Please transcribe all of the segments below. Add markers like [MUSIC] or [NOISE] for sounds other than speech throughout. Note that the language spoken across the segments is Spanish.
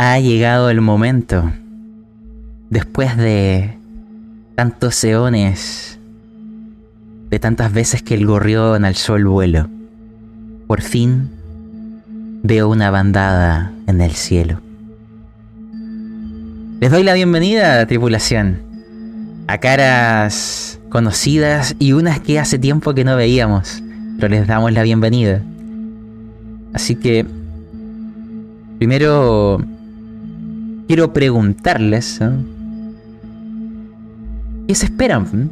Ha llegado el momento. Después de tantos eones, de tantas veces que el gorrión alzó el vuelo, por fin veo una bandada en el cielo. Les doy la bienvenida, tripulación, a caras conocidas y unas que hace tiempo que no veíamos, pero les damos la bienvenida. Así que, primero, quiero preguntarles, ¿qué se esperan?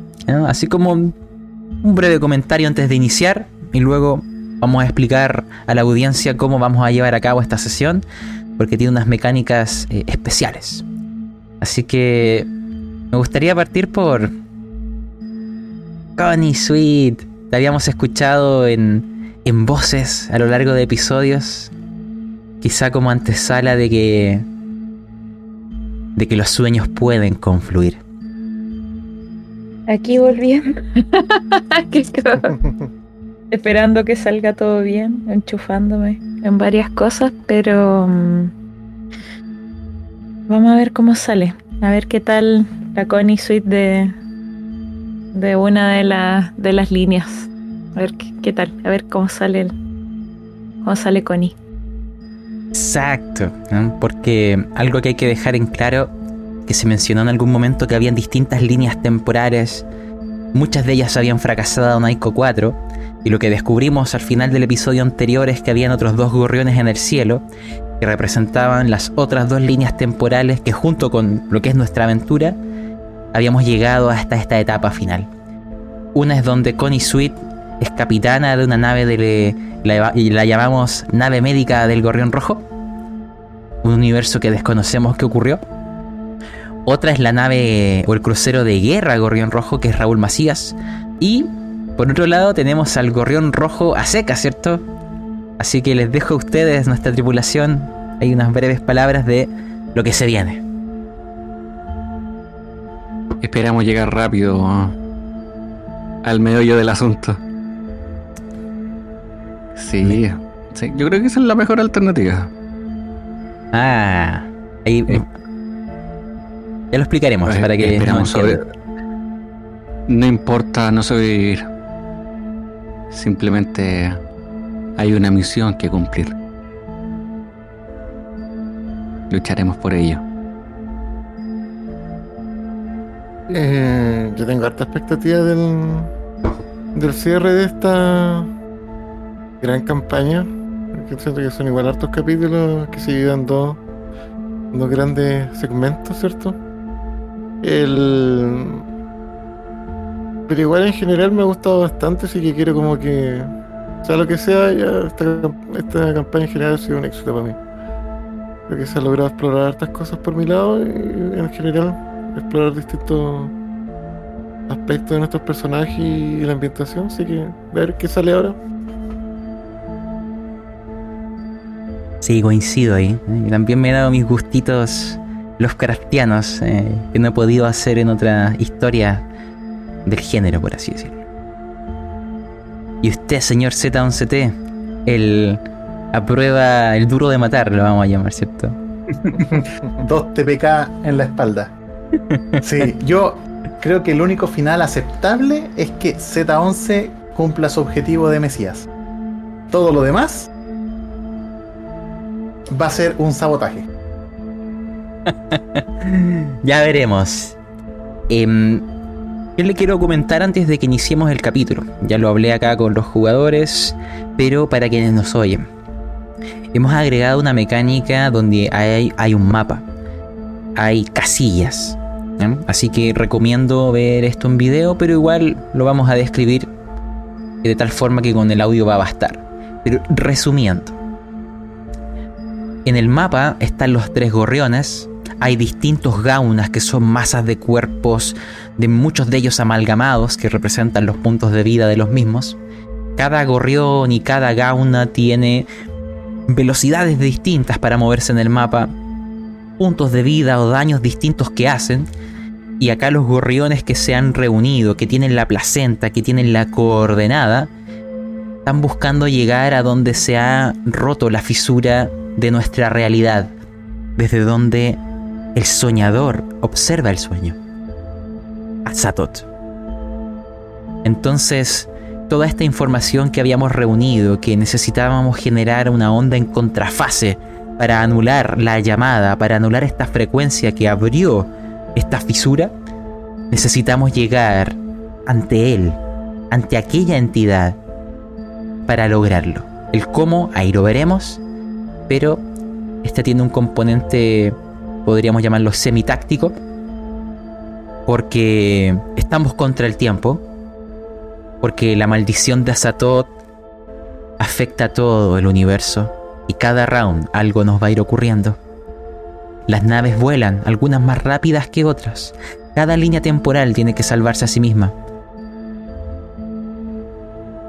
Así como un breve comentario antes de iniciar y luego vamos a explicar a la audiencia cómo vamos a llevar a cabo esta sesión, porque tiene unas mecánicas eh, especiales. Así que me gustaría partir por Connie Sweet. Te habíamos escuchado en, en voces a lo largo de episodios. Quizá como antesala de que. De que los sueños pueden confluir. Aquí volviendo. [LAUGHS] [LAUGHS] Esperando que salga todo bien, enchufándome en varias cosas, pero. Mm, vamos a ver cómo sale. A ver qué tal la Connie Suite de, de una de, de las líneas. A ver qué, tal, a ver cómo sale el, cómo sale Connie. Exacto, porque algo que hay que dejar en claro, que se mencionó en algún momento que habían distintas líneas temporales, muchas de ellas habían fracasado en Aiko 4, y lo que descubrimos al final del episodio anterior es que habían otros dos gorriones en el cielo, que representaban las otras dos líneas temporales que junto con lo que es nuestra aventura habíamos llegado hasta esta etapa final. Una es donde Connie Sweet es capitana de una nave de la, la llamamos nave médica del Gorrión Rojo, un universo que desconocemos qué ocurrió. Otra es la nave o el crucero de guerra Gorrión Rojo, que es Raúl Macías. Y por otro lado tenemos al Gorrión Rojo a seca, ¿cierto? Así que les dejo a ustedes, nuestra tripulación, hay unas breves palabras de lo que se viene. Esperamos llegar rápido al meollo del asunto. Sí, sí, yo creo que esa es la mejor alternativa. Ah, ahí. Ya lo explicaremos para que. No, no importa no sobrevivir. Simplemente hay una misión que cumplir. Lucharemos por ello. Eh, yo tengo harta expectativa del, del cierre de esta gran campaña. siento que son igual hartos capítulos que se dividen dos, dos grandes segmentos, ¿cierto? El... Pero igual en general me ha gustado bastante, así que quiero como que sea lo que sea, ya esta, campaña en general ha sido un éxito para mí. Creo se ha logrado explorar estas cosas por mi lado y en general explorar distintos aspectos de nuestros personajes y la ambientación, así que ver qué sale ahora. Sí, coincido ahí. Y también me he dado mis gustitos los craftianos eh, que no he podido hacer en otra historia del género, por así decirlo. Y usted, señor Z11T, el aprueba el duro de matar, lo vamos a llamar, ¿cierto? [LAUGHS] Dos TPK en la espalda. Sí, yo creo que el único final aceptable es que Z11 cumpla su objetivo de Mesías. Todo lo demás va a ser un sabotaje. [LAUGHS] ya veremos. Eh, yo le quiero comentar antes de que iniciemos el capítulo. Ya lo hablé acá con los jugadores, pero para quienes nos oyen. Hemos agregado una mecánica donde hay un mapa. Hay casillas. Así que recomiendo ver esto en video, pero igual lo vamos a describir de tal forma que con el audio va a bastar. Pero resumiendo. En el mapa están los tres gorriones, hay distintos gaunas que son masas de cuerpos, de muchos de ellos amalgamados que representan los puntos de vida de los mismos. Cada gorrión y cada gauna tiene velocidades distintas para moverse en el mapa, puntos de vida o daños distintos que hacen. Y acá los gorriones que se han reunido, que tienen la placenta, que tienen la coordenada, están buscando llegar a donde se ha roto la fisura de nuestra realidad desde donde el soñador observa el sueño. Azatot. Entonces, toda esta información que habíamos reunido, que necesitábamos generar una onda en contrafase para anular la llamada, para anular esta frecuencia que abrió esta fisura, necesitamos llegar ante él, ante aquella entidad, para lograrlo. El cómo, ahí lo veremos, pero este tiene un componente, podríamos llamarlo semitáctico, porque estamos contra el tiempo, porque la maldición de Azatoth afecta a todo el universo y cada round algo nos va a ir ocurriendo. Las naves vuelan, algunas más rápidas que otras. Cada línea temporal tiene que salvarse a sí misma.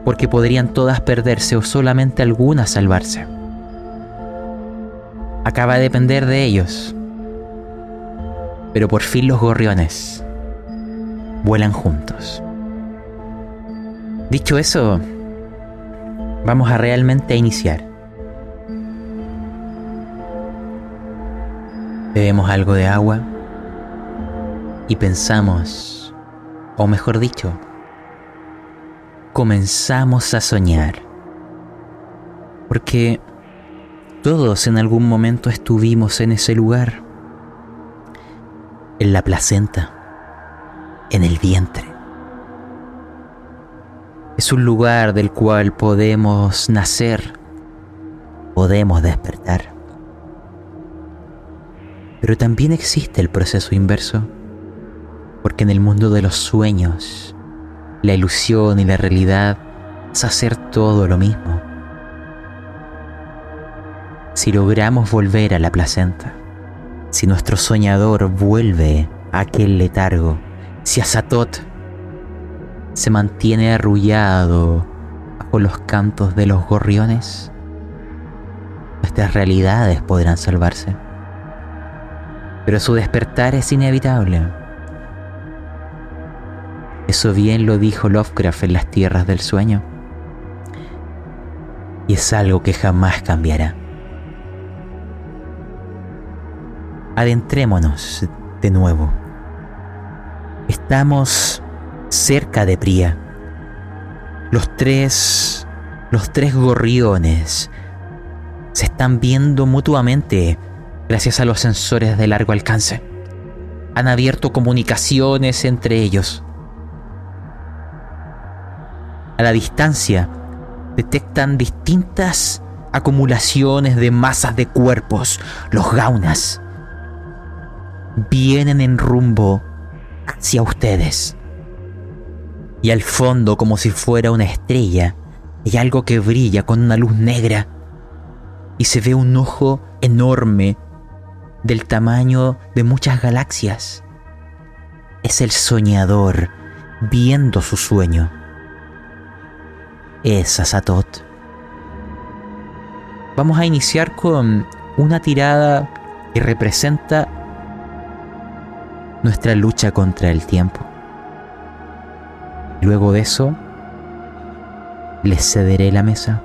Porque podrían todas perderse o solamente algunas salvarse. Acaba de depender de ellos. Pero por fin los gorriones vuelan juntos. Dicho eso, vamos a realmente iniciar. Bebemos algo de agua y pensamos, o mejor dicho, comenzamos a soñar. Porque todos en algún momento estuvimos en ese lugar, en la placenta, en el vientre. Es un lugar del cual podemos nacer, podemos despertar. Pero también existe el proceso inverso, porque en el mundo de los sueños, la ilusión y la realidad es hacer todo lo mismo. Si logramos volver a la placenta, si nuestro soñador vuelve a aquel letargo, si Azatot se mantiene arrullado bajo los cantos de los gorriones, nuestras realidades podrán salvarse pero su despertar es inevitable. Eso bien lo dijo Lovecraft en las tierras del sueño. Y es algo que jamás cambiará. Adentrémonos de nuevo. Estamos cerca de Pría. Los tres, los tres gorriones se están viendo mutuamente gracias a los sensores de largo alcance. Han abierto comunicaciones entre ellos. A la distancia, detectan distintas acumulaciones de masas de cuerpos. Los gaunas vienen en rumbo hacia ustedes. Y al fondo, como si fuera una estrella, hay algo que brilla con una luz negra. Y se ve un ojo enorme del tamaño de muchas galaxias. Es el soñador viendo su sueño. Es Asatot. Vamos a iniciar con una tirada que representa nuestra lucha contra el tiempo. Luego de eso, les cederé la mesa.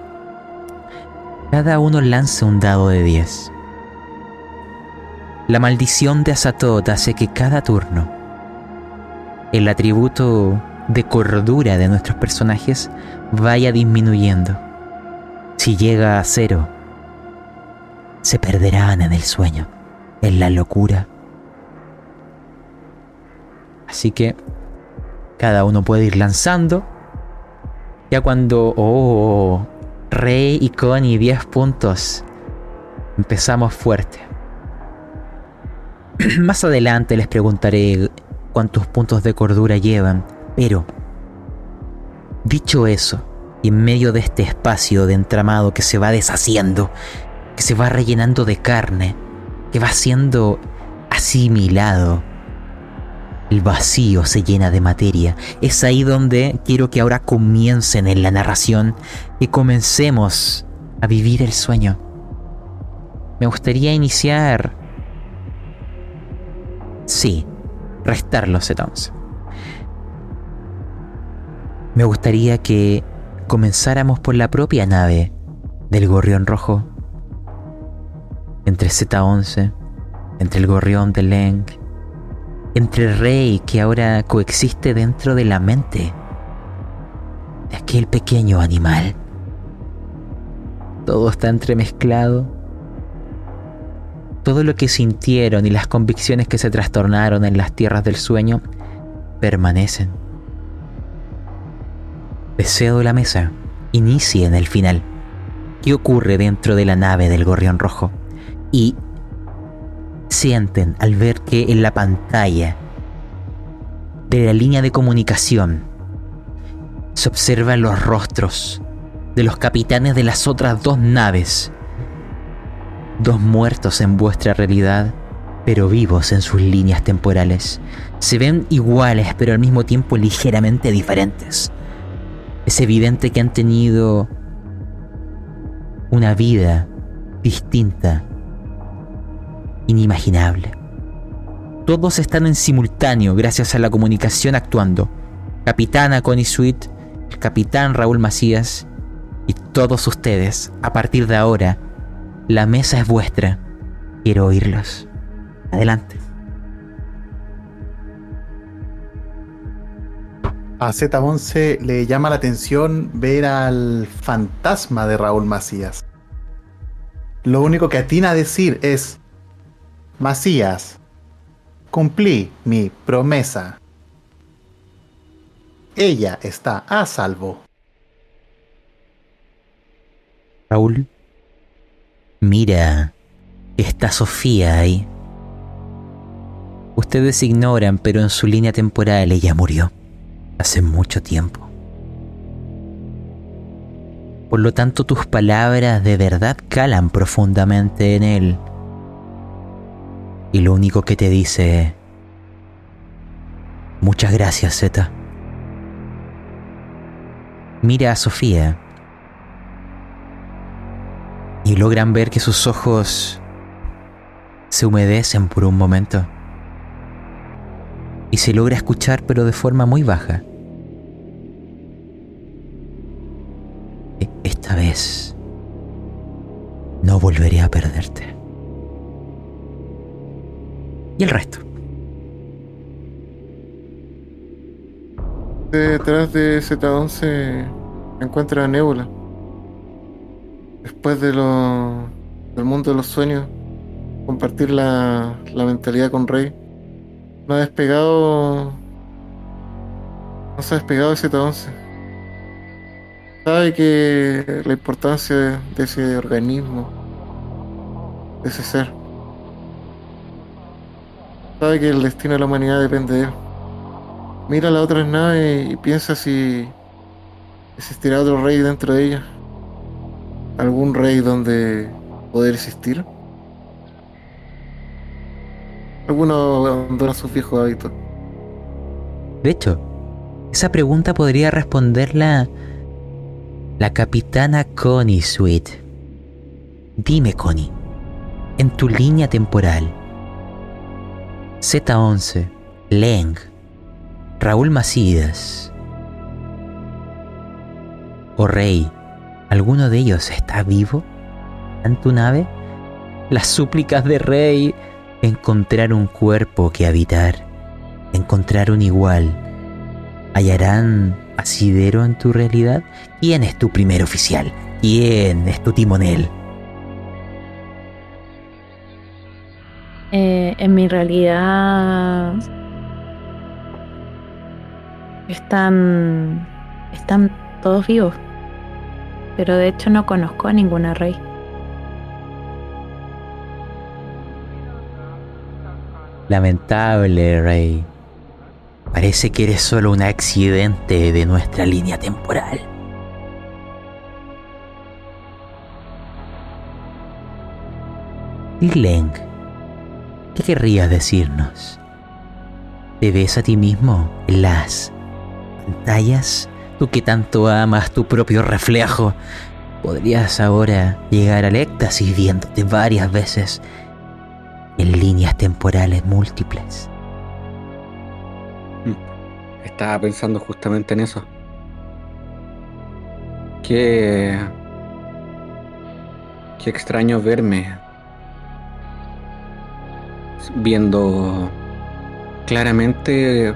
Cada uno lance un dado de 10. La maldición de Azatot hace que cada turno el atributo de cordura de nuestros personajes vaya disminuyendo. Si llega a cero, se perderán en el sueño, en la locura. Así que cada uno puede ir lanzando. Ya cuando, oh, Rey y Connie 10 puntos, empezamos fuerte. [CLEARS THROAT] Más adelante les preguntaré cuántos puntos de cordura llevan, pero dicho eso, en medio de este espacio de entramado que se va deshaciendo, que se va rellenando de carne, que va siendo asimilado, el vacío se llena de materia. Es ahí donde quiero que ahora comiencen en la narración y comencemos a vivir el sueño. Me gustaría iniciar Sí, restar los Z11. Me gustaría que comenzáramos por la propia nave del Gorrión Rojo. Entre Z11 entre el gorrión de Leng, entre Rey que ahora coexiste dentro de la mente de aquel pequeño animal. Todo está entremezclado. Todo lo que sintieron y las convicciones que se trastornaron en las tierras del sueño permanecen. Le cedo la mesa. Inicie en el final. ¿Qué ocurre dentro de la nave del gorrión rojo? Y sienten al ver que en la pantalla de la línea de comunicación se observan los rostros de los capitanes de las otras dos naves. Dos muertos en vuestra realidad, pero vivos en sus líneas temporales. Se ven iguales, pero al mismo tiempo ligeramente diferentes. Es evidente que han tenido una vida distinta, inimaginable. Todos están en simultáneo gracias a la comunicación actuando. Capitana Connie Sweet, el capitán Raúl Macías y todos ustedes, a partir de ahora, la mesa es vuestra. Quiero oírlos. Adelante. A Z11 le llama la atención ver al fantasma de Raúl Macías. Lo único que atina a decir es, Macías, cumplí mi promesa. Ella está a salvo. Raúl, mira, está Sofía ahí. Ustedes ignoran, pero en su línea temporal ella murió hace mucho tiempo. Por lo tanto, tus palabras de verdad calan profundamente en él. Y lo único que te dice... Muchas gracias, Zeta. Mira a Sofía. Y logran ver que sus ojos se humedecen por un momento. Y se logra escuchar pero de forma muy baja. Esta vez no volveré a perderte. Y el resto. Detrás de Z11 encuentra a Nebula. Después de lo, del mundo de los sueños, compartir la, la mentalidad con Rey, no ha despegado. No se ha despegado de Z11 sabe que la importancia de ese organismo, de ese ser, sabe que el destino de la humanidad depende de él. Mira la otra nave y piensa si existirá otro rey dentro de ella. ¿Algún rey donde poder existir? Alguno abandona sus viejos hábitos. De hecho, esa pregunta podría responderla la capitana Connie Sweet. Dime, Connie, en tu línea temporal, Z11, Leng, Raúl Macías o Rey, ¿alguno de ellos está vivo en tu nave? Las súplicas de Rey, encontrar un cuerpo que habitar, encontrar un igual, hallarán asidero en tu realidad? ¿Quién es tu primer oficial? ¿Quién es tu timonel? Eh, en mi realidad están están todos vivos, pero de hecho no conozco a ninguna rey. Lamentable, Rey. Parece que eres solo un accidente de nuestra línea temporal. Leng, ¿qué querrías decirnos? ¿Te ves a ti mismo en las pantallas? Tú que tanto amas tu propio reflejo, podrías ahora llegar al éxtasis viéndote varias veces en líneas temporales múltiples. Estaba pensando justamente en eso. Qué. Qué extraño verme. Viendo claramente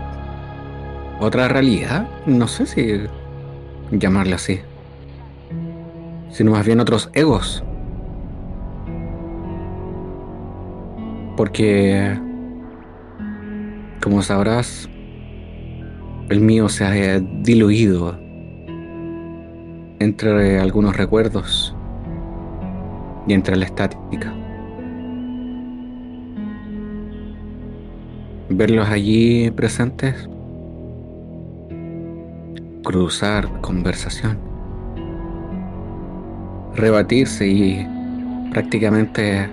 otra realidad. No sé si llamarla así. Sino más bien otros egos. Porque, como sabrás, el mío se ha diluido entre algunos recuerdos y entre la estática. Verlos allí presentes, cruzar conversación, rebatirse y prácticamente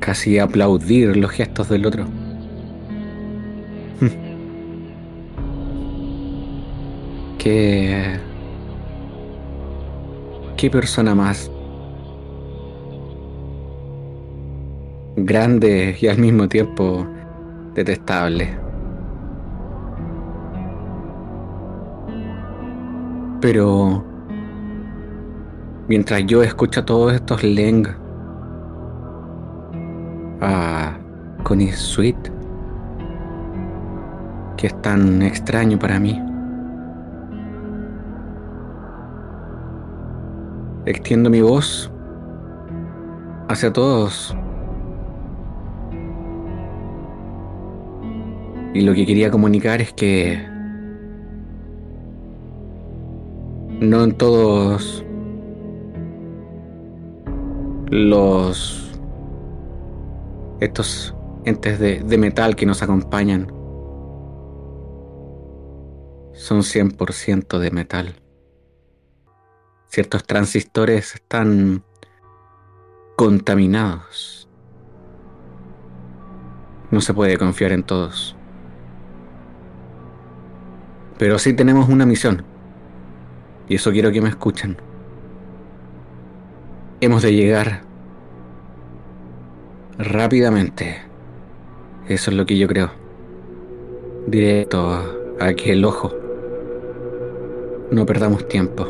casi aplaudir los gestos del otro. [LAUGHS] qué qué persona más grande y al mismo tiempo detestable. Pero mientras yo escucho todos estos Leng a Connie Sweet, que es tan extraño para mí. Extiendo mi voz hacia todos. Y lo que quería comunicar es que no en todos los estos entes de, de metal que nos acompañan son 100% de metal. Ciertos transistores están contaminados. No se puede confiar en todos. Pero sí tenemos una misión. Y eso quiero que me escuchen. Hemos de llegar rápidamente. Eso es lo que yo creo. Directo a aquel ojo. No perdamos tiempo.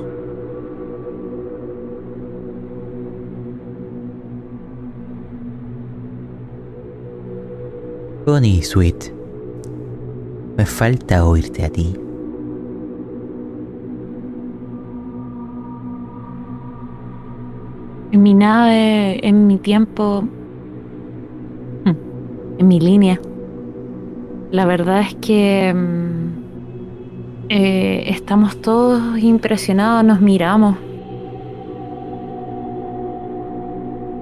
Connie Sweet, me falta oírte a ti. En mi nave, en mi tiempo, hmm, en mi línea, la verdad es que mm, eh, estamos todos impresionados, nos miramos.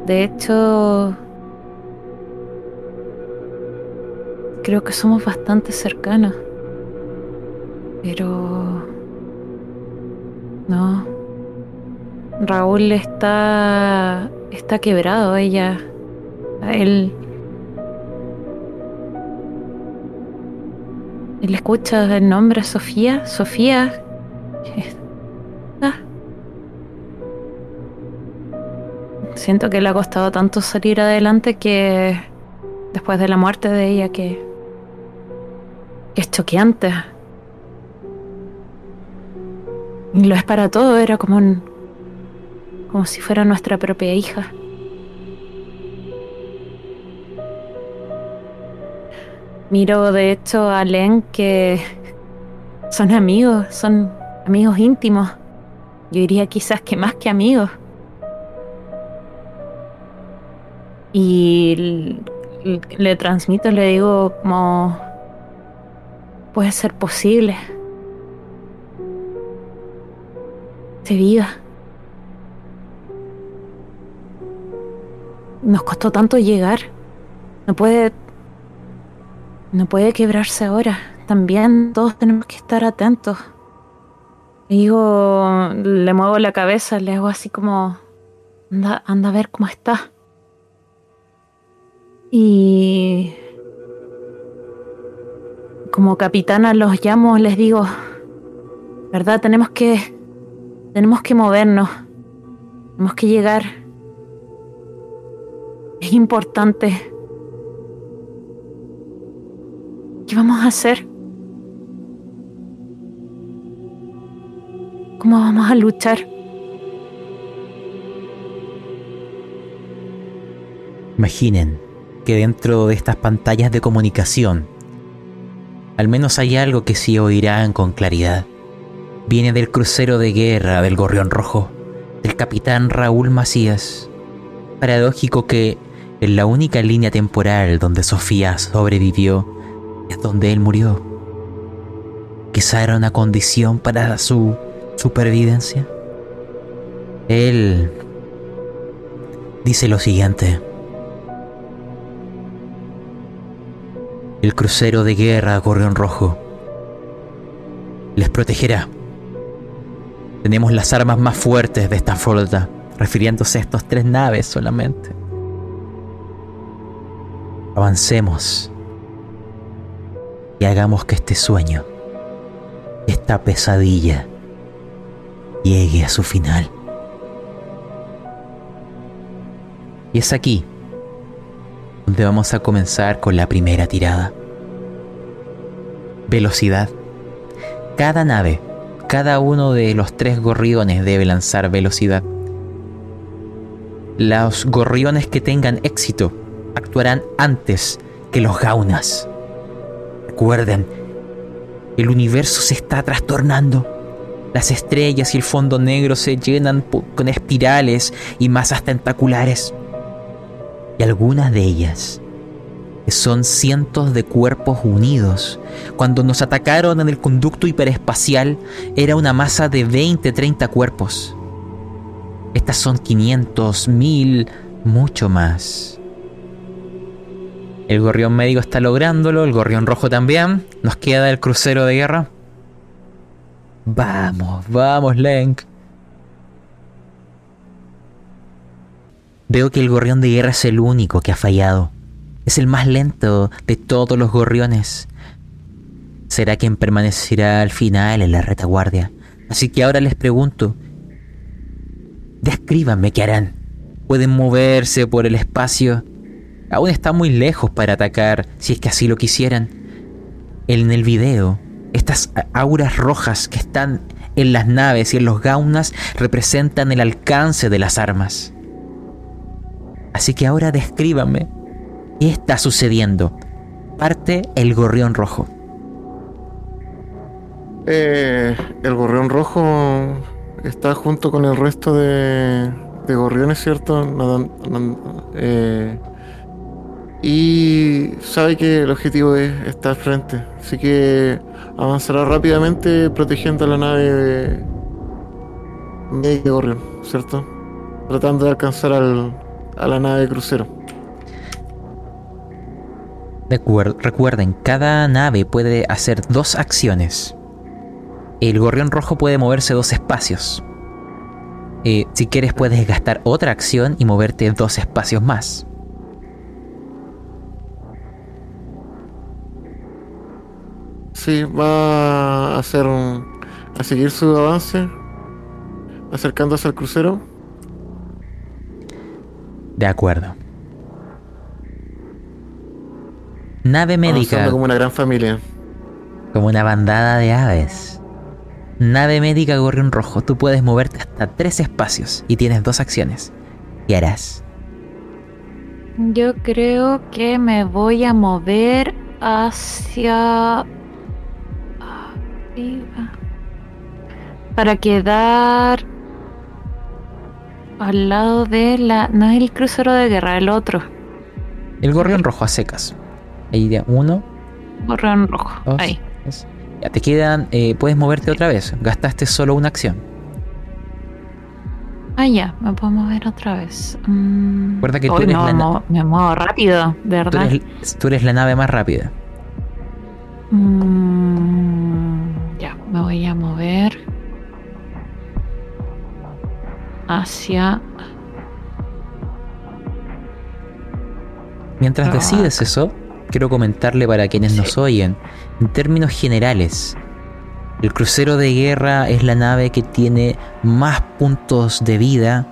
De hecho, creo que somos bastante cercanos. Pero... No. Raúl está... está quebrado, ella... Él... Él escucha el nombre Sofía. Sofía. Ah. Siento que le ha costado tanto salir adelante que después de la muerte de ella que es choqueante. Y lo es para todo, era como un, como si fuera nuestra propia hija. Miro de hecho a Len que son amigos, son amigos íntimos. Yo diría quizás que más que amigos. Y le transmito, le digo como puede ser posible. Se viva. Nos costó tanto llegar. No puede. No puede quebrarse ahora. También todos tenemos que estar atentos. Digo, le muevo la cabeza, le hago así como. Anda, anda a ver cómo está. Y como capitana los llamo, les digo, ¿verdad? Tenemos que tenemos que movernos. Tenemos que llegar. Es importante. ¿Qué vamos a hacer? ¿Cómo vamos a luchar? Imaginen que dentro de estas pantallas de comunicación, al menos hay algo que sí oirán con claridad. Viene del crucero de guerra del Gorrión Rojo, del capitán Raúl Macías. Paradójico que en la única línea temporal donde Sofía sobrevivió es donde él murió. Quizá era una condición para su supervivencia. Él dice lo siguiente. El crucero de guerra Gorrión Rojo les protegerá. Tenemos las armas más fuertes de esta flota, refiriéndose a estas tres naves solamente. Avancemos y hagamos que este sueño, esta pesadilla, llegue a su final. Y es aquí donde vamos a comenzar con la primera tirada. Velocidad. Cada nave, cada uno de los tres gorriones debe lanzar velocidad. Los gorriones que tengan éxito actuarán antes que los gaunas. Recuerden, el universo se está trastornando. Las estrellas y el fondo negro se llenan con espirales y masas tentaculares. Y algunas de ellas, que son cientos de cuerpos unidos, cuando nos atacaron en el conducto hiperespacial, era una masa de 20-30 cuerpos. Estas son 500, 1000, mucho más. El gorrión médico está lográndolo, el gorrión rojo también. Nos queda el crucero de guerra. Vamos, vamos, Lenk. Veo que el gorrión de guerra es el único que ha fallado. Es el más lento de todos los gorriones. Será quien permanecerá al final en la retaguardia. Así que ahora les pregunto, descríbanme qué harán. ¿Pueden moverse por el espacio? Aún está muy lejos para atacar si es que así lo quisieran. En el video, estas auras rojas que están en las naves y en los gaunas representan el alcance de las armas. Así que ahora descríbanme qué está sucediendo. Parte el gorrión rojo. Eh, el gorrión rojo está junto con el resto de, de gorriones, ¿cierto? eh, y sabe que el objetivo es estar frente. Así que avanzará rápidamente protegiendo a la nave de Gorrión, ¿cierto? Tratando de alcanzar al, a la nave de crucero. Recuerden, cada nave puede hacer dos acciones. El gorrión rojo puede moverse dos espacios. Eh, si quieres puedes gastar otra acción y moverte dos espacios más. Sí, va a hacer a seguir su avance, acercándose al crucero. De acuerdo. Nave médica. como una gran familia. Como una bandada de aves. Nave médica gorrión rojo. Tú puedes moverte hasta tres espacios y tienes dos acciones. ¿Qué harás? Yo creo que me voy a mover hacia para quedar al lado de la. No es el crucero de guerra, el otro. El gorrión rojo a secas. Ahí de uno. Gorrión rojo. ahí. Ya te quedan. Eh, puedes moverte otra vez. Gastaste solo una acción. Ah, ya, me puedo mover otra vez. Mm. Recuerda que tú eres la Me muevo rápido, de verdad. Tú eres, la nave más rápida. Mm, ya, me voy a mover hacia... Mientras ah, decides eso, quiero comentarle para quienes nos oyen, en términos generales, el crucero de guerra es la nave que tiene más puntos de vida,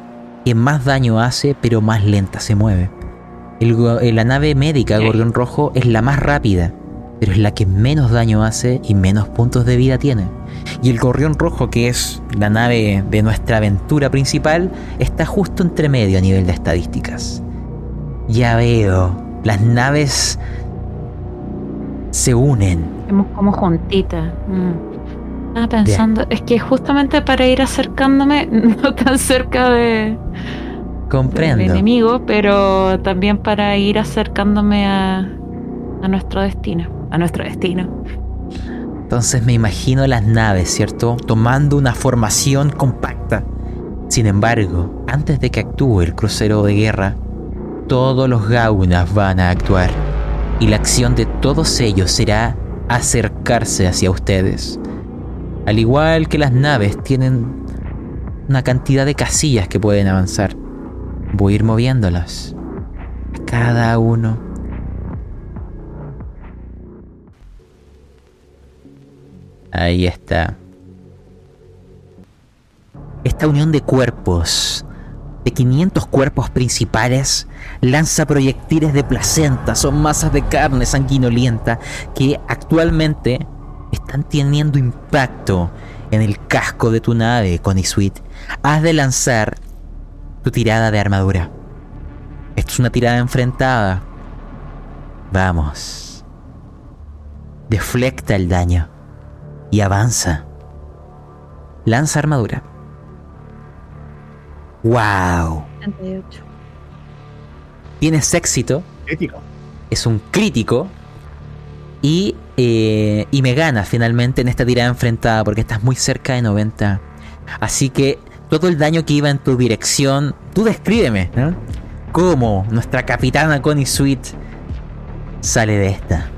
que más daño hace, pero más lenta se mueve. Eh, la nave médica Gorrión Rojo es la más rápida, pero es la que menos daño hace y menos puntos de vida tiene. Y el Gorrión Rojo, que es la nave de nuestra aventura principal, está justo entre medio a nivel de estadísticas. Ya veo Las naves se unen. Hemos como juntitas. Mm. Estaba pensando, es que justamente para ir acercándome, [LAUGHS] no tan cerca de, Comprendo. enemigo, pero también para ir acercándome a, a nuestro destino. A nuestro destino. Entonces me imagino las naves, ¿cierto? Tomando una formación compacta. Sin embargo, antes de que actúe el crucero de guerra, todos los gaunas van a actuar. Y la acción de todos ellos será acercarse hacia ustedes. Al igual que las naves tienen una cantidad de casillas que pueden avanzar. Voy a ir moviéndolas. Cada uno. Ahí está. Esta unión de cuerpos, de 500 cuerpos principales, lanza proyectiles de placenta, son masas de carne sanguinolienta que actualmente están teniendo impacto en el casco de tu nave, Conisuit. Has de lanzar tu tirada de armadura. Esto es una tirada enfrentada. Vamos. Deflecta el daño y avanza. Lanza armadura. ¡Wow! 38. Tienes éxito, Crítico. es un crítico y, eh, y me ganas finalmente en esta tirada enfrentada porque estás muy cerca de 90. Así que todo el daño que iba en tu dirección, tú descríbeme, ¿no? Cómo nuestra capitana Connie Sweet sale de esta.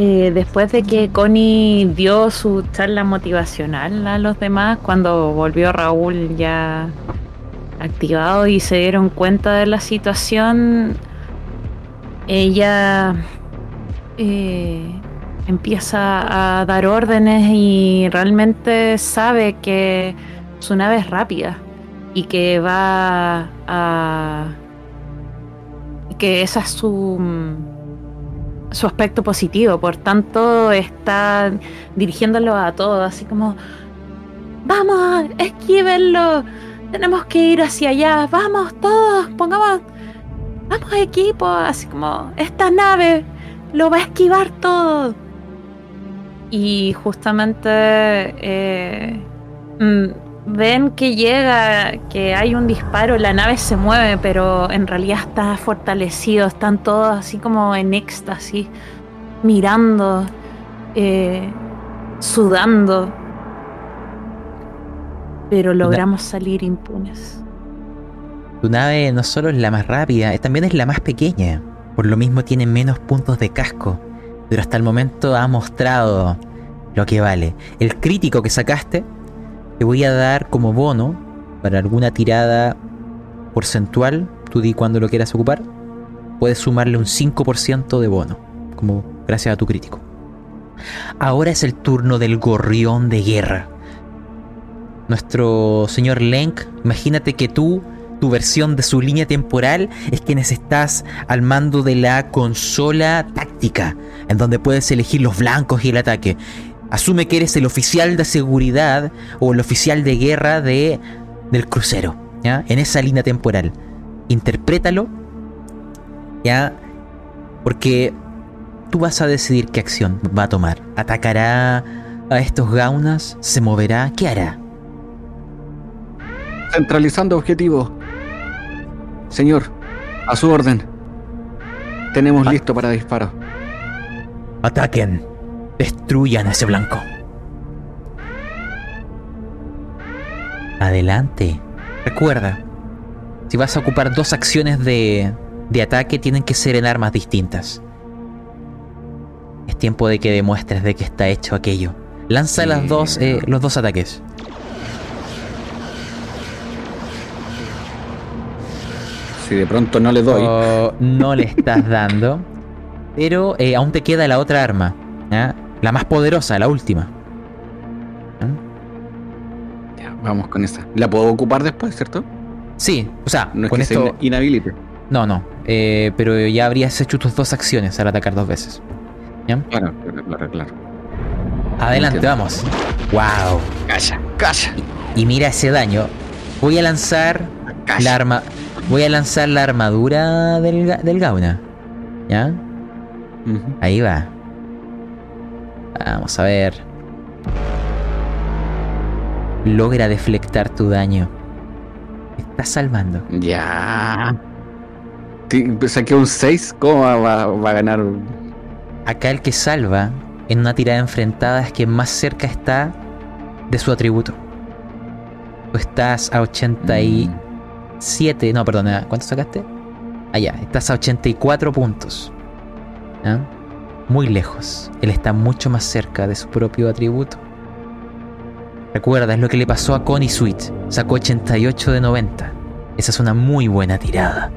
Eh, después de que Connie dio su charla motivacional a los demás, cuando volvió Raúl ya activado y se dieron cuenta de la situación, ella eh, empieza a dar órdenes y realmente sabe que su nave es rápida y que va a... que esa es su su aspecto positivo, por tanto está dirigiéndolo a todos, así como, vamos, esquívenlo, tenemos que ir hacia allá, vamos todos, pongamos, vamos equipo, así como, esta nave lo va a esquivar todo. Y justamente eh, mm, ven que llega, que hay un disparo, la nave se mueve, pero en realidad está fortalecido, están todos así como en éxtasis, mirando, eh, sudando. Pero logramos salir impunes. Tu nave no solo es la más rápida, eh, también es la más pequeña. Por lo mismo tiene menos puntos de casco. Pero hasta el momento ha mostrado lo que vale. El crítico que sacaste te voy a dar como bono para alguna tirada porcentual. Tú di cuando lo quieras ocupar. Puedes sumarle un 5% de bono. Como gracias a tu crítico. Ahora es el turno del gorrión de guerra. Nuestro señor Lenk, imagínate que tú, tu versión de su línea temporal, es quienes estás al mando de la consola táctica, en donde puedes elegir los blancos y el ataque. Asume que eres el oficial de seguridad o el oficial de guerra de, del crucero, ¿ya? En esa línea temporal. Interprétalo, ¿ya? Porque tú vas a decidir qué acción va a tomar. ¿Atacará a estos gaunas? ¿Se moverá? ¿Qué hará? Centralizando objetivo. Señor, a su orden. Tenemos Ah. listo para disparo. Ataquen. Destruyan a ese blanco. Adelante. Recuerda, si vas a ocupar dos acciones de, de ataque, tienen que ser en armas distintas. Es tiempo de que demuestres de que está hecho aquello. Lanza Sí. las dos, eh, los dos ataques. Si de pronto no le doy. Oh, no le estás [LAUGHS] dando. Pero eh, aún te queda la otra arma. ¿ya? La más poderosa, la última. Ya, vamos con esa. ¿La puedo ocupar después, cierto? Sí, o sea, No es con que esto. inhabilite. No, no. eh, pero ya habrías hecho tus dos acciones al atacar dos veces. Claro, claro, claro, claro. Adelante, Entiendo. vamos. ¡Wow! Calla, calla. Y mira ese daño. Voy a lanzar Calla. la arma. Voy a lanzar la armadura del, del Gauna. ¿Ya? Ahí va. Vamos a ver. Logra deflectar tu daño. Te Estás salvando. Ya. Pues saqué un 6. ¿Cómo va, va- va a ganar? Acá el que salva en una tirada enfrentada es quien más cerca está de su atributo. Tú estás a 87. No, perdona. ¿Cuánto sacaste? Allá, estás a 84 puntos. ¿Ya? Muy lejos. Él está mucho más cerca de su propio atributo. Recuerda, es lo que le pasó a Connie Sweet. Sacó 88 de 90. Esa es una muy buena tirada.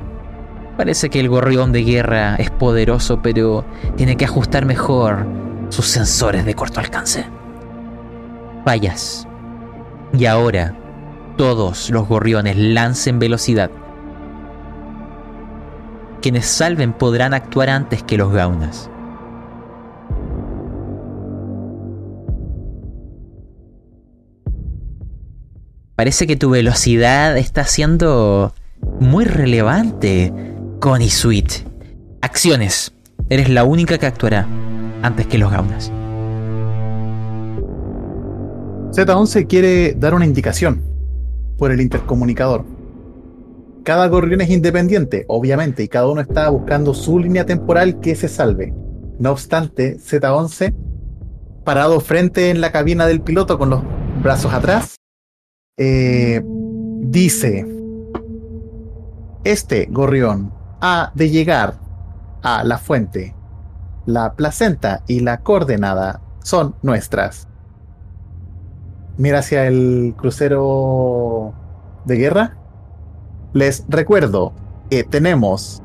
Parece que el gorrión de guerra es poderoso, pero tiene que ajustar mejor sus sensores de corto alcance. Fallas. Y ahora, todos los gorriones lancen velocidad. Quienes salven podrán actuar antes que los gaunas. Parece que tu velocidad está siendo muy relevante, Connie Sweet. Acciones. Eres la única que actuará antes que los gaunas. Z11 quiere dar una indicación por el intercomunicador. Cada gorrión es independiente, obviamente, y cada uno está buscando su línea temporal que se salve. No obstante, Z11, parado frente en la cabina del piloto con los brazos atrás, eh, dice, este gorrión ha de llegar a la fuente. La placenta y la coordenada son nuestras mira hacia el crucero de guerra. Les recuerdo que tenemos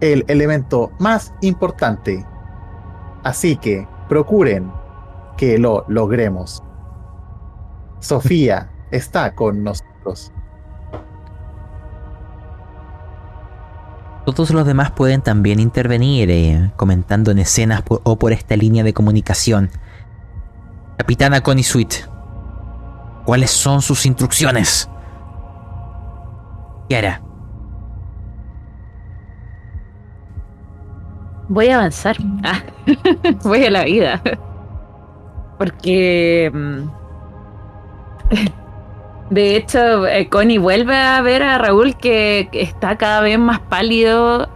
el elemento más importante. Así que procuren que lo logremos. Sofía está con nosotros. Todos los demás pueden también intervenir eh, comentando en escenas por- o por esta línea de comunicación. Capitana Connie Sweet, ¿cuáles son sus instrucciones? ¿Qué hará? Voy a avanzar. [LAUGHS] Ah, [LAUGHS] voy a la vida. Porque. [LAUGHS] De hecho, eh, Connie vuelve a ver a Raúl que está cada vez más pálido.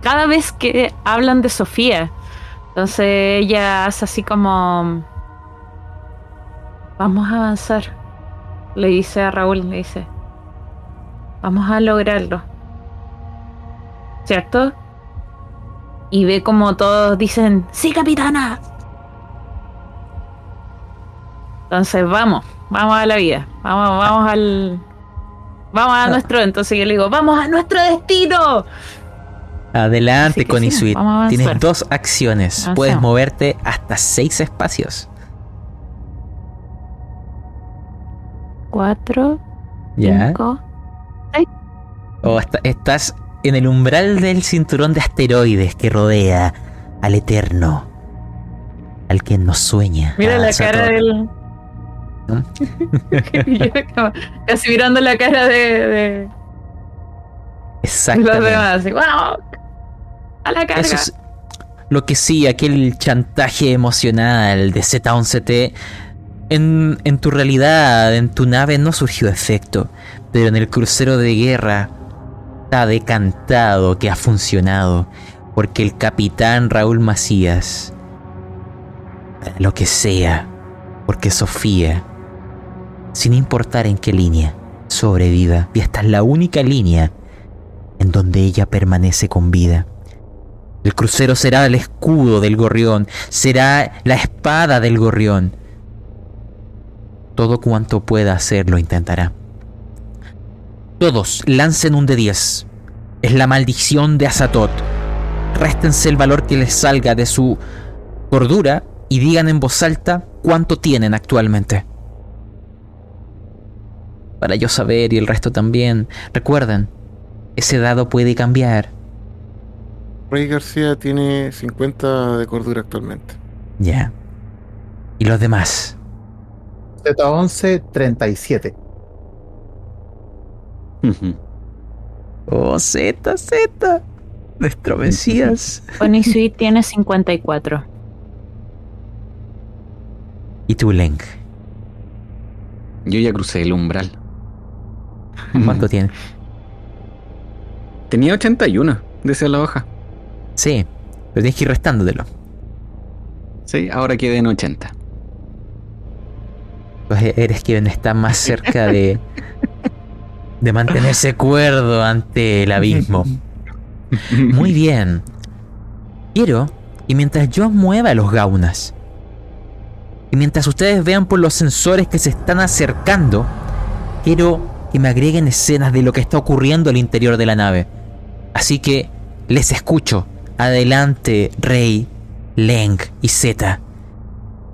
Cada vez que hablan de Sofía. Entonces ella hace así como. Vamos a avanzar. Le dice a Raúl, le dice. Vamos a lograrlo. ¿Cierto? y ve como todos dicen, sí, capitana. Entonces vamos, vamos a la vida, vamos, vamos al... Vamos a nuestro, entonces yo le digo, vamos a nuestro destino. Adelante, sí, a avanzar. Tienes dos acciones. Puedes moverte hasta seis espacios. Cuatro, ¿Ya? cinco. O hasta- estás en el umbral del cinturón de asteroides que rodea al Eterno. Al que nos sueña. Mira a la cara del... ¿No? [LAUGHS] Yo como Casi mirando la cara de, de los demás, así, ¡wow! A la carga. Eso es lo que sí, aquel chantaje emocional de Z11T en, en tu realidad, en tu nave no surgió efecto, pero en el crucero de guerra está decantado que ha funcionado, porque el capitán Raúl Macías, lo que sea, porque Sofía, sin importar en qué línea, sobreviva, y esta es la única línea en donde ella permanece con vida. El crucero será el escudo del gorrión, será la espada del gorrión. Todo cuanto pueda hacer lo intentará. Todos lancen un de 10. Es la maldición de Azatot. Réstense el valor que les salga de su cordura y digan en voz alta cuánto tienen actualmente. Para yo saber y el resto también. Recuerden, ese dado puede cambiar. Rey García tiene 50 de cordura actualmente. Ya. ¿Y los demás? Z11, 37. Ujú. Oh, Z, Z. Nuestro Mesías. Sweet tiene 54. ¿Y tú, Leng? Yo ya crucé el umbral. ¿Cuánto tienes? Tenía 81, decía la hoja. Sí, pero tienes que ir restándotelo. Sí, ahora quedé en 80. Pues eres quien está más cerca de, [LAUGHS] de mantenerse cuerdo ante el abismo. Muy bien. Quiero que mientras yo mueva los gaunas, y mientras ustedes vean por los sensores que se están acercando, quiero que me agreguen escenas de lo que está ocurriendo al interior de la nave. Así que les escucho. Adelante, Rey, Leng y Zeta.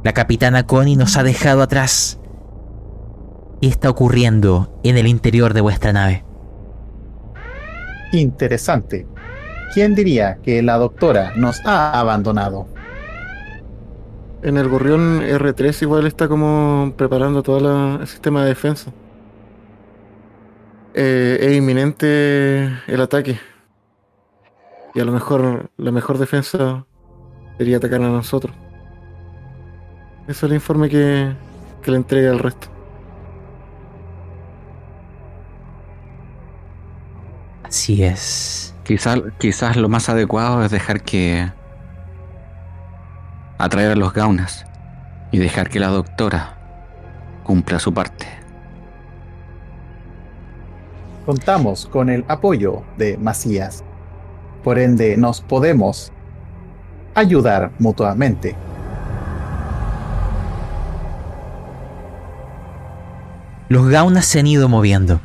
La capitana Connie nos ha dejado atrás. ¿Qué está ocurriendo en el interior de vuestra nave? Interesante. ¿Quién diría que la doctora nos ha abandonado? En el gorrión R3 igual está como preparando todo el sistema de defensa. Eh, es inminente el ataque. Y a lo mejor la mejor defensa sería atacar a nosotros. Eso es el informe que, que le entrega al resto. Así es. Quizás, quizás lo más adecuado es dejar que. atraer a los gaunas y dejar que la doctora cumpla su parte. Contamos con el apoyo de Macías. Por ende, nos podemos ayudar mutuamente. Los gaunas se han ido moviendo.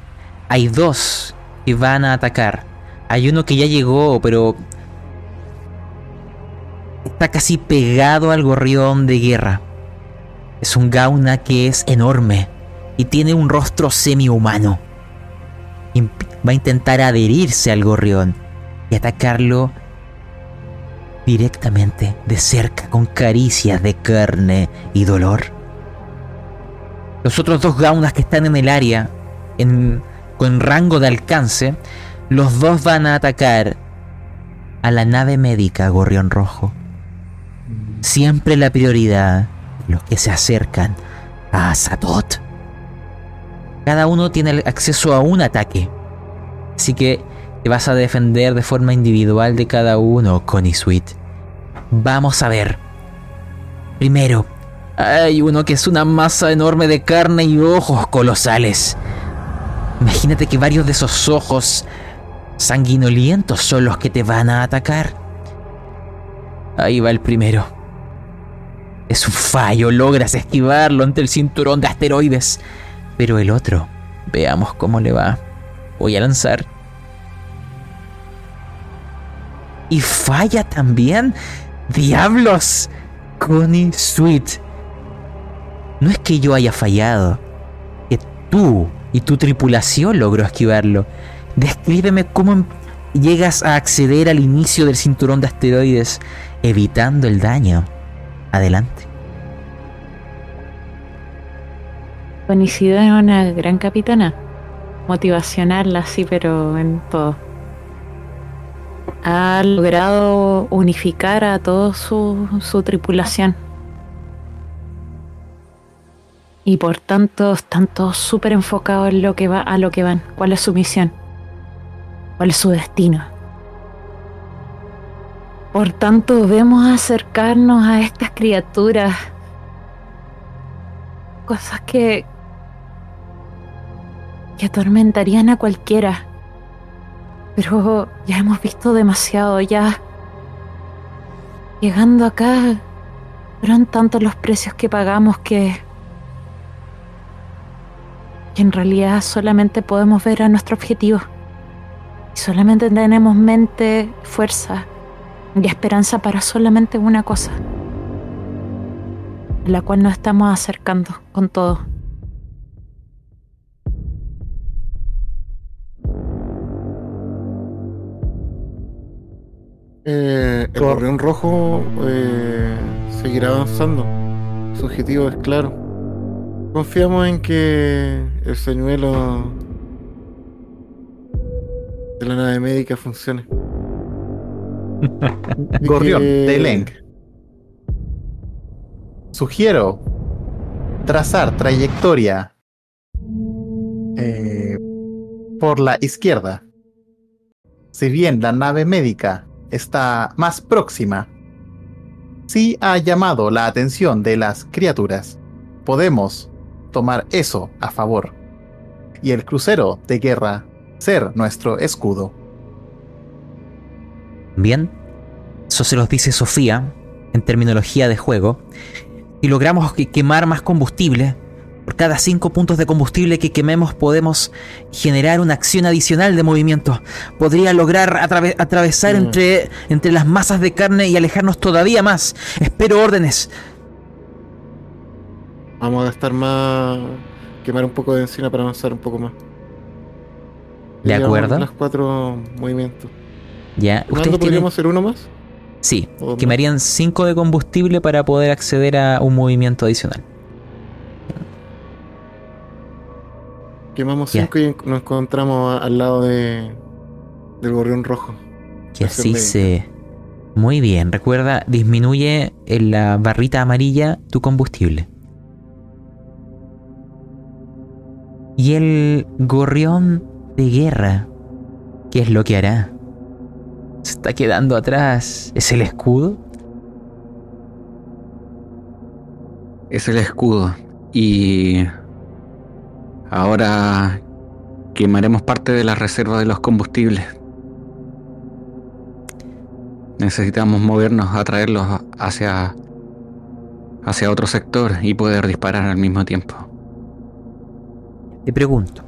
Hay dos que van a atacar. Hay uno que ya llegó, pero está casi pegado al gorrión de guerra. Es un gauna que es enorme y tiene un rostro semi-humano. Va a intentar adherirse al gorrión y atacarlo directamente, de cerca, con caricias de carne y dolor. Los otros dos gaunas que están en el área, en, con rango de alcance, los dos van a atacar a la nave médica Gorrión Rojo. Siempre la prioridad, los que se acercan a Azatot. Cada uno tiene acceso a un ataque. Así que te vas a defender de forma individual de cada uno, Connie Sweet. Vamos a ver. Primero, hay uno que es una masa enorme de carne y ojos colosales. Imagínate que varios de esos ojos sanguinolientos son los que te van a atacar. Ahí va el primero. Es un fallo, logras esquivarlo ante el cinturón de asteroides. Pero el otro, veamos cómo le va. Voy a lanzar. Y falla también. ¡Diablos! Connie Sweet. No es que yo haya fallado, que tú y tu tripulación logró esquivarlo. Descríbeme cómo em- llegas a acceder al inicio del cinturón de asteroides, evitando el daño. Adelante. Coincido es una gran capitana. Motivacional, sí, pero en todo. Ha logrado unificar a toda su, su tripulación. Y por tanto están todos súper enfocados en lo que va, a lo que van. ¿Cuál es su misión? ¿Cuál es su destino? Por tanto, vemos acercarnos a estas criaturas. Cosas que, que atormentarían a cualquiera. Pero ya hemos visto demasiado, ya. Llegando acá, fueron tantos los precios que pagamos que, que en realidad solamente podemos ver a nuestro objetivo. Y solamente tenemos mente, fuerza y esperanza para solamente una cosa, a la cual nos estamos acercando con todo. Eh, el gorrión rojo eh, seguirá avanzando. Su objetivo es claro. Confiamos en que el señuelo de la nave médica funcione. [LAUGHS] Gorrión, que- de Leng. Sugiero trazar trayectoria eh, por la izquierda. Si bien la nave médica está más próxima, sí ha llamado la atención de las criaturas. Podemos tomar eso a favor. Y el crucero de guerra ser nuestro escudo. Bien, eso se los dice Sofía en terminología de juego. Y logramos que- quemar más combustible. Por cada 5 puntos de combustible que quememos podemos generar una acción adicional de movimiento. Podría lograr atrave- atravesar Mm. entre, entre las masas de carne y alejarnos todavía más. Espero órdenes. Vamos a gastar más. Quemar un poco de encina para avanzar un poco más. De acuerdo. Las cuatro movimientos. Ya, ¿Cuándo ustedes tienen... podríamos hacer uno más? Sí, quemarían 5 de combustible para poder acceder a un movimiento adicional. Quemamos cinco y nos encontramos al lado de del gorrión rojo. Que así se... Muy bien, recuerda, disminuye en la barrita amarilla tu combustible. Y el gorrión de guerra, ¿qué es lo que hará? Se está quedando atrás. ¿Es el escudo? Es el escudo. Y ahora quemaremos parte de la reserva de los combustibles. Necesitamos movernos, atraerlos hacia hacia otro sector y poder disparar al mismo tiempo. Te pregunto,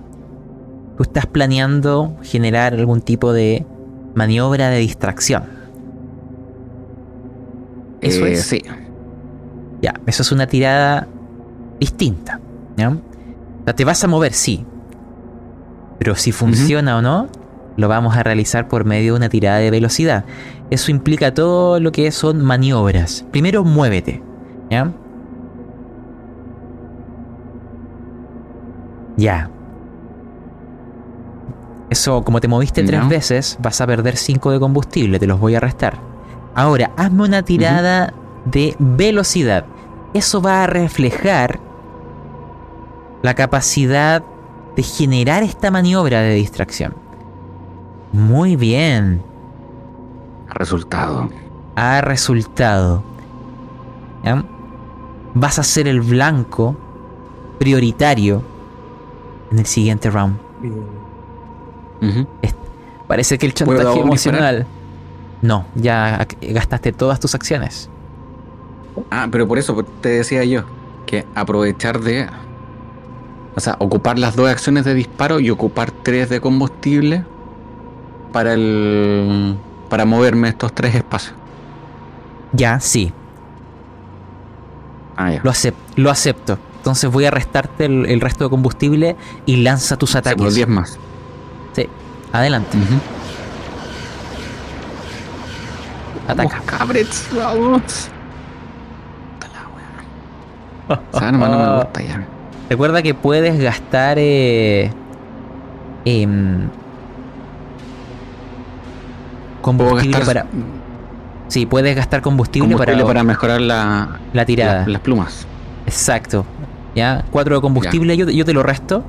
¿tú estás planeando generar algún tipo de maniobra de distracción? Eso Eh, es. Sí. Ya, eso es una tirada distinta. ¿ya? O sea, te vas a mover, sí. Pero si funciona o no, lo vamos a realizar por medio de una tirada de velocidad. Eso implica todo lo que son maniobras. Primero, muévete. ¿Ya? Ya. Eso, como te moviste tres veces, vas a perder 5 de combustible, te los voy a restar. Ahora, hazme una tirada de velocidad. Eso va a reflejar la capacidad de generar esta maniobra de distracción. Muy bien. Resultado. Ha resultado. ¿Ya? Vas a ser el blanco prioritario en el siguiente round. Parece que el ¿Puedo chantaje emocional. No, ya gastaste todas tus acciones. Ah, pero por eso te decía yo que aprovechar de. O sea, ocupar las dos acciones de disparo y ocupar tres de combustible para el. para moverme estos tres espacios. Ya, sí, Ah, ya. lo, acep- lo acepto. Entonces voy a restarte el, el resto de combustible y lanza tus Sí, por ataques. 10 más. Sí, adelante, ataca. Cabrets, vamos. La wea. [LAUGHS] Esa arma no me gusta ya. Recuerda que puedes gastar eh, em, combustible gastar para. Sí, puedes gastar combustible, combustible para, para mejorar la, la tirada. la- las plumas. Exacto. ¿Ya? 4 de combustible, yo, yo te lo resto.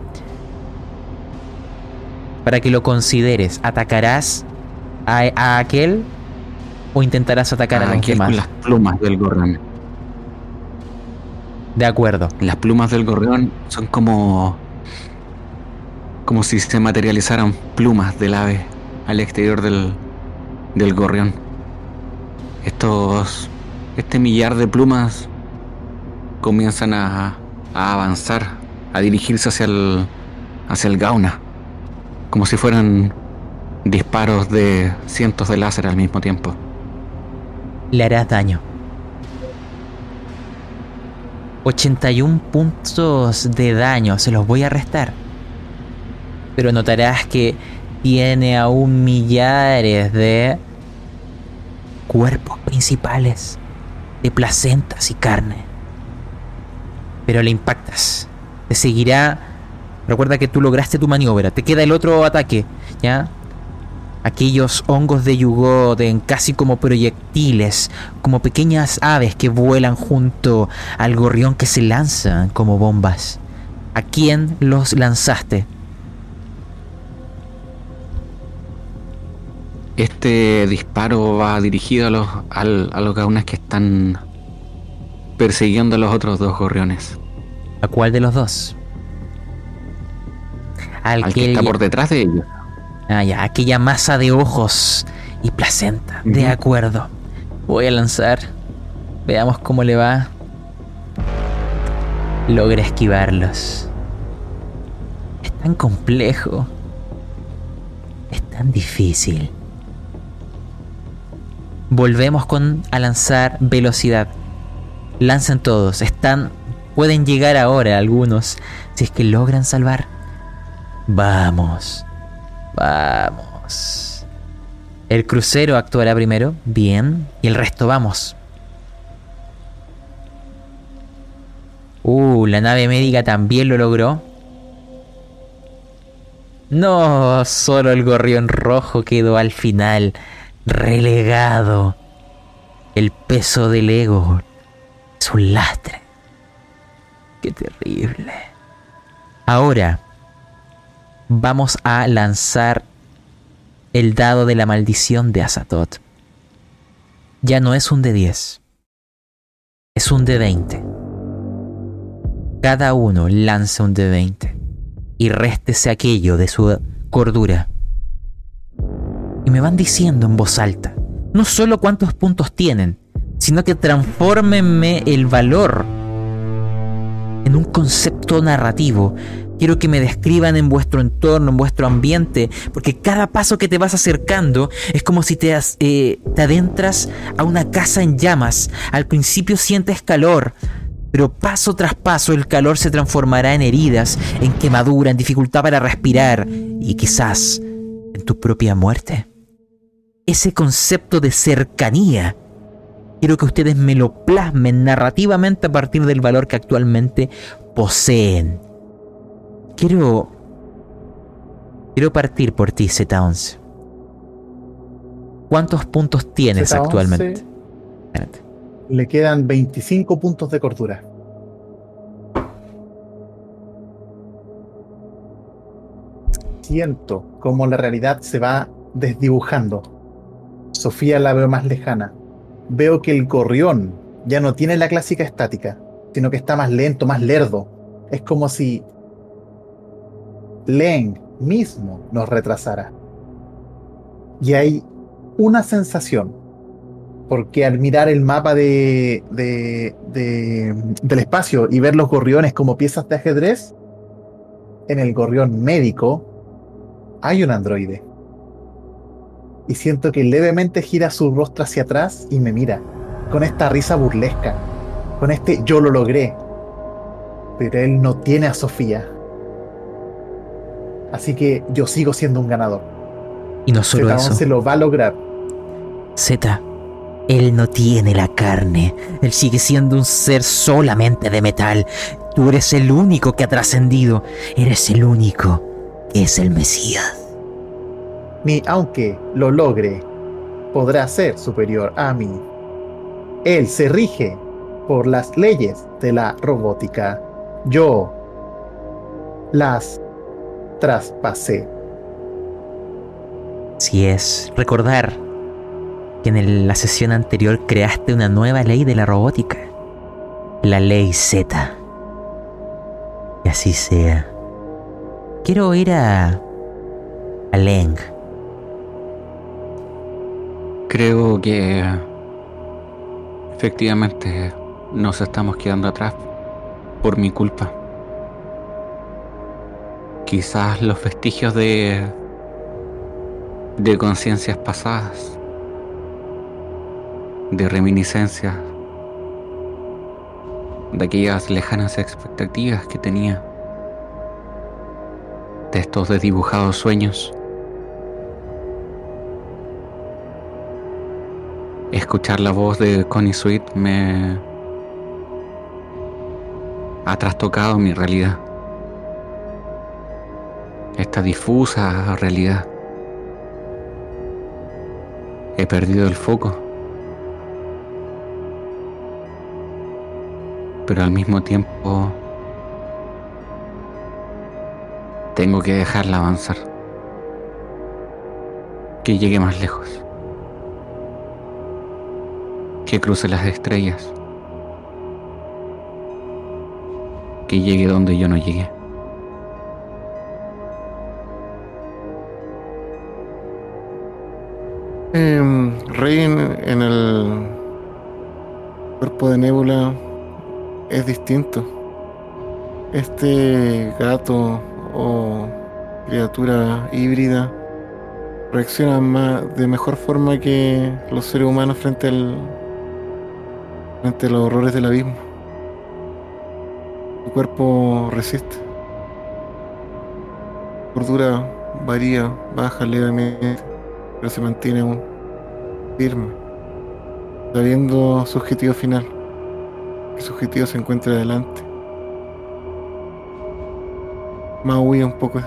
Para que lo consideres. ¿Atacarás a, a aquel o intentarás atacar a Ah, los demás? con las plumas del gorrión. De acuerdo. Las plumas del gorrión son como. como si se materializaran plumas del ave al exterior del, del gorrión. Estos. este millar de plumas comienzan a, a avanzar, a dirigirse hacia el. hacia el gauna. Como si fueran disparos de cientos de láser al mismo tiempo. Le harás daño. 81 puntos de daño, se los voy a restar. Pero notarás que tiene aún millares de cuerpos principales, de placentas y carne. Pero le impactas. Te seguirá. Recuerda que tú lograste tu maniobra. Te queda el otro ataque, ¿ya? Aquellos hongos de Yugoten, casi como proyectiles, como pequeñas aves que vuelan junto al gorrión que se lanzan como bombas. ¿A quién los lanzaste? Este disparo va dirigido a los, al- a los gaunes que están persiguiendo a los otros dos gorriones. ¿A cuál de los dos? Al, Al que que está por detrás de ellos. Ah, ya, aquella masa de ojos y placenta. De acuerdo. Voy a lanzar. Veamos cómo le va. Logra esquivarlos. Es tan complejo. Es tan difícil. Volvemos con a lanzar velocidad. Lancen todos. Están. Pueden llegar ahora algunos. Si es que logran salvar. Vamos. Vamos. El crucero actuará primero. Bien. Y el resto vamos. Uh, la nave médica también lo logró. No, solo el gorrión rojo quedó al final relegado. El peso del ego es un lastre. Qué terrible. Ahora vamos a lanzar el dado de la maldición de Azatoth. Ya no es un de 10. Es un de 20. Cada uno lanza un de 20 y réstese aquello de su cordura. Y me van diciendo en voz alta, no solo cuántos puntos tienen, sino que transfórmenme el valor en un concepto narrativo. Quiero que me describan en vuestro entorno, en vuestro ambiente, porque cada paso que te vas acercando es como si eh, te adentras a una casa en llamas. Al principio sientes calor, pero paso tras paso el calor se transformará en heridas, en quemadura, en dificultad para respirar y quizás en tu propia muerte. Ese concepto de cercanía quiero que ustedes me lo plasmen narrativamente a partir del valor que actualmente poseen. Quiero. Quiero partir por ti, Z11. ¿Cuántos puntos tienes Z11, actualmente? Le quedan 25 puntos de cordura. Siento cómo la realidad se va desdibujando. Sofía la veo más lejana. Veo que el gorrión ya no tiene la clásica estática, sino que está más lento, más lerdo. Es como si Leng mismo nos retrasara. Y hay una sensación porque al mirar el mapa de, de- de- del espacio y ver los gorriones como piezas de ajedrez, en el gorrión médico hay un androide. Y siento que levemente gira su rostro hacia atrás y me mira, con esta risa burlesca, con este yo lo logré. Pero él no tiene a Sofía. Así que yo sigo siendo un ganador. Y no solo Z11 eso. lo va a lograr. Z, él no tiene la carne. Él sigue siendo un ser solamente de metal. Tú eres el único que ha trascendido. Eres el único que es el Mesías. ni aunque lo logre, podrá ser superior a mí. Él se rige por las leyes de la robótica. Yo las traspasé. Si es recordar que en el- la sesión anterior creaste una nueva ley de la robótica. La ley Z. Y así sea. Quiero ir a... a Leng. Creo que efectivamente nos estamos quedando atrás por mi culpa. Quizás los vestigios de de conciencias pasadas, de reminiscencias, de aquellas lejanas expectativas que tenía, de estos desdibujados sueños. escuchar la voz de Connie Sweet me ha trastocado mi realidad. Esta difusa realidad. He perdido el foco. Pero al mismo tiempo tengo que dejarla avanzar. Que llegue más lejos. Que cruce las estrellas. Que llegue donde yo no llegué. En, el cuerpo de Nebula es distinto. Este gato o criatura híbrida reacciona más, de mejor forma que los seres humanos frente al frente a los horrores del abismo. Su cuerpo resiste. Su cordura varía, baja levemente, pero se mantiene aún firme, sabiendo su objetivo final, que su objetivo se encuentra adelante. Maui un poco.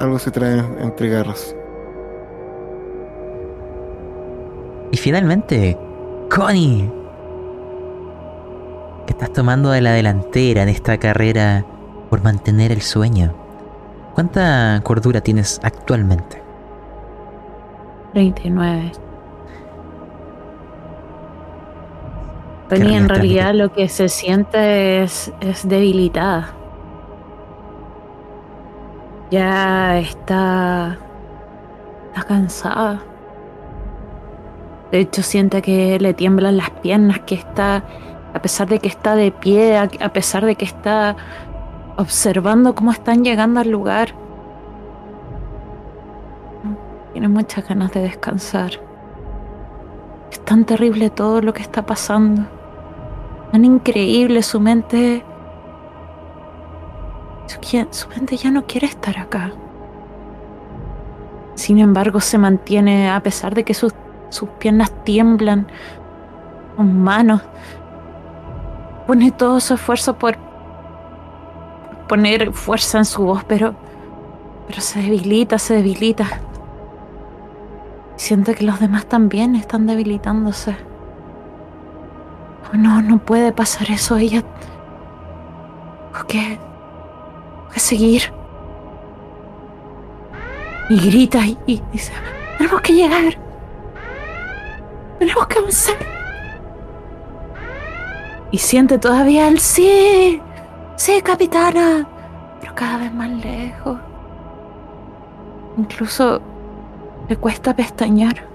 Algo se trae entre garras. Y finalmente, Connie, estás tomando de la delantera en esta carrera por mantener el sueño. ¿Cuánta cordura tienes actualmente? 39. Connie Qué en realidad lo que se siente es, es debilitada. Ya está, está cansada. De hecho siente que le tiemblan las piernas, que está, a pesar de que está de pie, a pesar de que está observando cómo están llegando al lugar. Muchas ganas de descansar. Es tan terrible todo lo que está pasando. Tan increíble su mente. Su, su mente ya no quiere estar acá. Sin embargo, se mantiene a pesar de que sus, sus piernas tiemblan, sus manos. Pone todo su esfuerzo por poner fuerza en su voz, pero, pero se debilita, se debilita. Siente que los demás también están debilitándose. Oh, no, no puede pasar eso. Ella. Que. tengo que seguir. Y grita y dice: Tenemos que llegar. Tenemos que avanzar. Y siente todavía el sí. Sí, capitana. Pero cada vez más lejos. Incluso le cuesta pestañear.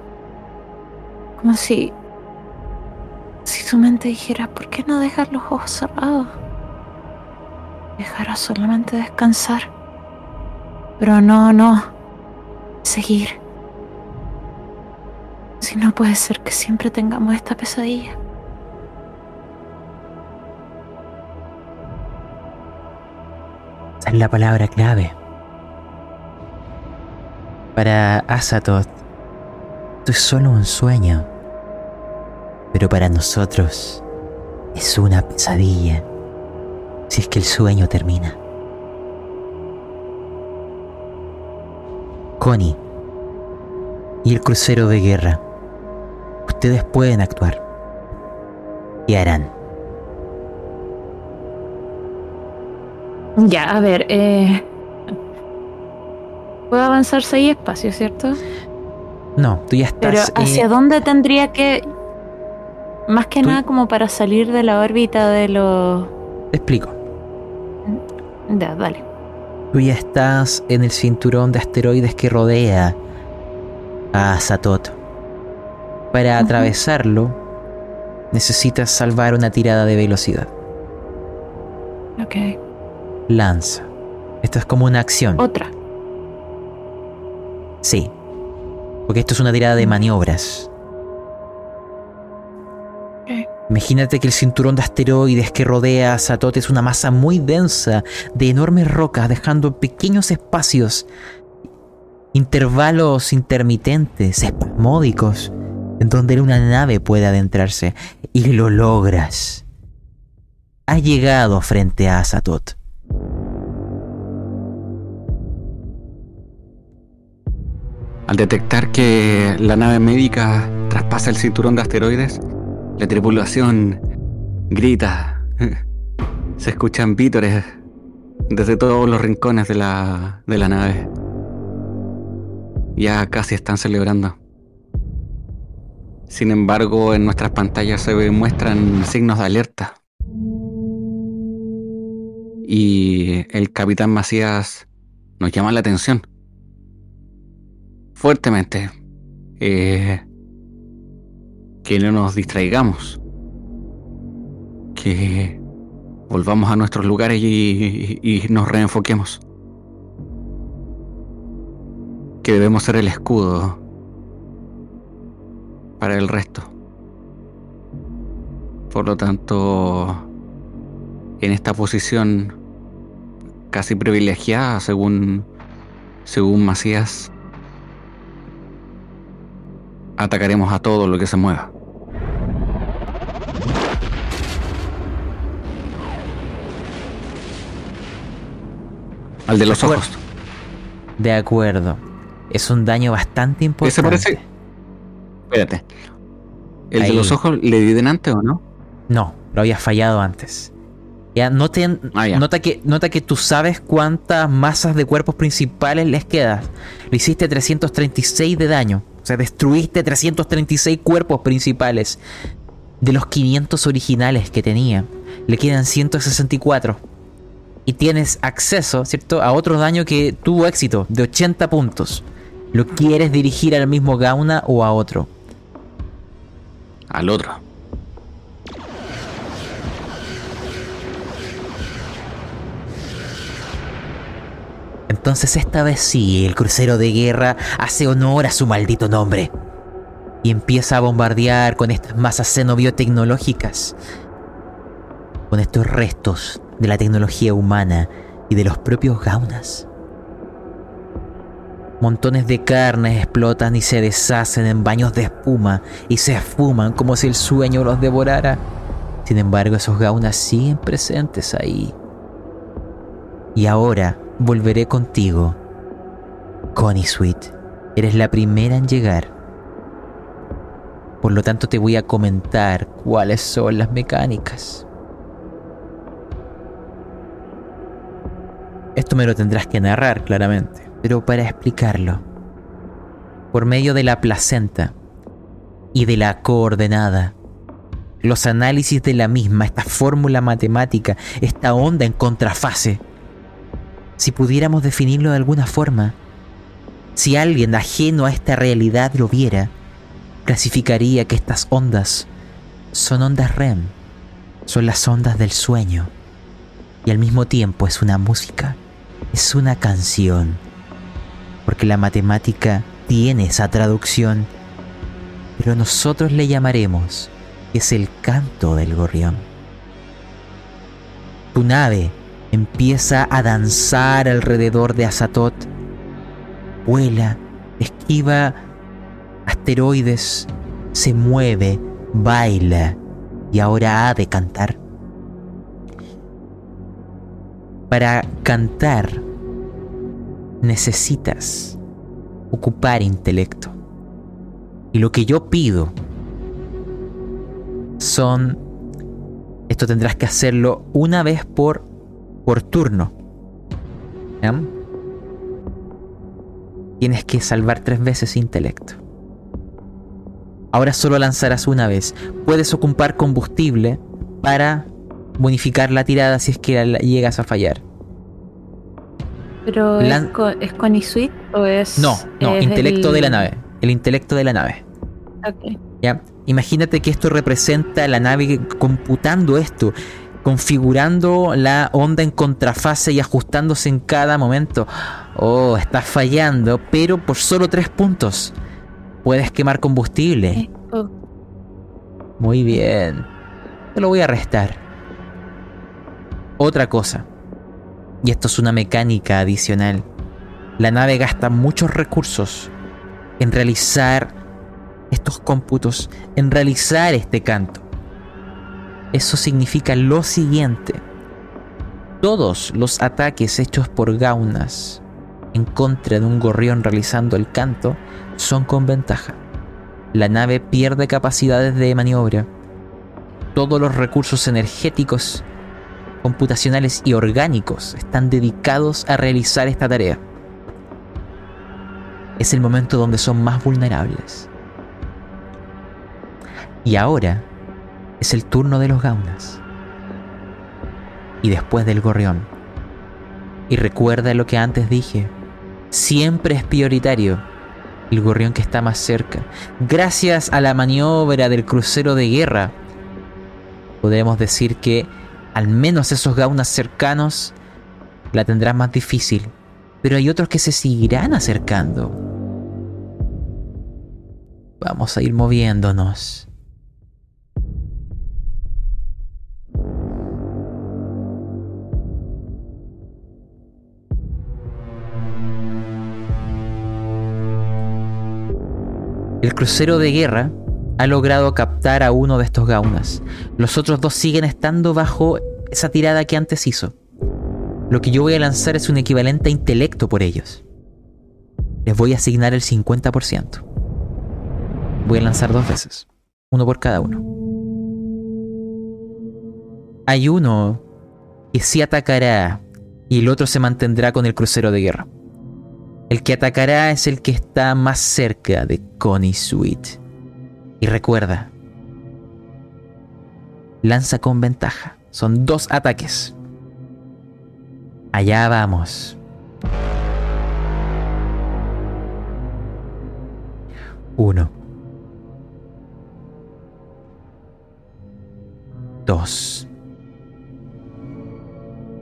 Como si. Si su mente dijera, ¿por qué no dejar los ojos cerrados? Dejará solamente descansar. Pero no, no. Seguir. Si no puede ser que siempre tengamos esta pesadilla. Esa es la palabra clave. Para Azatoth, esto es solo un sueño. Pero para nosotros es una pesadilla. Si es que el sueño termina. Connie y el crucero de guerra. Ustedes pueden actuar. Y harán. Ya, a ver, eh. Puedo avanzar seis espacios, ¿cierto? No, tú ya Pero estás. ¿hacia eh, dónde tendría que.? Más que Tú- nada como para salir de la órbita de los. Te explico. Ya, dale. Tú ya estás en el cinturón de asteroides que rodea a Azatoth. Para atravesarlo, necesitas salvar una tirada de velocidad. Ok. Lanza. Esto es como una acción. Otra. Sí. Porque esto es una tirada de maniobras. Ok. Imagínate que el cinturón de asteroides que rodea a Azatoth es una masa muy densa de enormes rocas, dejando pequeños espacios, intervalos intermitentes, espasmódicos, en donde una nave puede adentrarse. Y lo logras. Has llegado frente a Azatoth. Al detectar que la nave médica traspasa el cinturón de asteroides, la tripulación grita. [LAUGHS] Se escuchan vítores desde todos los rincones de la, de la nave. Ya casi están celebrando. Sin embargo, en nuestras pantallas se muestran signos de alerta. Y el capitán Macías nos llama la atención. Fuertemente. Eh, que no nos distraigamos. Que volvamos a nuestros lugares y, y nos reenfoquemos. Que debemos ser el escudo para el resto. Por lo tanto, en esta posición casi privilegiada, según, según Macías, atacaremos a todo lo que se mueva. Al de los ojos. De acuerdo. Es un daño bastante importante. Ese parece. Espérate. ¿El Ahí. de los ojos le di delante o no? No, lo habías fallado antes. Ya, noten- Ah, ya. Nota, que, nota que tú sabes cuántas masas de cuerpos principales les quedan. Le hiciste 336 de daño. Sea, destruiste 336 cuerpos principales. De los 500 originales que tenía, le quedan 164. Y tienes acceso, ¿cierto?, a otro daño que tuvo éxito, de 80 puntos. ¿Lo quieres dirigir al mismo Gauna o a otro? Al otro. Entonces esta vez sí, el crucero de guerra hace honor a su maldito nombre. Y empieza a bombardear con estas masas xenobiotecnológicas. Con estos restos de la tecnología humana y de los propios gaunas. Montones de carnes explotan y se deshacen en baños de espuma y se esfuman como si el sueño los devorara. Sin embargo, esos gaunas siguen presentes ahí. Y ahora volveré contigo. Connie Sweet, eres la primera en llegar. Por lo tanto te voy a comentar cuáles son las mecánicas. Esto me lo tendrás que narrar claramente, pero para explicarlo. Por medio de la placenta y de la coordenada, los análisis de la misma, esta fórmula matemática, esta onda en contrafase, si pudiéramos definirlo de alguna forma, si alguien ajeno a esta realidad lo viera, clasificaría que estas ondas son ondas REM, son las ondas del sueño, y al mismo tiempo es una música, es una canción, porque la matemática tiene esa traducción, pero nosotros le llamaremos es el canto del gorrión. Tu nave empieza a danzar alrededor de Azatot. Vuela, esquiva asteroides, se mueve, baila y ahora ha de cantar. Para cantar necesitas ocupar intelecto. Y lo que yo pido son... Esto tendrás que hacerlo una vez por por turno. ¿Ya? Tienes que salvar tres veces intelecto. Ahora solo lanzarás una vez. Puedes ocupar combustible para bonificar la tirada si es que la llegas a fallar. ¿Pero Lan- es, con, es Sweet o es.? No, no, es intelecto el- de la nave. El intelecto de la nave. Ok. ¿ya? Imagínate que esto representa la nave computando esto, configurando la onda en contrafase y ajustándose en cada momento. Oh, estás fallando, pero por solo tres puntos. Puedes quemar combustible. Oh, Muy bien. Te lo voy a restar. Otra cosa. Y esto es una mecánica adicional. La nave gasta muchos recursos en realizar estos cómputos, en realizar este canto. Eso significa lo siguiente. Todos los ataques hechos por gaunas en contra de un gorrión realizando el canto son con ventaja. La nave pierde capacidades de maniobra. Todos los recursos energéticos, computacionales y orgánicos están dedicados a realizar esta tarea. Es el momento donde son más vulnerables. Y ahora es el turno de los gaunas. Y después del gorrión. Y recuerda lo que antes dije. Siempre es prioritario el gorrión que está más cerca. Gracias a la maniobra del crucero de guerra, podemos decir que al menos esos gaunas cercanos la tendrán más difícil. Pero hay otros que se seguirán acercando. Vamos a ir moviéndonos. El crucero de guerra ha logrado captar a uno de estos gaunas. Los otros dos siguen estando bajo esa tirada que antes hizo. Lo que yo voy a lanzar es un equivalente a intelecto por ellos. Les voy a asignar el 50%. Voy a lanzar dos veces. Uno por cada uno. Hay uno que sí atacará y el otro se mantendrá con el crucero de guerra. El que atacará es el que está más cerca de Connie Sweet. Y recuerda, lanza con ventaja. Son dos ataques. Allá vamos. Uno. Dos.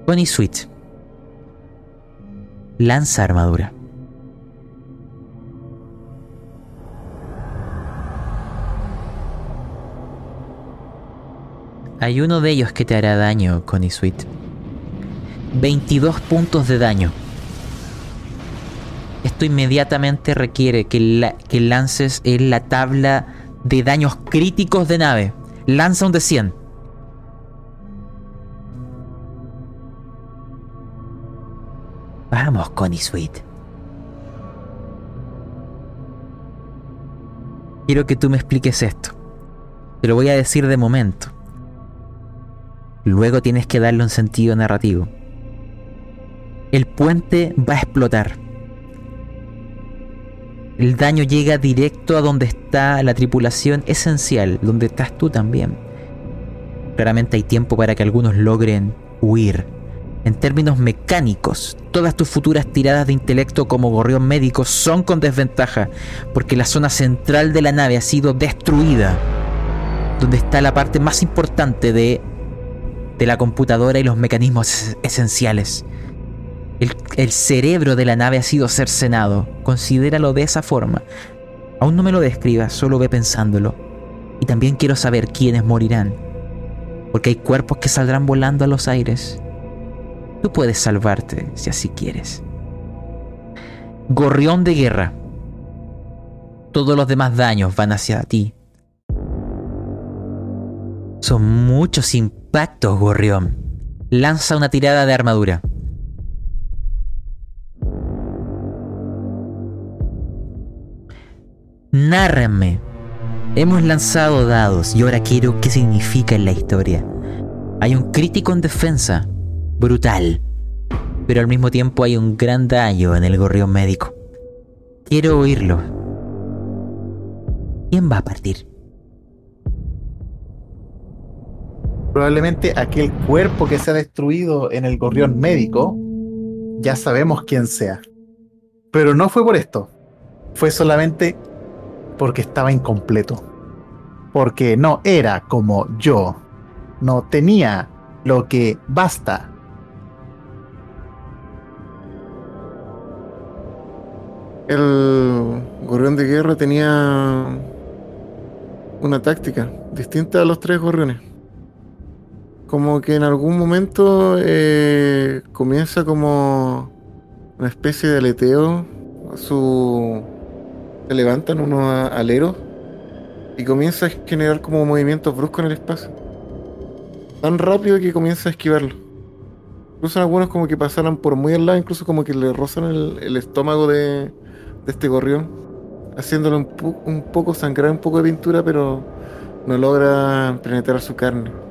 Connie Sweet. Lanza armadura. Hay uno de ellos que te hará daño, Connie Sweet. 22 puntos de daño. Esto inmediatamente requiere que, la- que lances en la tabla de daños críticos de nave. Lanza un de 100. Vamos, Connie Sweet. Quiero que tú me expliques esto. Te lo voy a decir de momento. Luego tienes que darle un sentido narrativo. El puente va a explotar. El daño llega directo a donde está la tripulación esencial, donde estás tú también. Claramente hay tiempo para que algunos logren huir. En términos mecánicos, todas tus futuras tiradas de intelecto como gorrión médico son con desventaja, porque la zona central de la nave ha sido destruida, donde está la parte más importante de de la computadora y los mecanismos es- esenciales. El, el cerebro de la nave ha sido cercenado. Considéralo de esa forma. Aún no me lo describas, solo ve pensándolo. Y también quiero saber quiénes morirán. Porque hay cuerpos que saldrán volando a los aires. Tú puedes salvarte si así quieres. Gorrión de guerra. Todos los demás daños van hacia ti. Son muchos impactos, gorrión. Lanza una tirada de armadura. Nárrame. Hemos lanzado dados y ahora quiero qué significa en la historia. Hay un crítico en defensa, brutal, pero al mismo tiempo hay un gran daño en el gorrión médico. Quiero oírlo. ¿Quién va a partir? Probablemente aquel cuerpo que se ha destruido en el gorrión médico, ya sabemos quién sea. Pero no fue por esto. Fue solamente porque estaba incompleto. Porque no era como yo. No tenía lo que basta. El gorrión de guerra tenía una táctica distinta a los tres gorriones. Como que en algún momento eh, comienza como una especie de aleteo. Su... Se levantan unos aleros y comienza a generar como movimientos bruscos en el espacio. Tan rápido que comienza a esquivarlo. Incluso algunos como que pasaran por muy al lado, incluso como que le rozan el, estómago de, este gorrión, haciéndolo un, un poco sangrar un poco de pintura, pero no logran penetrar su carne.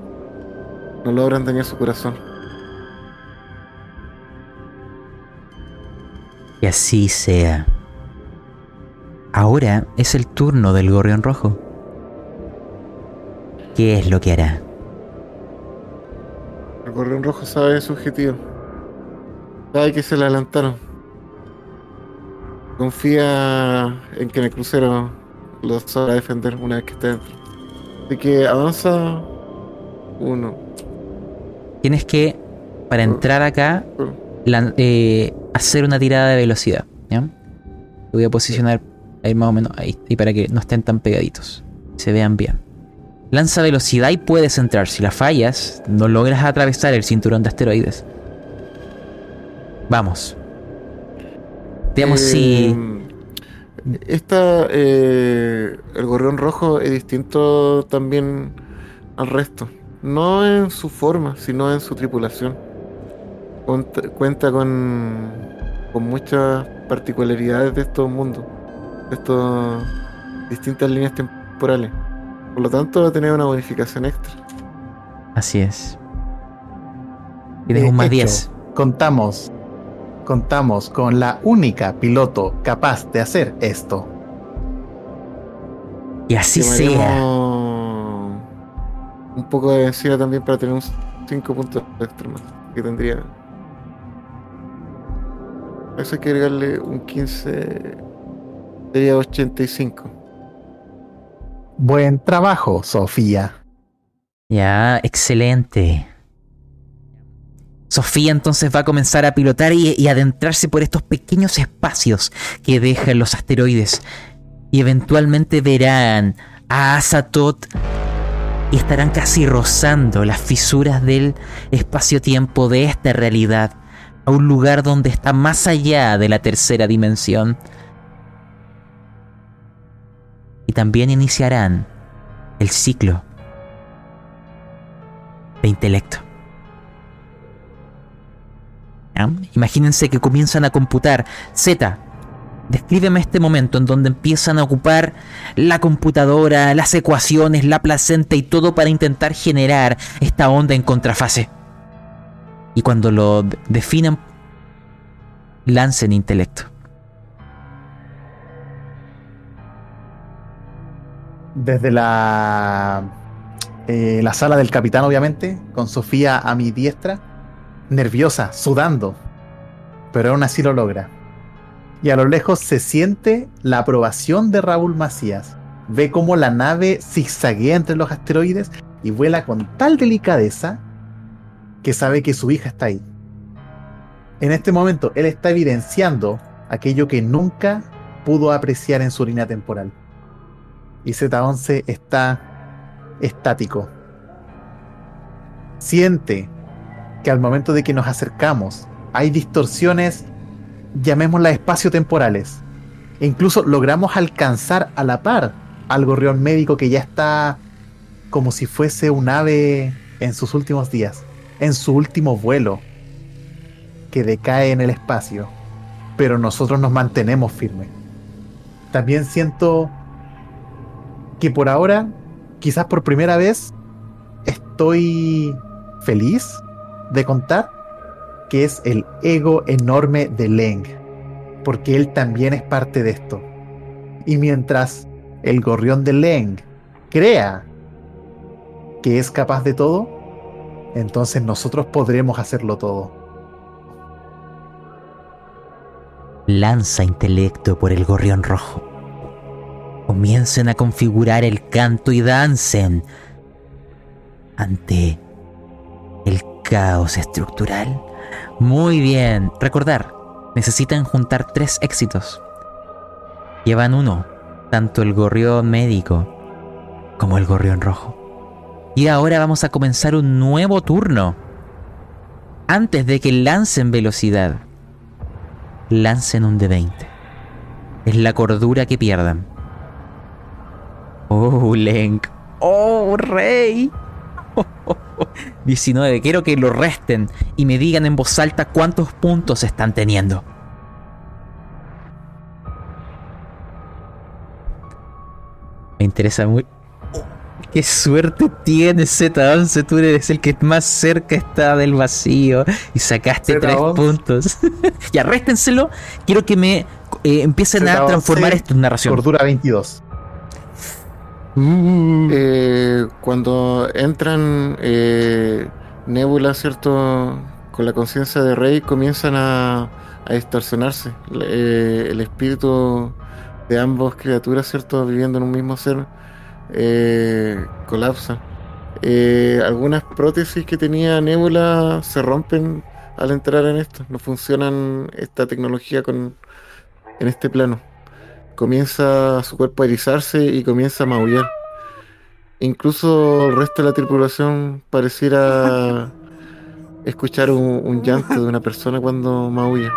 No logran dañar su corazón. Que así sea. Ahora es el turno del gorrión rojo. ¿Qué es lo que hará? El gorrión rojo sabe su objetivo. Sabe que se le adelantaron. Confía en que en el crucero lo sabrá defender una vez que esté dentro. Así que avanza uno. Tienes que, para entrar acá, lan- eh, hacer una tirada de velocidad. ¿ya? Te voy a posicionar ahí más o menos ahí, y para que no estén tan pegaditos. Se vean bien. Lanza velocidad y puedes entrar. Si la fallas, no logras atravesar el cinturón de asteroides. Vamos. Veamos si. Eh, Esta, eh, el gorrión rojo es distinto también al resto. No en su forma, sino en su tripulación. Cuenta, cuenta con, con muchas particularidades de estos mundos, de estas distintas líneas temporales. Por lo tanto, va a tener una bonificación extra. Así es. Tienes De un más hecho, 10. Contamos, contamos con la única piloto capaz de hacer esto. Y así sea. Un poco de vencida también para tener un 5 puntos extra más. Que tendría. A Eso hay que agregarle un 15. Sería 85. Buen trabajo, Sofía. Ya, excelente. Sofía entonces va a comenzar a pilotar y, y adentrarse por estos pequeños espacios que dejan los asteroides. Y eventualmente verán a Asatot y estarán casi rozando las fisuras del espacio-tiempo de esta realidad. A un lugar donde está más allá de la tercera dimensión. Y también iniciarán el ciclo de intelecto. Imagínense que comienzan a computar. Z, descríbeme este momento en donde empiezan a ocupar la computadora, las ecuaciones, la placenta y todo para intentar generar esta onda en contrafase. Y cuando lo de- definan, lancen intelecto. Desde la, eh, la sala del capitán, obviamente, con Sofía a mi diestra, nerviosa, sudando, pero aún así lo logra. Y a lo lejos se siente la aprobación de Raúl Macías. Ve cómo la nave zigzaguea entre los asteroides y vuela con tal delicadeza que sabe que su hija está ahí. En este momento, él está evidenciando aquello que nunca pudo apreciar en su línea temporal y Z11 está estático. Siente que al momento de que nos acercamos hay distorsiones, llamémoslas espacio-temporales. E incluso logramos alcanzar a la par al gorrión médico que ya está como si fuese un ave en sus últimos días, en su último vuelo, que decae en el espacio, pero nosotros nos mantenemos firmes. También siento que por ahora, quizás por primera vez, estoy feliz de contar que es el ego enorme de Leng, porque él también es parte de esto. Y mientras el gorrión de Leng crea que es capaz de todo, entonces nosotros podremos hacerlo todo. Lanza intelecto por el gorrión rojo. Comiencen a configurar el canto y dancen ante el caos estructural. Muy bien. Recordar, necesitan juntar tres éxitos. Llevan uno, tanto el gorrión médico como el gorrión rojo. Y ahora vamos a comenzar un nuevo turno. Antes de que lancen velocidad, lancen un de 20. Es la cordura que pierdan. Oh, Lenk. Oh, rey. [LAUGHS] 19. Quiero que lo resten y me digan en voz alta cuántos puntos están teniendo. Me interesa muy. Qué suerte tienes, Z11. Tú eres el que más cerca está del vacío y sacaste tres Z11. puntos. [LAUGHS] ya, réstenselo. Quiero que me eh, empiecen a Z11, transformar esto en narración. Cordura 22. Eh, cuando entran eh, Nebula, ¿cierto? Con la conciencia de Rey, comienzan a, a distorsionarse. Eh, el espíritu de ambas criaturas, ¿cierto? Viviendo en un mismo ser, eh, colapsa. Algunas prótesis que tenía Nebula se rompen al entrar en esto. No funcionan esta tecnología con, en este plano. Comienza su cuerpo a erizarse y comienza a maullar. Incluso el resto de la tripulación pareciera escuchar un, llanto de una persona cuando maulla.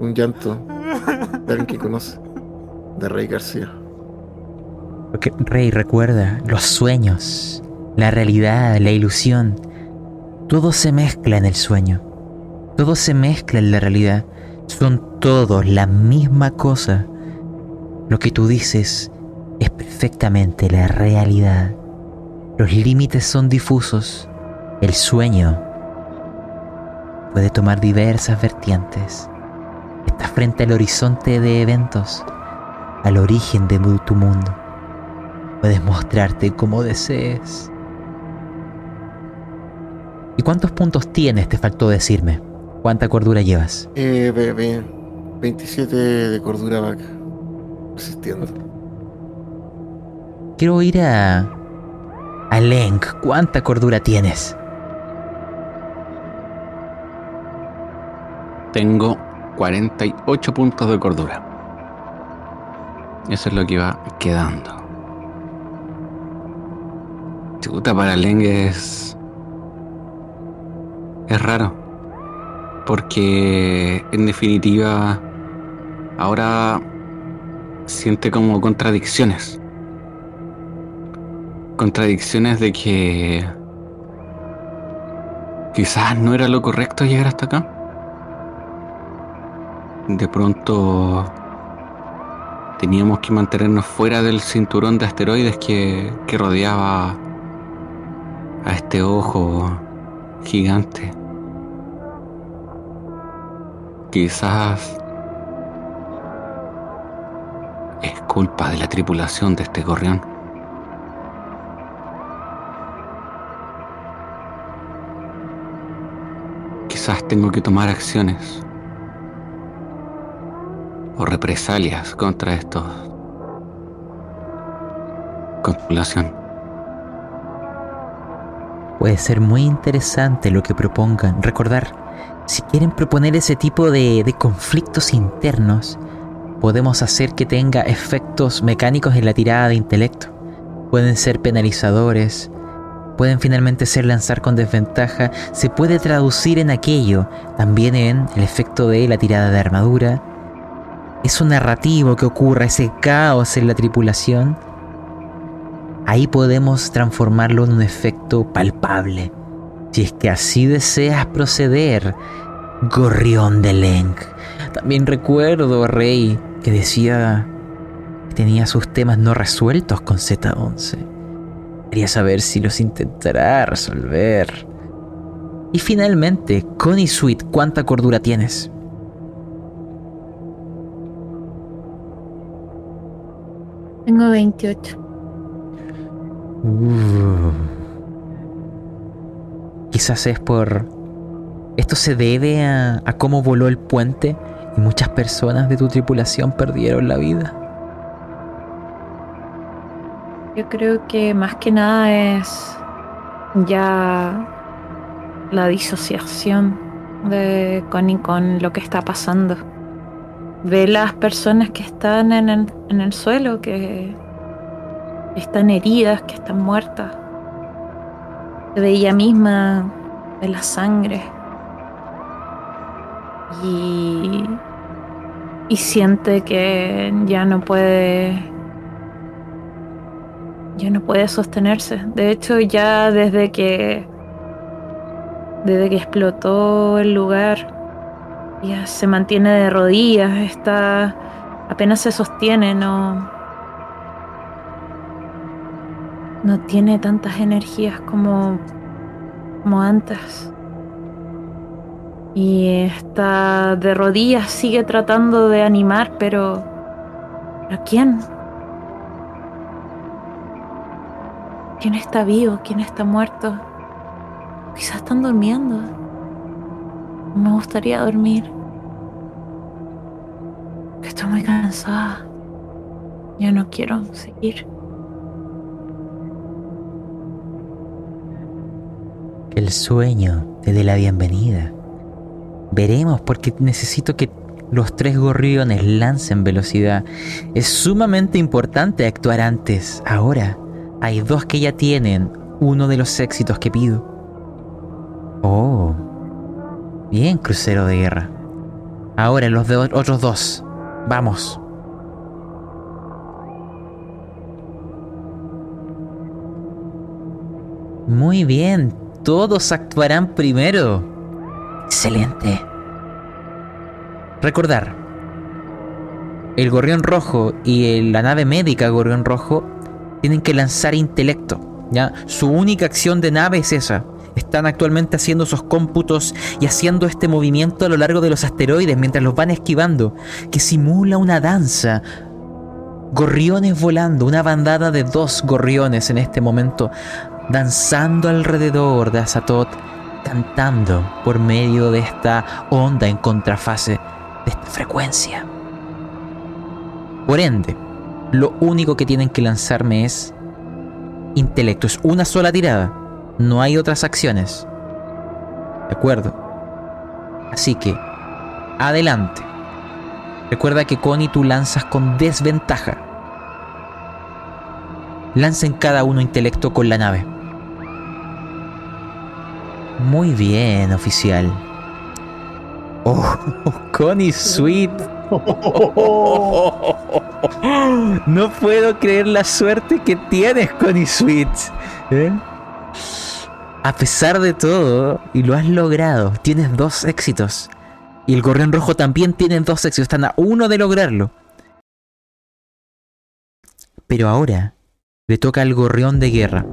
Un llanto de alguien que conoce. De Rey García. Porque, Rey, recuerda, los sueños, la realidad, la ilusión, todo se mezcla en el sueño. Todo se mezcla en la realidad. Son todos la misma cosa. Lo que tú dices es perfectamente la realidad. Los límites son difusos. El sueño puede tomar diversas vertientes. Estás frente al horizonte de eventos, al origen de tu mundo. Puedes mostrarte como desees. ¿Y cuántos puntos tienes? Te faltó decirme. ¿Cuánta cordura llevas? Eh, ve- ve- 27 de cordura vaca. Resistiendo. Quiero ir a. a Lenk. ¿Cuánta cordura tienes? Tengo 48 puntos de cordura. Eso es lo que va quedando. Chuta para Leng es. Es raro. Porque en definitiva. Ahora siente como contradicciones. Contradicciones de que. Quizás no era lo correcto llegar hasta acá de pronto teníamos que mantenernos fuera del cinturón de asteroides que, que rodeaba a este ojo gigante. Quizás es culpa de la tripulación de este gorrión. Quizás tengo que tomar acciones o represalias contra estos con tripulación. Puede ser muy interesante lo que propongan. Recordar, si quieren proponer ese tipo de, de conflictos internos, podemos hacer que tenga efectos mecánicos en la tirada de intelecto. Pueden ser penalizadores, pueden finalmente ser lanzar con desventaja, se puede traducir en aquello, también en el efecto de la tirada de armadura. Eso narrativo que ocurra, ese caos en la tripulación, ahí podemos transformarlo en un efecto palpable. Si es que así deseas proceder, Gorrión de Lenk. También recuerdo, Rey, que decía que tenía sus temas no resueltos con Z11. Quería saber si los intentará resolver. Y finalmente, Connie Sweet, ¿cuánta cordura tienes? Tengo 28. Uh. Quizás es por... Esto se debe a, a cómo voló el puente y muchas personas de tu tripulación perdieron la vida. Yo creo que más que nada es ya la disociación de Connie con lo que está pasando. Ve las personas que están en el, en el suelo, que están heridas, que están muertas. Ve ella misma, ve la sangre. Y, y siente que ya no puede ya no puede sostenerse. De hecho, ya desde que desde que explotó el lugar, ya se mantiene de rodillas, está apenas se sostiene, no no tiene tantas energías como como antes. Y está de rodillas, sigue tratando de animar, pero ¿a quién? ¿Quién está vivo? ¿Quién está muerto? Quizás están durmiendo. Me gustaría dormir. Estoy muy cansada. Ya no quiero seguir. Que el sueño te dé la bienvenida. Veremos porque necesito que los tres gorriones lancen velocidad. Es sumamente importante actuar antes, ahora. Hay dos que ya tienen uno de los éxitos que pido. Oh. Bien, crucero de guerra. Ahora los de otros dos. Vamos. Muy bien. Todos actuarán primero. Excelente. Recordar. El gorrión rojo y la nave médica gorrión rojo tienen que lanzar intelecto. ¿ya? Su única acción de nave es esa. Están actualmente haciendo esos cómputos y haciendo este movimiento a lo largo de los asteroides mientras los van esquivando, que simula una danza. Gorriones volando, una bandada de dos gorriones en este momento, danzando alrededor de Azatoth, cantando por medio de esta onda en contrafase, de esta frecuencia. Por ende, lo único que tienen que lanzarme es intelecto. Es una sola tirada. No hay otras acciones. ¿De acuerdo? Así que, adelante. Recuerda que Connie tú lanzas con desventaja. Lancen cada uno intelecto con la nave. Muy bien, oficial. Oh, [LAUGHS] Connie Sweet. [LAUGHS] No puedo creer la suerte que tienes, Connie Sweet. ¿Eh? A pesar de todo, y lo has logrado, tienes dos éxitos. Y el Gorrión Rojo también tiene dos éxitos, están a uno de lograrlo. Pero ahora le toca al Gorrión de Guerra.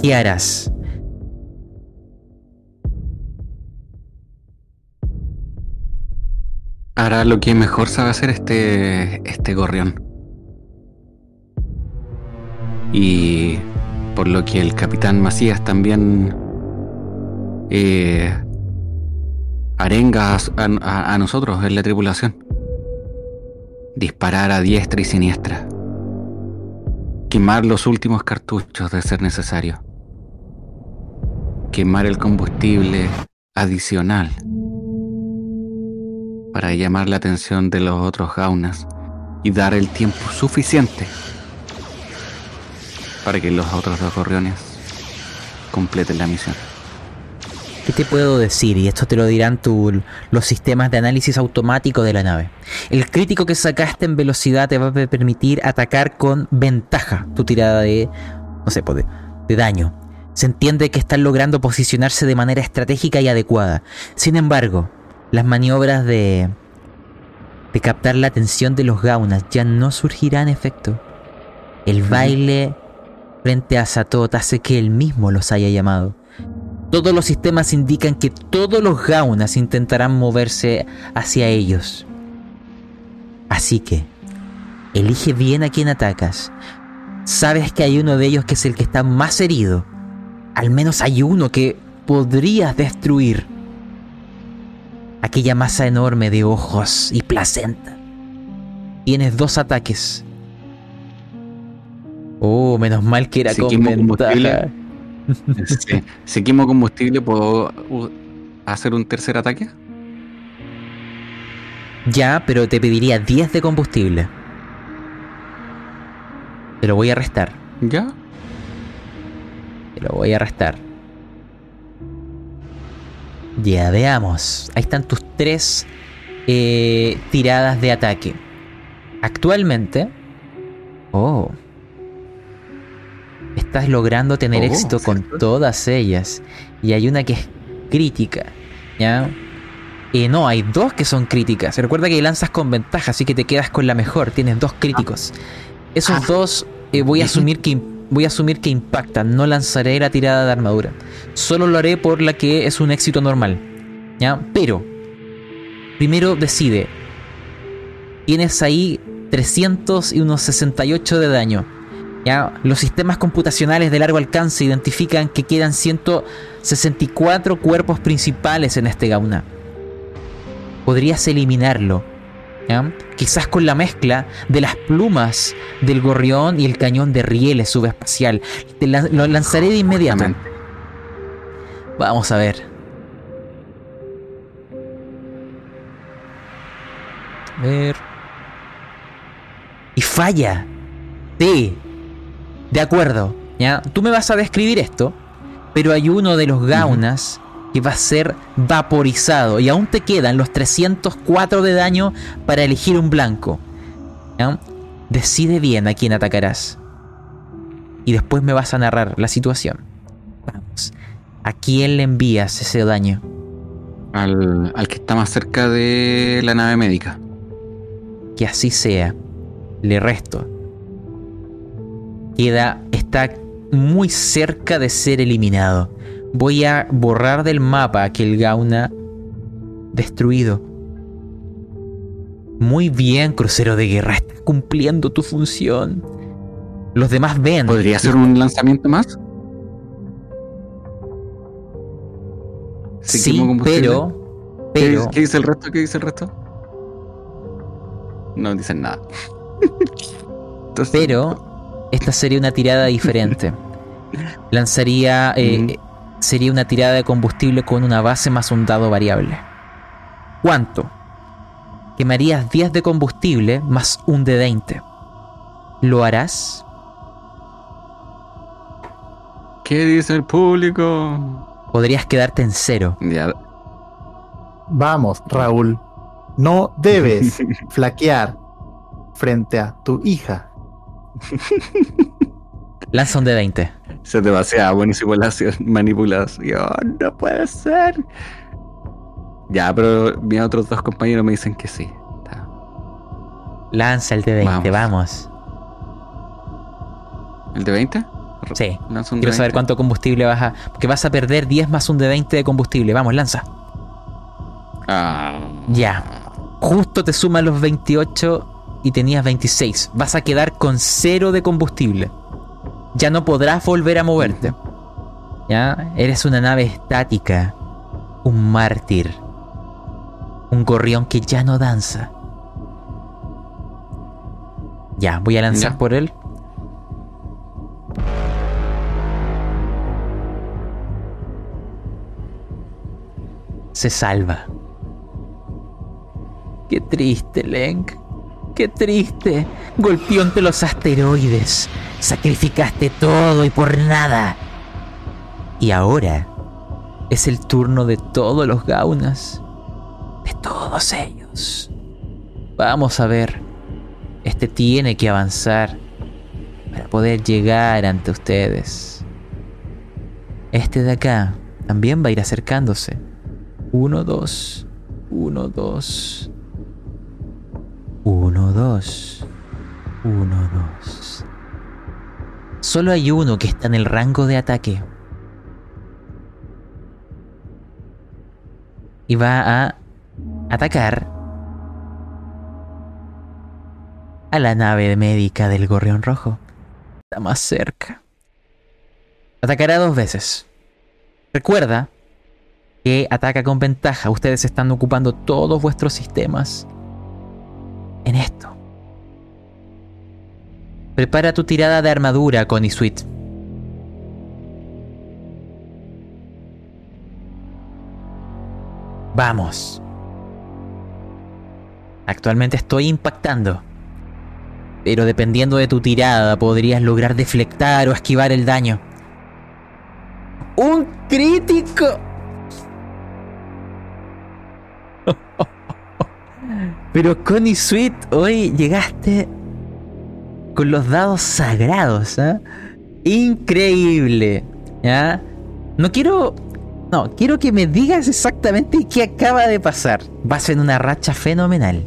¿Qué harás? Hará lo que mejor sabe hacer este, este gorrión. Y por lo que el capitán Macías también eh, arenga a, a nosotros en la tripulación. Disparar a diestra y siniestra. Quemar los últimos cartuchos de ser necesario. Quemar el combustible adicional para llamar la atención de los otros gaunas y dar el tiempo suficiente para que los otros dos gorriones completen la misión. ¿Qué te puedo decir? Y esto te lo dirán tu, los sistemas de análisis automático de la nave. El crítico que sacaste en velocidad te va a permitir atacar con ventaja tu tirada de, no sé, pues, de, de daño. Se entiende que están logrando posicionarse de manera estratégica y adecuada. Sin embargo, las maniobras de, de captar la atención de los gaunas ya no surgirán efecto. El baile frente a Satot hace que él mismo los haya llamado. Todos los sistemas indican que todos los gaunas intentarán moverse hacia ellos. Así que, elige bien a quién atacas. Sabes que hay uno de ellos que es el que está más herido. Al menos hay uno que podrías destruir. Aquella masa enorme de ojos y placenta. Tienes dos ataques. Oh, menos mal que era Si con quemo ventaja. combustible. Si quemo combustible, ¿puedo hacer un tercer ataque? Ya, pero te pediría 10 de combustible. Te lo voy a restar. ¿Ya? Te lo voy a restar. Ya, veamos. Ahí están tus tres eh, tiradas de ataque. Actualmente. Oh. Estás logrando tener Oh, éxito con todas ellas. Y hay una que es crítica. ¿Ya? Y no, hay dos que son críticas. Recuerda que lanzas con ventaja, así que te quedas con la mejor. Tienes dos críticos. Esos Ah. dos eh, voy a asumir que voy a asumir que impactan. No lanzaré la tirada de armadura. Solo lo haré por la que es un éxito normal. ¿Ya? Pero primero decide. Tienes ahí 300 y unos 68 de daño. ¿Ya? Los sistemas computacionales de largo alcance identifican que quedan 164 cuerpos principales en este gauna. Podrías eliminarlo. ¿Ya? Quizás con la mezcla de las plumas del gorrión y el cañón de rieles subespacial. Te la- lo lanzaré de inmediato. Vamos a ver. A ver. Y falla. Sí. De acuerdo. ¿ya? Tú me vas a describir esto. Pero hay uno de los gaunas que va a ser vaporizado. Y aún te quedan los 304 de daño para elegir un blanco. ¿ya? Decide bien a quién atacarás. Y después me vas a narrar la situación. Vamos. ¿A quién le envías ese daño? Al, al que está más cerca de la nave médica. Que así sea. Le resto. Queda. Está muy cerca de ser eliminado. Voy a borrar del mapa aquel Gauna destruido. Muy bien, crucero de guerra. Estás cumpliendo tu función. Los demás ven. ¿Podría ser un lanzamiento más? Sí, pero. ¿Qué, dice- qué dice el resto? ¿Qué dice el resto? No dicen nada. Entonces, [LAUGHS] Pero esta sería una tirada diferente. [LAUGHS] Lanzaría. eh. Sería una tirada de combustible con una base más un dado variable. ¿Cuánto? Quemarías 10 de combustible más un de 20. ¿Lo harás? ¿Qué dice el público? Podrías quedarte en cero. Ya, Vamos, Raúl. No debes [LAUGHS] flaquear frente a tu hija. Lanza un de 20. Se demasiada manipulación, [LAUGHS] manipulación. No puede ser. Ya, pero mis otros dos compañeros me dicen que sí. Está. Lanza el de 20, Vamos. vamos. ¿El de 20? Sí. Lanza un Quiero de saber 20. cuánto combustible vas a. Porque vas a perder 10 más un de 20 de combustible. Vamos, lanza. Ah. Ya. Justo te suman los 28 y tenías 26. Vas a quedar con cero de combustible. Ya no podrás volver a moverte. Ya. Eres una nave estática. Un mártir. Un gorrión que ya no danza. Ya, voy a lanzar Ya. por él. Se salva. Qué triste, Lenk. Qué triste. Golpeó entre los asteroides. Sacrificaste todo y por nada. Y ahora es el turno de todos los gaunas. De todos ellos. Vamos a ver. Este tiene que avanzar para poder llegar ante ustedes. Este de acá también va a ir acercándose. Uno, dos. Uno, dos. Uno, dos. Uno, dos. Solo hay uno que está en el rango de ataque. Y va a atacar a la nave médica del Gorrión Rojo. Está más cerca. Atacará dos veces. Recuerda que ataca con ventaja. Ustedes están ocupando todos vuestros sistemas en esto. Prepara tu tirada de armadura, Connie Sweet. Vamos. Actualmente estoy impactando. Pero dependiendo de tu tirada podrías lograr deflectar o esquivar el daño. ¡Un crítico! [LAUGHS] Pero Connie Sweet, hoy llegaste con los dados sagrados, ¿ah? Increíble, ¿ya? No quiero No, quiero que me digas exactamente qué acaba de pasar. Vas en una racha fenomenal.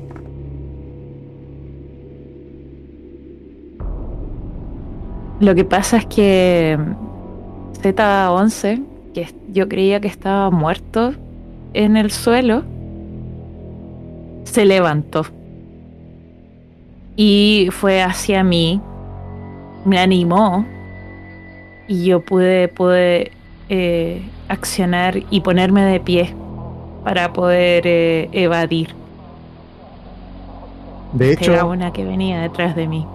Lo que pasa es que Z11, que yo creía que estaba muerto en el suelo, se levantó. Y fue hacia mí, me animó y yo pude, pude eh, accionar y ponerme de pie para poder eh, evadir. De Era hecho, una que venía detrás de mí.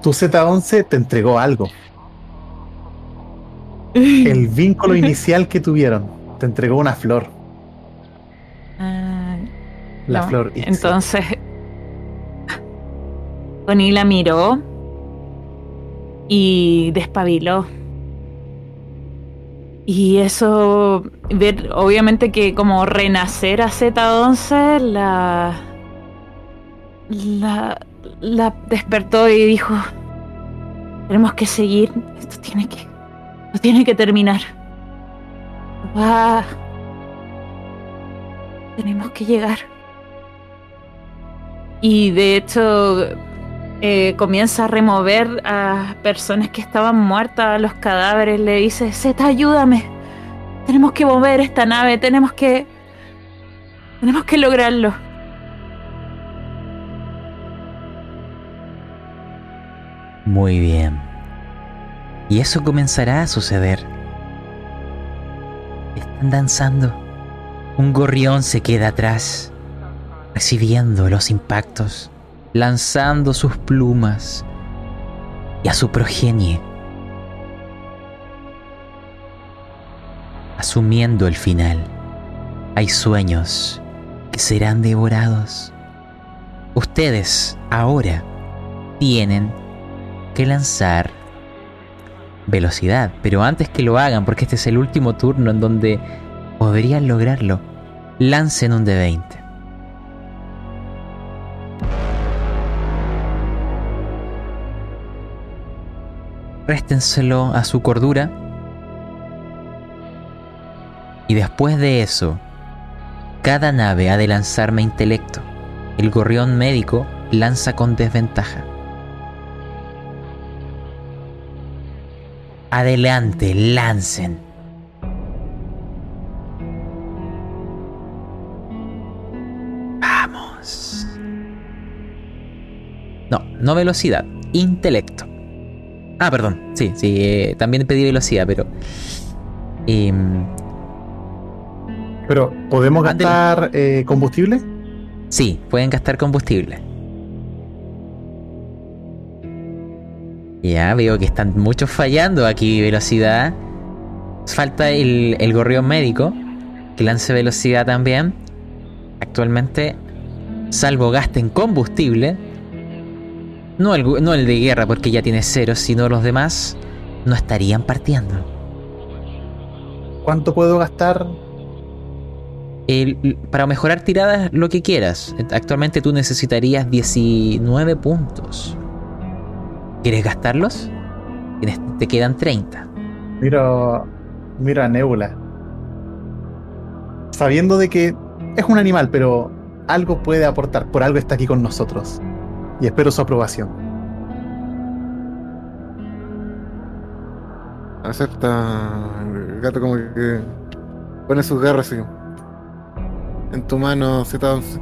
tu Z11 te entregó algo. [LAUGHS] El vínculo inicial que tuvieron. Te entregó una flor. Ah, La no. flor. Entonces, Connie la miró y despabiló. Y eso, ver, obviamente que como renacer a Z11, la, la, la despertó y dijo, tenemos que seguir, esto tiene que, esto tiene que terminar. Va, tenemos que llegar. Y de hecho eh, comienza a remover a personas que estaban muertas, a los cadáveres. Le dice, Zeta, ayúdame. Tenemos que mover esta nave, tenemos que... Tenemos que lograrlo. Muy bien. Y eso comenzará a suceder. Están danzando. Un gorrión se queda atrás, recibiendo los impactos, lanzando sus plumas y a su progenie, asumiendo el final. Hay sueños que serán devorados. Ustedes ahora tienen que lanzar velocidad, pero antes que lo hagan, porque este es el último turno en donde podrían lograrlo, lancen un D20. Réstenselo a su cordura. Y después de eso, cada nave ha de lanzarme intelecto. El gorrión médico lanza con desventaja. Adelante, lancen. Vamos. No, no velocidad, intelecto. Ah, perdón, sí, sí, eh, también pedí velocidad, pero... em, Pero, ¿podemos gastar eh, combustible? Sí, pueden gastar combustible. Ya, veo que están muchos fallando aquí velocidad. Falta el, el gorrión médico, que lance velocidad también. Actualmente, salvo gasten combustible, no el, no el de guerra porque ya tiene cero, sino los demás, no estarían partiendo. ¿Cuánto puedo gastar? El- para mejorar tiradas, lo que quieras. Actualmente tú necesitarías 19 puntos. ¿Quieres gastarlos? Tienes- te quedan 30. Miro, miro a Nebula. Sabiendo de que es un animal, pero algo puede aportar. Por algo está aquí con nosotros. Y espero su aprobación. Acepta. El gato como que pone sus garras así. En tu mano Z11.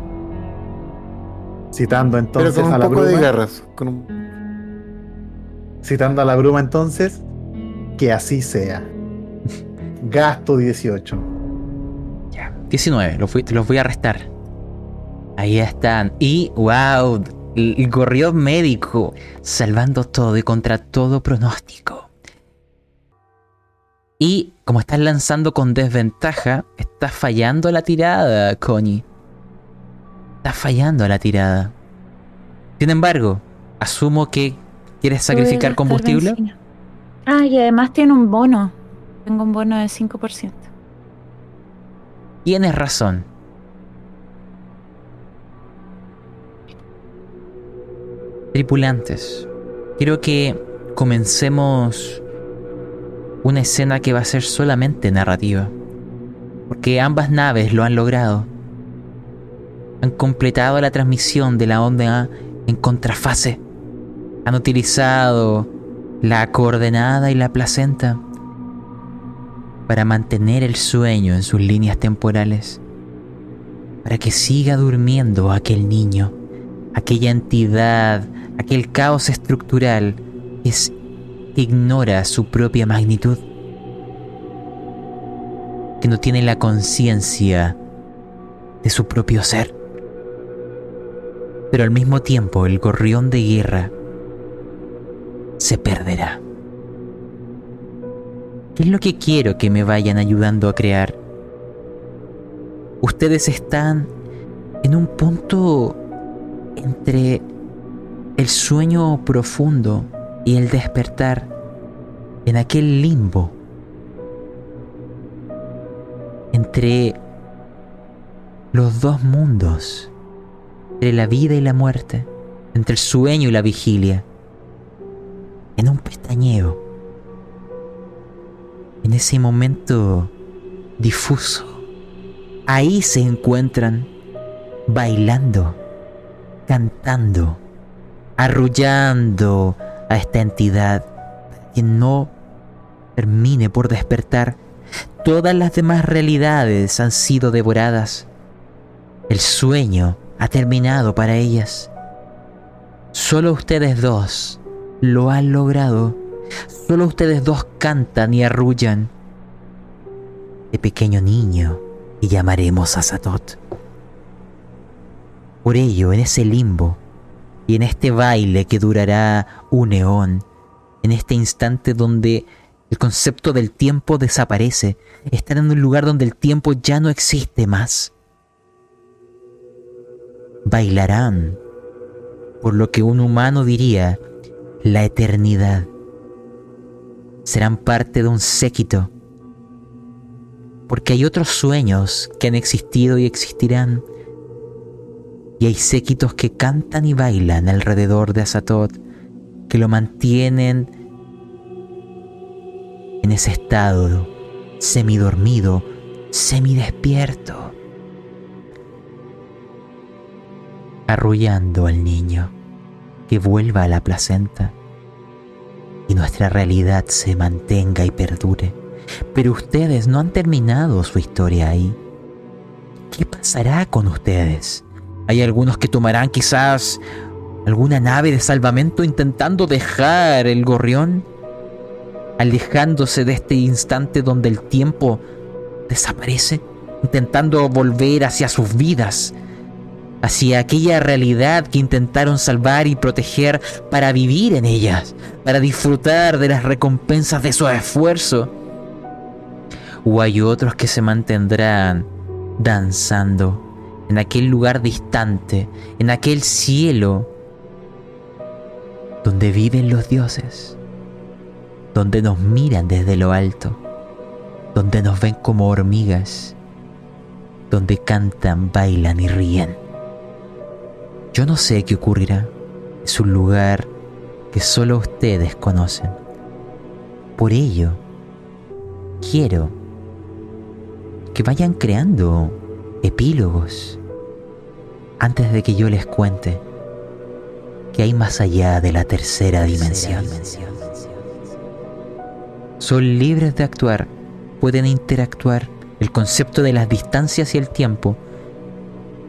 Citando Pero entonces a la poco de bruma. garras. Con un... Citando a la bruma entonces. Que así sea. [LAUGHS] Gasto 18. Ya. 19, los, fui- te los voy a restar. Ahí están. Y, wow, el, gorrión médico, salvando todo y contra todo pronóstico. Y como estás lanzando con desventaja, estás fallando la tirada, Connie. Estás fallando la tirada. Sin embargo, asumo que quieres sacrificar combustible. benzina. Ah, y además tiene un bono. Tengo un bono de 5%. Tienes razón. Tripulantes, quiero que comencemos una escena que va a ser solamente narrativa. Porque ambas naves lo han logrado. Han completado la transmisión de la onda en contrafase. Han utilizado la coordenada y la placenta para mantener el sueño en sus líneas temporales. Para que siga durmiendo aquel niño, aquella entidad, aquel caos estructural es ignora su propia magnitud, que no tiene la conciencia de su propio ser. Pero al mismo tiempo el gorrión de guerra se perderá. ¿Qué es lo que quiero que me vayan ayudando a crear? Ustedes están en un punto entre el sueño profundo y el despertar en aquel limbo entre los dos mundos, entre la vida y la muerte, entre el sueño y la vigilia, en un pestañeo, en ese momento difuso. Ahí se encuentran bailando, cantando, arrullando a esta entidad que no termine por despertar. Todas las demás realidades han sido devoradas. El sueño ha terminado para ellas. Solo ustedes dos lo han logrado. Solo ustedes dos cantan y arrullan. De pequeño niño y llamaremos a Satot. Por ello, en ese limbo, y en este baile que durará un eón, en este instante donde el concepto del tiempo desaparece, estar en un lugar donde el tiempo ya no existe más. Bailarán por lo que un humano diría la eternidad. Serán parte de un séquito, porque hay otros sueños que han existido y existirán y hay séquitos que cantan y bailan alrededor de Azatot, que lo mantienen en ese estado semidormido, semidespierto, arrullando al niño que vuelva a la placenta y nuestra realidad se mantenga y perdure. Pero ustedes no han terminado su historia ahí. ¿Qué pasará con ustedes? Hay algunos que tomarán quizás alguna nave de salvamento intentando dejar el gorrión, alejándose de este instante donde el tiempo desaparece, intentando volver hacia sus vidas, hacia aquella realidad que intentaron salvar y proteger para vivir en ellas, para disfrutar de las recompensas de su esfuerzo. O hay otros que se mantendrán danzando en aquel lugar distante, en aquel cielo donde viven los dioses, donde nos miran desde lo alto, donde nos ven como hormigas, donde cantan, bailan y ríen. Yo no sé qué ocurrirá, es un lugar que solo ustedes conocen. Por ello, quiero que vayan creando epílogos antes de que yo les cuente que hay más allá de la tercera dimensión. Son libres de actuar, pueden interactuar. El concepto de las distancias y el tiempo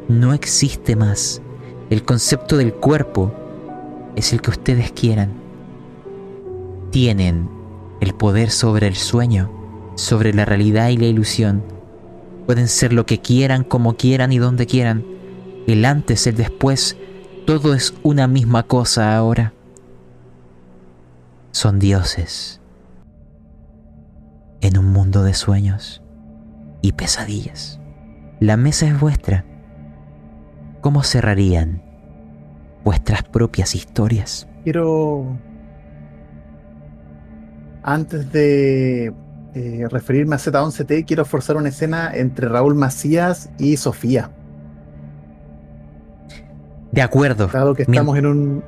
no existe más. El concepto del cuerpo es el que ustedes quieran. Tienen el poder sobre el sueño, sobre la realidad y la ilusión. Pueden ser lo que quieran, como quieran y donde quieran el antes, el después, todo es una misma cosa ahora. Son dioses en un mundo de sueños y pesadillas. La mesa es vuestra. ¿Cómo cerrarían vuestras propias historias? Quiero, antes de eh, referirme a Z11T, quiero forzar una escena entre Raúl Macías y Sofía. De acuerdo. Dado que estamos en un.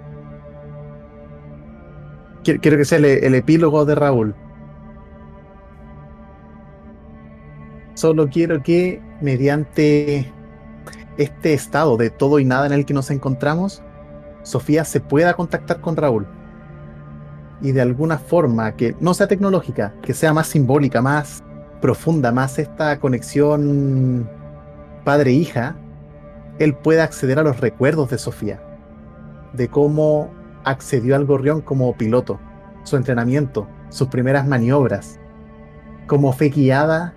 Quiero que sea el, epílogo de Raúl. Solo quiero que mediante este estado de todo y nada en el que nos encontramos, Sofía se pueda contactar con Raúl. Y de alguna forma que no sea tecnológica, que sea más simbólica, más profunda, más esta conexión padre-hija, él pueda acceder a los recuerdos de Sofía, de cómo accedió al gorrión como piloto, su entrenamiento, sus primeras maniobras, cómo fue guiada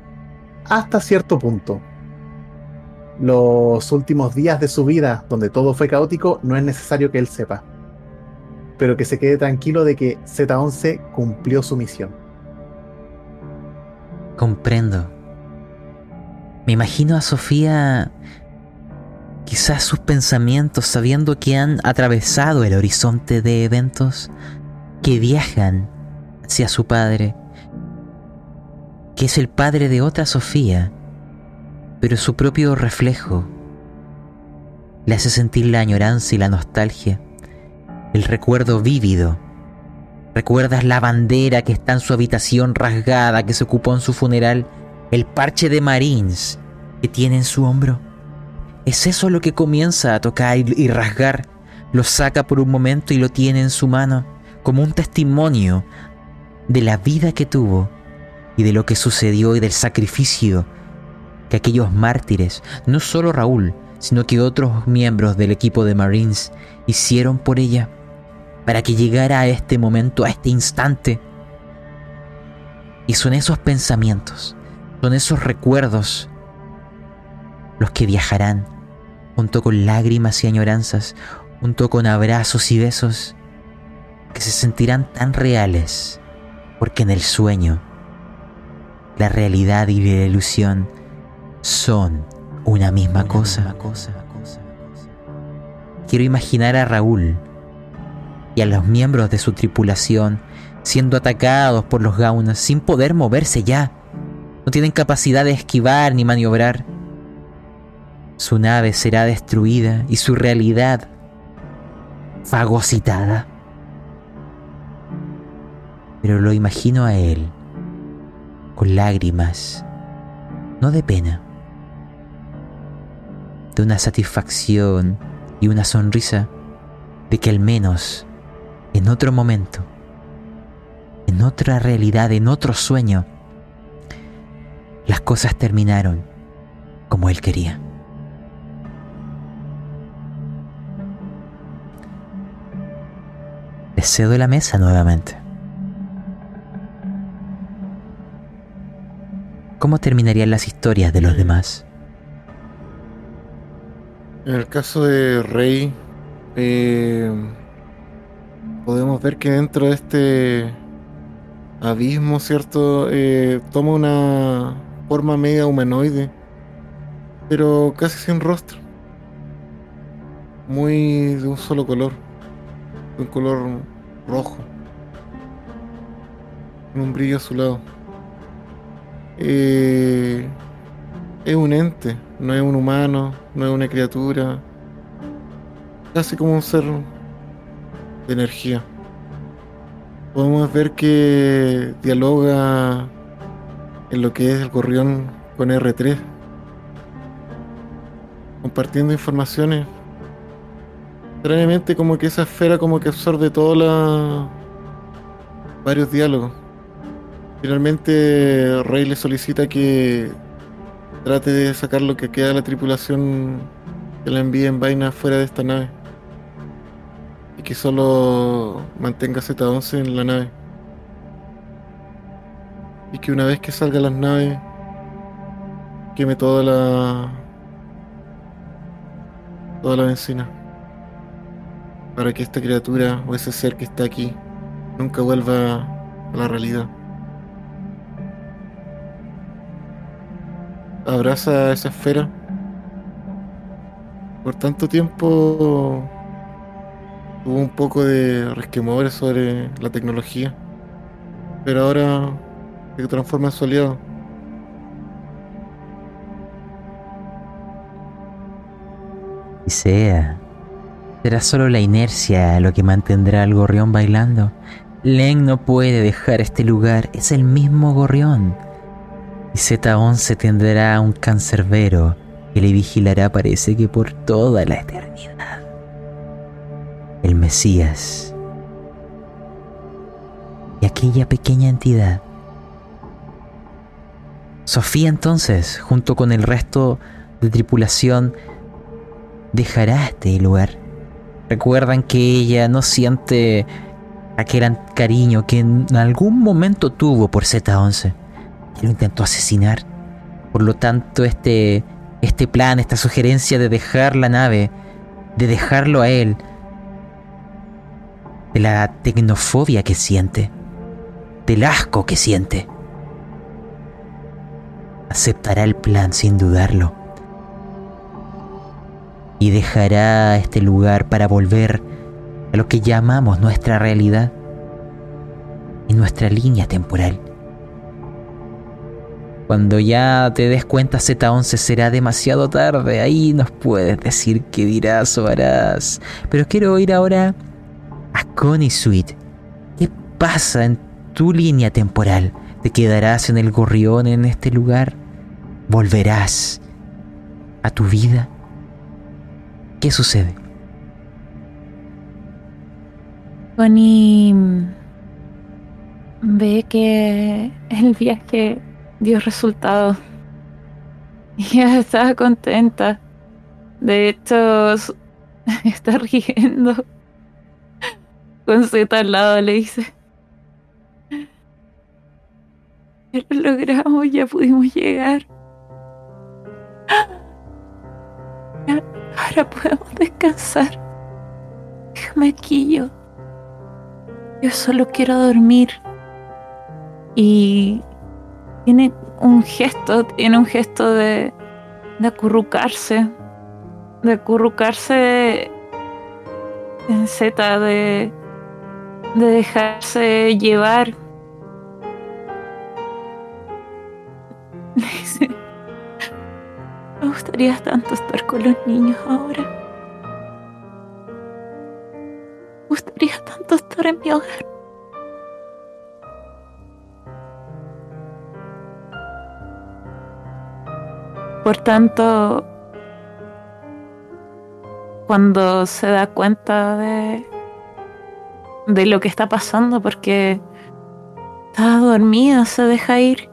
hasta cierto punto. Los últimos días de su vida, donde todo fue caótico, no es necesario que él sepa. Pero que se quede tranquilo de que Z11 cumplió su misión. Comprendo. Me imagino a Sofía, quizás sus pensamientos, sabiendo que han atravesado el horizonte de eventos que viajan hacia su padre, que es el padre de otra Sofía, pero su propio reflejo le hace sentir la añoranza y la nostalgia, el recuerdo vívido. ¿Recuerdas la bandera que está en su habitación rasgada que se ocupó en su funeral? El parche de Marines que tiene en su hombro. Es eso lo que comienza a tocar y rasgar. Lo saca por un momento y lo tiene en su mano como un testimonio de la vida que tuvo y de lo que sucedió y del sacrificio que aquellos mártires, no solo Raúl, sino que otros miembros del equipo de Marines hicieron por ella para que llegara a este momento, a este instante. Y son esos pensamientos, son esos recuerdos los que viajarán junto con lágrimas y añoranzas, junto con abrazos y besos, que se sentirán tan reales, porque en el sueño la realidad y la ilusión son una misma cosa. Quiero imaginar a Raúl y a los miembros de su tripulación siendo atacados por los gaunas sin poder moverse ya. No tienen capacidad de esquivar ni maniobrar. Su nave será destruida y su realidad fagocitada. Pero lo imagino a él con lágrimas, no de pena, de una satisfacción y una sonrisa de que al menos en otro momento, en otra realidad, en otro sueño, las cosas terminaron como él quería. Le cedo la mesa nuevamente. ¿Cómo terminarían las historias de los demás? En el caso de Rey, eh, podemos ver que dentro de este abismo, ¿cierto? Eh, toma una forma media humanoide, pero casi sin rostro. Muy de un solo color, un color rojo, con un brillo a su lado. Eh, es un ente, no es un humano, no es una criatura, casi como un ser de energía. Podemos ver que dialoga en lo que es el gorrión con R3, compartiendo informaciones. Extrañamente como que esa esfera como que absorbe todos los varios diálogos. Finalmente Rey le solicita que trate de sacar lo que queda de la tripulación que la envíe en vaina fuera de esta nave. Que solo mantenga Z-11 en la nave. Y que una vez que salgan las naves, queme toda la. toda la benzina. Para que esta criatura o ese ser que está aquí nunca vuelva a la realidad. abraza esa esfera. Por tanto tiempo hubo un poco de resquemores sobre la tecnología, pero ahora se transforma en su aliado. Y sea, será solo la inercia lo que mantendrá al gorrión bailando. Len no puede dejar este lugar, es el mismo gorrión Y Z11 tendrá un cancerbero que le vigilará parece que por toda la eternidad. El Mesías. Y aquella pequeña entidad. Sofía entonces, junto con el resto de tripulación, dejará este lugar. Recuerdan que ella no siente aquel cariño que en algún momento tuvo por Z11. Y lo intentó asesinar. Por lo tanto, este, este plan, esta sugerencia de dejar la nave, de dejarlo a él, de la tecnofobia que siente, del asco que siente, aceptará el plan sin dudarlo y dejará este lugar para volver a lo que llamamos nuestra realidad y nuestra línea temporal. Cuando ya te des cuenta Z11 será demasiado tarde, ahí nos puedes decir qué dirás o harás. Pero quiero oír ahora a Connie Sweet. ¿Qué pasa en tu línea temporal? ¿Te quedarás en el gorrión en este lugar? ¿Volverás a tu vida? ¿Qué sucede? Connie ve que el viaje dio resultado. [LAUGHS] Y estaba contenta. De hecho, [LAUGHS] está riendo. Con Z al lado le dice. Ya lo logramos, ya pudimos llegar. Ahora podemos descansar. Déjame aquí yo. Yo solo quiero dormir. Y tiene un gesto, tiene un gesto de, de acurrucarse. De acurrucarse en Z, de, de dejarse llevar. [LAUGHS] Me gustaría tanto estar con los niños ahora. Me gustaría tanto estar en mi hogar. Por tanto, cuando se da cuenta de, de lo que está pasando, porque está dormida, se deja ir.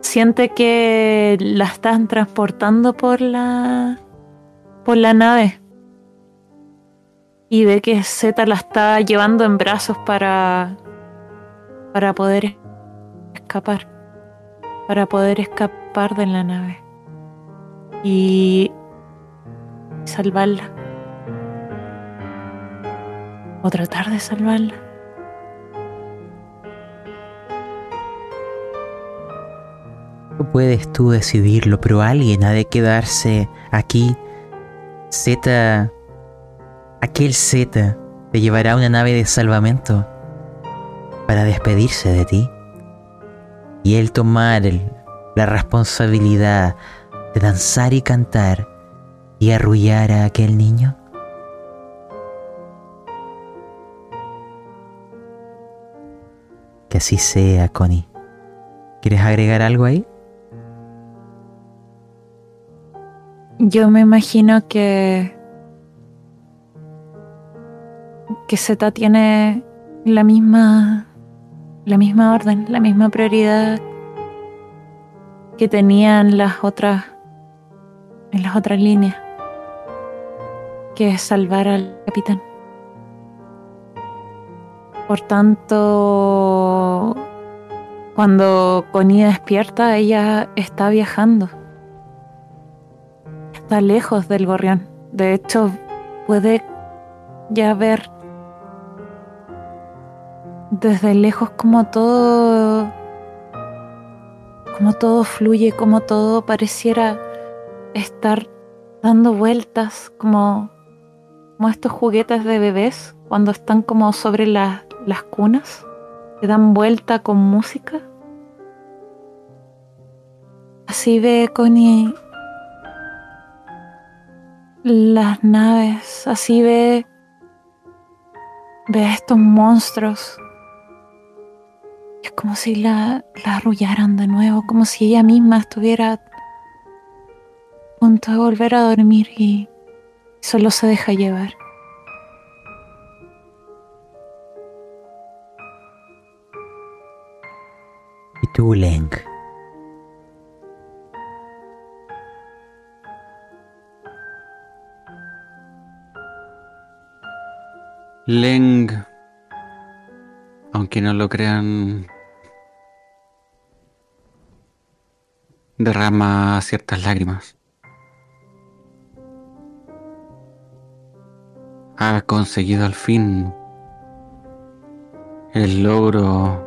Siente que la están transportando por la por la nave. Y ve que Z la está llevando en brazos para para poder escapar para poder escapar de la nave y salvarla o tratar de salvarla puedes tú decidirlo, pero alguien ha de quedarse aquí. Z, aquel Z, te llevará a una nave de salvamento para despedirse de ti y él tomar la responsabilidad de danzar y cantar y arrullar a aquel niño. Que así sea, Connie. ¿Quieres agregar algo ahí? Yo me imagino que que Z tiene la misma la misma orden, la misma prioridad que tenían las otras en las otras líneas, que es salvar al capitán. Por tanto, cuando Connie despierta, ella está viajando está lejos del gorrión. De hecho, puede ya ver desde lejos como todo como todo fluye, como todo pareciera estar dando vueltas, como, como estos juguetes de bebés cuando están como sobre las cunas, que dan vuelta con música. Así ve Connie las naves, así ve, ve a estos monstruos. Es como si la, la arrullaran de nuevo, como si ella misma estuviera a punto de volver a dormir y solo se deja llevar. ¿Y tú, Leng? Leng, aunque no lo crean, derrama ciertas lágrimas. Ha conseguido al fin el logro,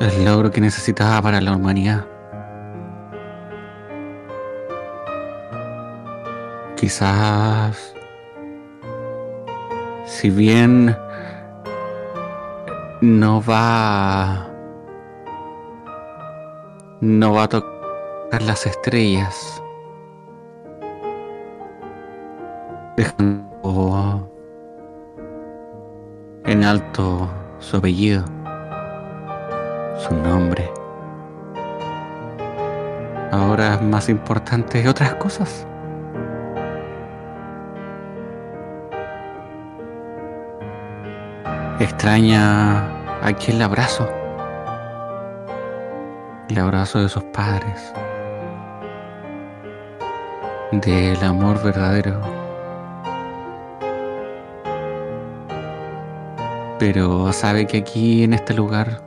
el logro que necesitaba para la humanidad. Quizás, si bien no va, no va a tocar las estrellas, dejando en alto su apellido, su nombre. Ahora es más importante otras cosas. Extraña aquel abrazo, el abrazo de sus padres, del amor verdadero. Pero sabe que aquí en este lugar,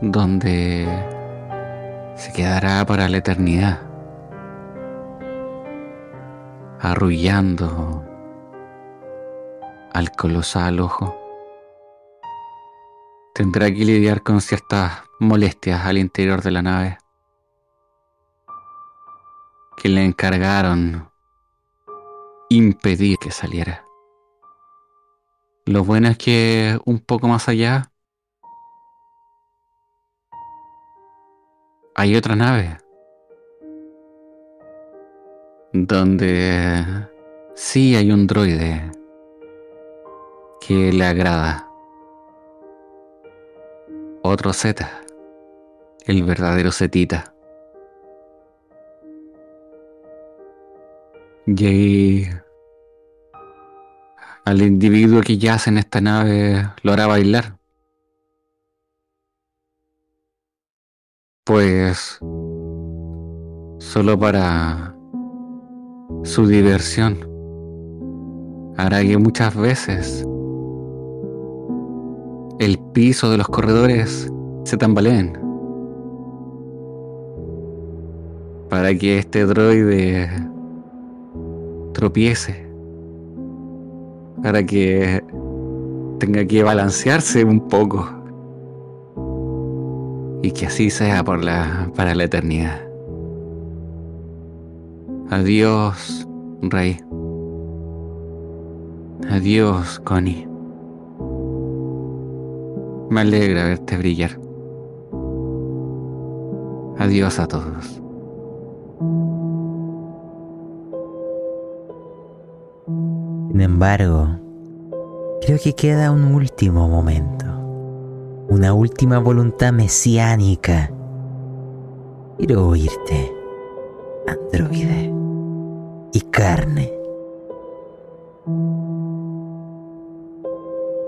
donde se quedará para la eternidad, arrullando al colosal ojo. Tendrá que lidiar con ciertas molestias al interior de la nave que le encargaron impedir que saliera. Lo bueno es que un poco más allá hay otra nave donde sí hay un droide que le agrada. Otro Z, el verdadero Zetita. Y ahí al individuo que yace en esta nave lo hará bailar. Pues solo para su diversión hará que muchas veces el piso de los corredores se tambaleen. Para que este droide tropiece. Para que tenga que balancearse un poco. Y que así sea por la, para la eternidad. Adiós, Rey. Adiós, Connie. Me alegra verte brillar. Adiós a todos. Sin embargo, creo que queda un último momento, una última voluntad mesiánica. Quiero oírte, androide y carne.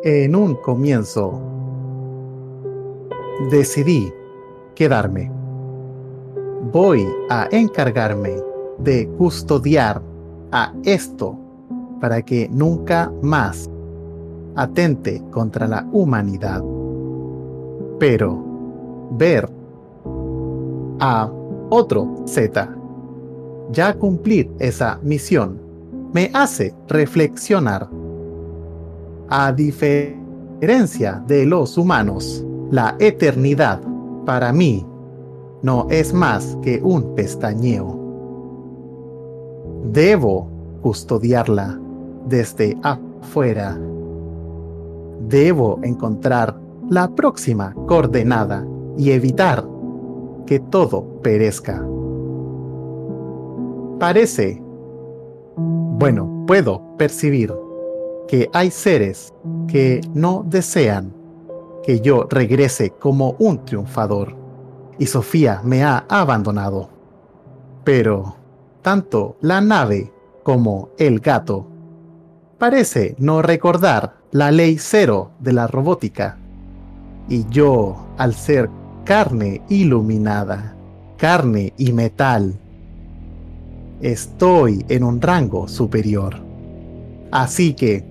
En un comienzo decidí quedarme. Voy a encargarme de custodiar a esto para que nunca más atente contra la humanidad. Pero ver a otro Z ya cumplir esa misión me hace reflexionar. A diferencia de los humanos, la eternidad, para mí, no es más que un pestañeo. Debo custodiarla desde afuera. Debo encontrar la próxima coordenada y evitar que todo perezca. Parece, bueno, puedo percibir que hay seres que no desean que yo regrese como un triunfador y Sofía me ha abandonado. Pero tanto la nave como el gato parece no recordar la ley cero de la robótica. Y yo, al ser carne iluminada, carne y metal, estoy en un rango superior. Así que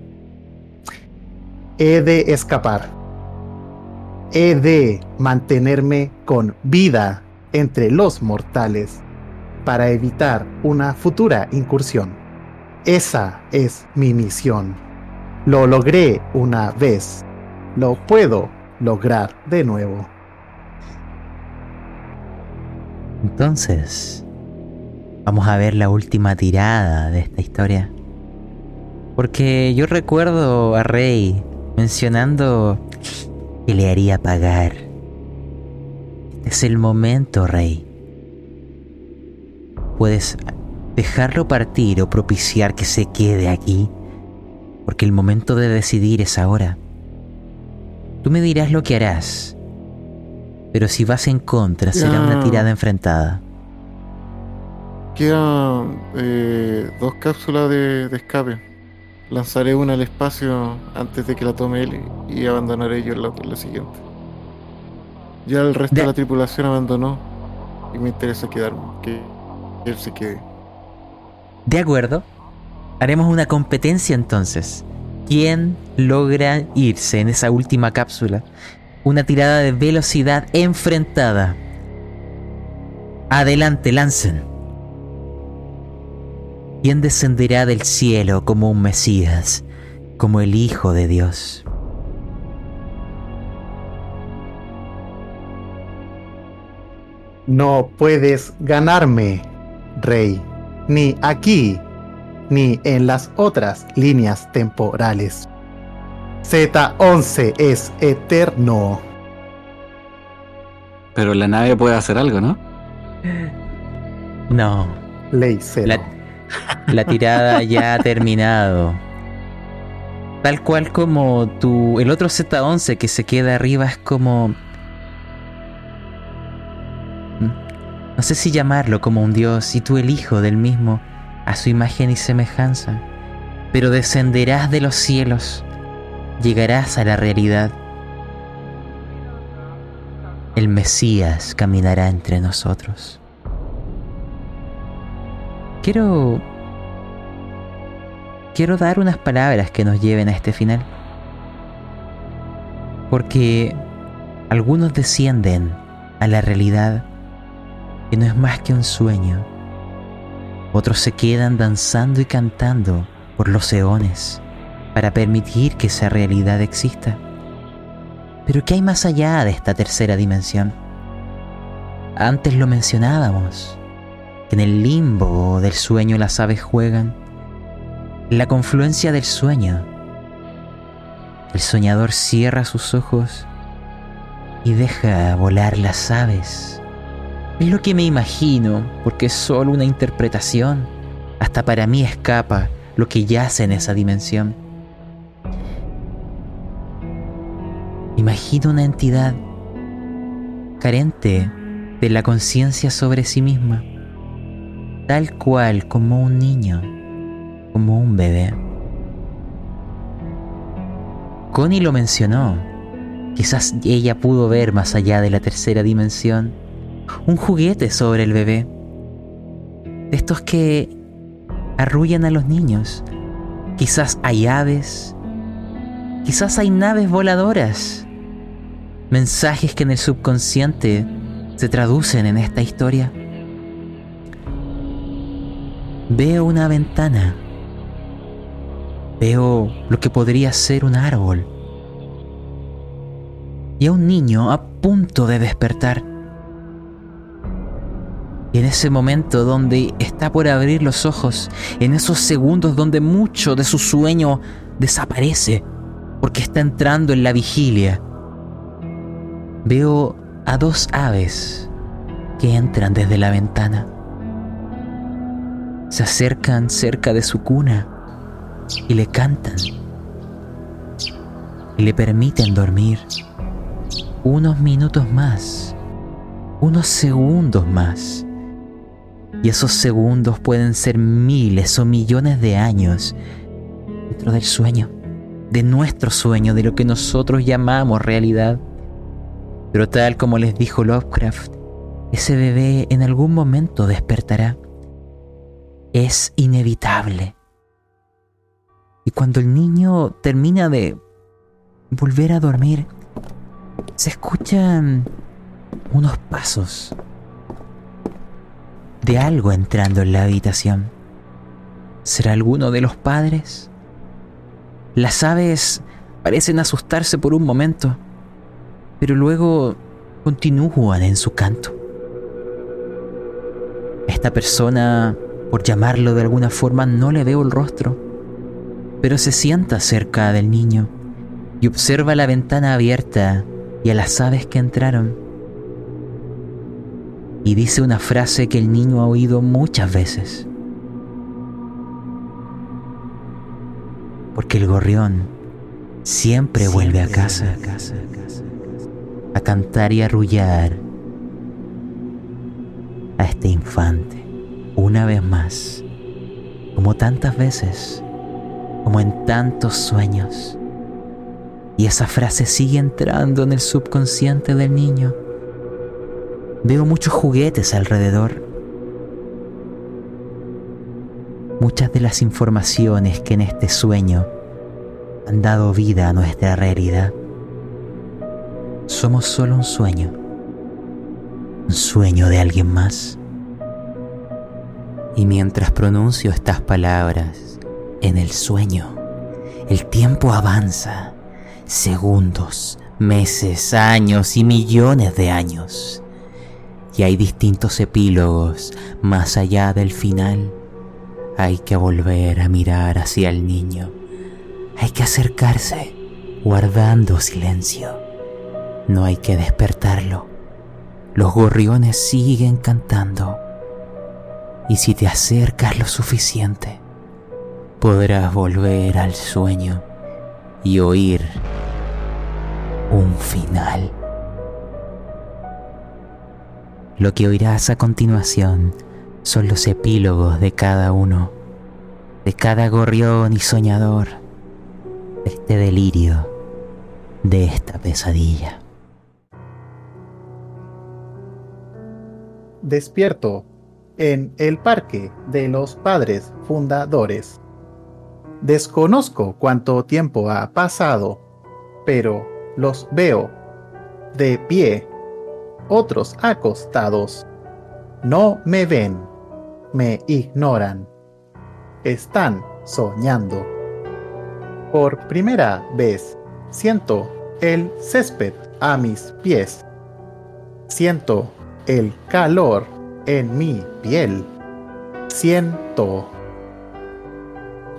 he de escapar. He de mantenerme con vida entre los mortales para evitar una futura incursión. Esa es mi misión. Lo logré una vez. Lo puedo lograr de nuevo. Entonces, vamos a ver la última tirada de esta historia. Porque yo recuerdo a Rey mencionando que le haría pagar. Este es el momento, Rey. Puedes dejarlo partir o propiciar que se quede aquí, porque el momento de decidir es ahora. Tú me dirás lo que harás, pero si vas en contra será una tirada enfrentada. Quedan eh, dos cápsulas de, de escape. Lanzaré una al espacio antes de que la tome él y, y abandonaré yo la, la siguiente. Ya el resto De- de la tripulación abandonó y me interesa quedarme, que él se quede. De acuerdo. Haremos una competencia entonces. ¿Quién logra irse en esa última cápsula? Una tirada de velocidad enfrentada. Adelante, lancen. ¿Quién descenderá del cielo como un Mesías, como el Hijo de Dios? No puedes ganarme, Rey, ni aquí, ni en las otras líneas temporales. Z11 es eterno. Pero la nave puede hacer algo, ¿no? No, Ley cero. La, la tirada ya ha terminado. Tal cual como tu. El otro Z11 que se queda arriba es como. No sé si llamarlo como un dios, y tú el hijo del mismo, a su imagen y semejanza. Pero descenderás de los cielos, llegarás a la realidad. El Mesías caminará entre nosotros. Quiero... Quiero dar unas palabras que nos lleven a este final. Porque algunos descienden a la realidad no es más que un sueño. Otros se quedan danzando y cantando por los eones para permitir que esa realidad exista. Pero ¿qué hay más allá de esta tercera dimensión? Antes lo mencionábamos que en el limbo del sueño las aves juegan, en la confluencia del sueño, el soñador cierra sus ojos y deja volar las aves. Es lo que me imagino, porque es solo una interpretación. Hasta para mí escapa lo que yace en esa dimensión. Imagino una entidad carente de la conciencia sobre sí misma tal cual como un niño, como un bebé. Connie lo mencionó. Quizás ella pudo ver más allá de la tercera dimensión un juguete sobre el bebé. Estos que arrullan a los niños. Quizás hay aves. Quizás hay naves voladoras. Mensajes que en el subconsciente se traducen en esta historia. Veo una ventana. Veo lo que podría ser un árbol. Y a un niño a punto de despertar. Y en ese momento donde está por abrir los ojos, en esos segundos donde mucho de su sueño desaparece, porque está entrando en la vigilia, veo a dos aves que entran desde la ventana se acercan cerca de su cuna y le cantan le permiten dormir unos minutos más, unos segundos más. Y esos segundos pueden ser miles o millones de años dentro del sueño, de nuestro sueño, de lo que nosotros llamamos realidad. Pero tal como les dijo Lovecraft, ese bebé en algún momento despertará. Es inevitable. Y cuando el niño termina de volver a dormir, se escuchan unos pasos de algo entrando en la habitación. ¿Será alguno de los padres? Las aves parecen asustarse por un momento, pero luego continúan en su canto. Esta persona, por llamarlo de alguna forma, no le veo el rostro, pero se sienta cerca del niño y observa la ventana abierta y a las aves que entraron. Y dice una frase que el niño ha oído muchas veces. Porque el gorrión siempre, vuelve a casa, a cantar y arrullar a este infante una vez más, como tantas veces, como en tantos sueños. Y esa frase sigue entrando en el subconsciente del niño. Veo muchos juguetes alrededor. Muchas de las informaciones que en este sueño han dado vida a nuestra realidad. Somos solo un sueño. Un sueño de alguien más. Y mientras pronuncio estas palabras en el sueño, el tiempo avanza segundos, meses, años y millones de años. Y hay distintos epílogos más allá del final. Hay que volver a mirar hacia el niño. Hay que acercarse, guardando silencio. No hay que despertarlo. Los gorriones siguen cantando. Y si te acercas lo suficiente, podrás volver al sueño y oír un final. Lo que oirás a continuación son los epílogos de cada uno, de cada gorrión y soñador, de este delirio, de esta pesadilla. Despierto en el parque de los padres fundadores. Desconozco cuánto tiempo ha pasado, pero los veo de pie, otros acostados. No me ven, me ignoran. Están soñando. Por primera vez siento el césped a mis pies. Siento el calor en mi piel. Siento.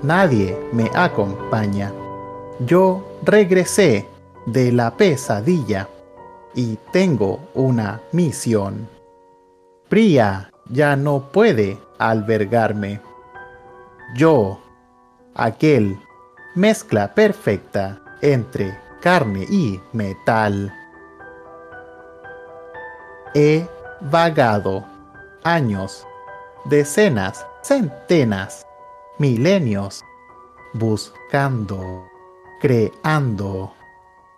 Nadie me acompaña. Yo regresé de la pesadilla y tengo una misión. Priya ya no puede albergarme. Yo, aquel mezcla perfecta entre carne y metal. He vagado años, decenas, centenas, milenios, buscando, creando.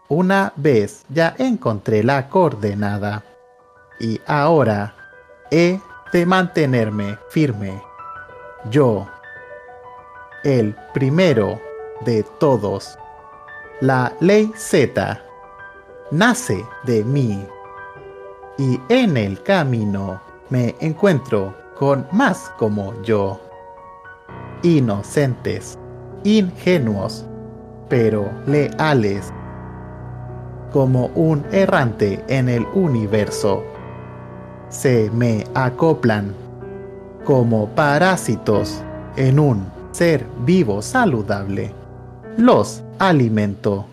Una vez ya encontré la coordenada y ahora he de mantenerme firme. Yo, el primero de todos. La ley Z nace de mí y en el camino me encuentro con más como yo. Inocentes, ingenuos, pero leales como un errante en el universo. Se me acoplan como parásitos en un ser vivo saludable. Los alimento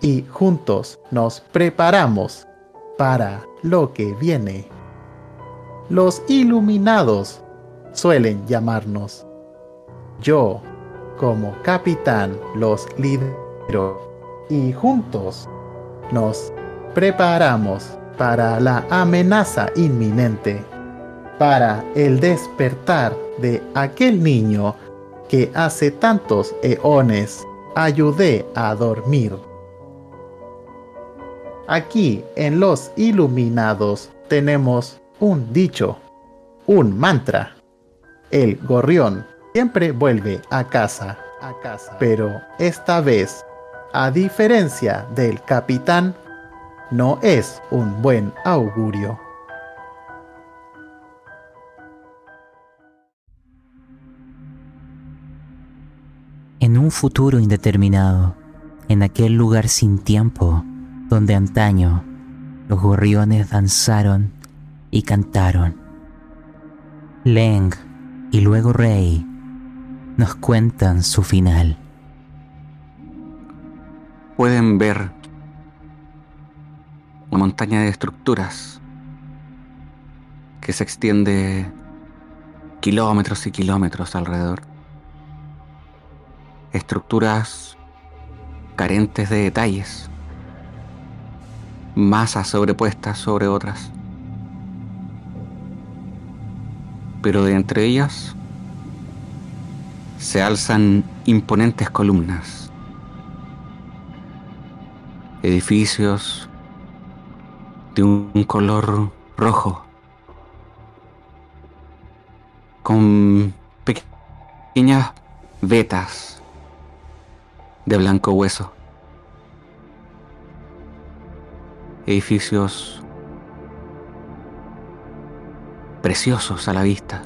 y juntos nos preparamos para lo que viene. Los iluminados suelen llamarnos. Yo, como capitán, los lidero y juntos nos preparamos para la amenaza inminente, para el despertar de aquel niño que hace tantos eones ayudé a dormir. Aquí en los iluminados tenemos un dicho, un mantra. El gorrión siempre vuelve a casa, a casa. Pero esta vez, a diferencia del capitán, no es un buen augurio. En un futuro indeterminado, en aquel lugar sin tiempo, donde antaño los gorriones danzaron y cantaron. Leng y luego Rey nos cuentan su final. Pueden ver una montaña de estructuras que se extiende kilómetros y kilómetros alrededor. Estructuras carentes de detalles, masas sobrepuestas sobre otras. Pero de entre ellas se alzan imponentes columnas, edificios de un color rojo, con pequeñas vetas de blanco hueso. Edificios preciosos a la vista,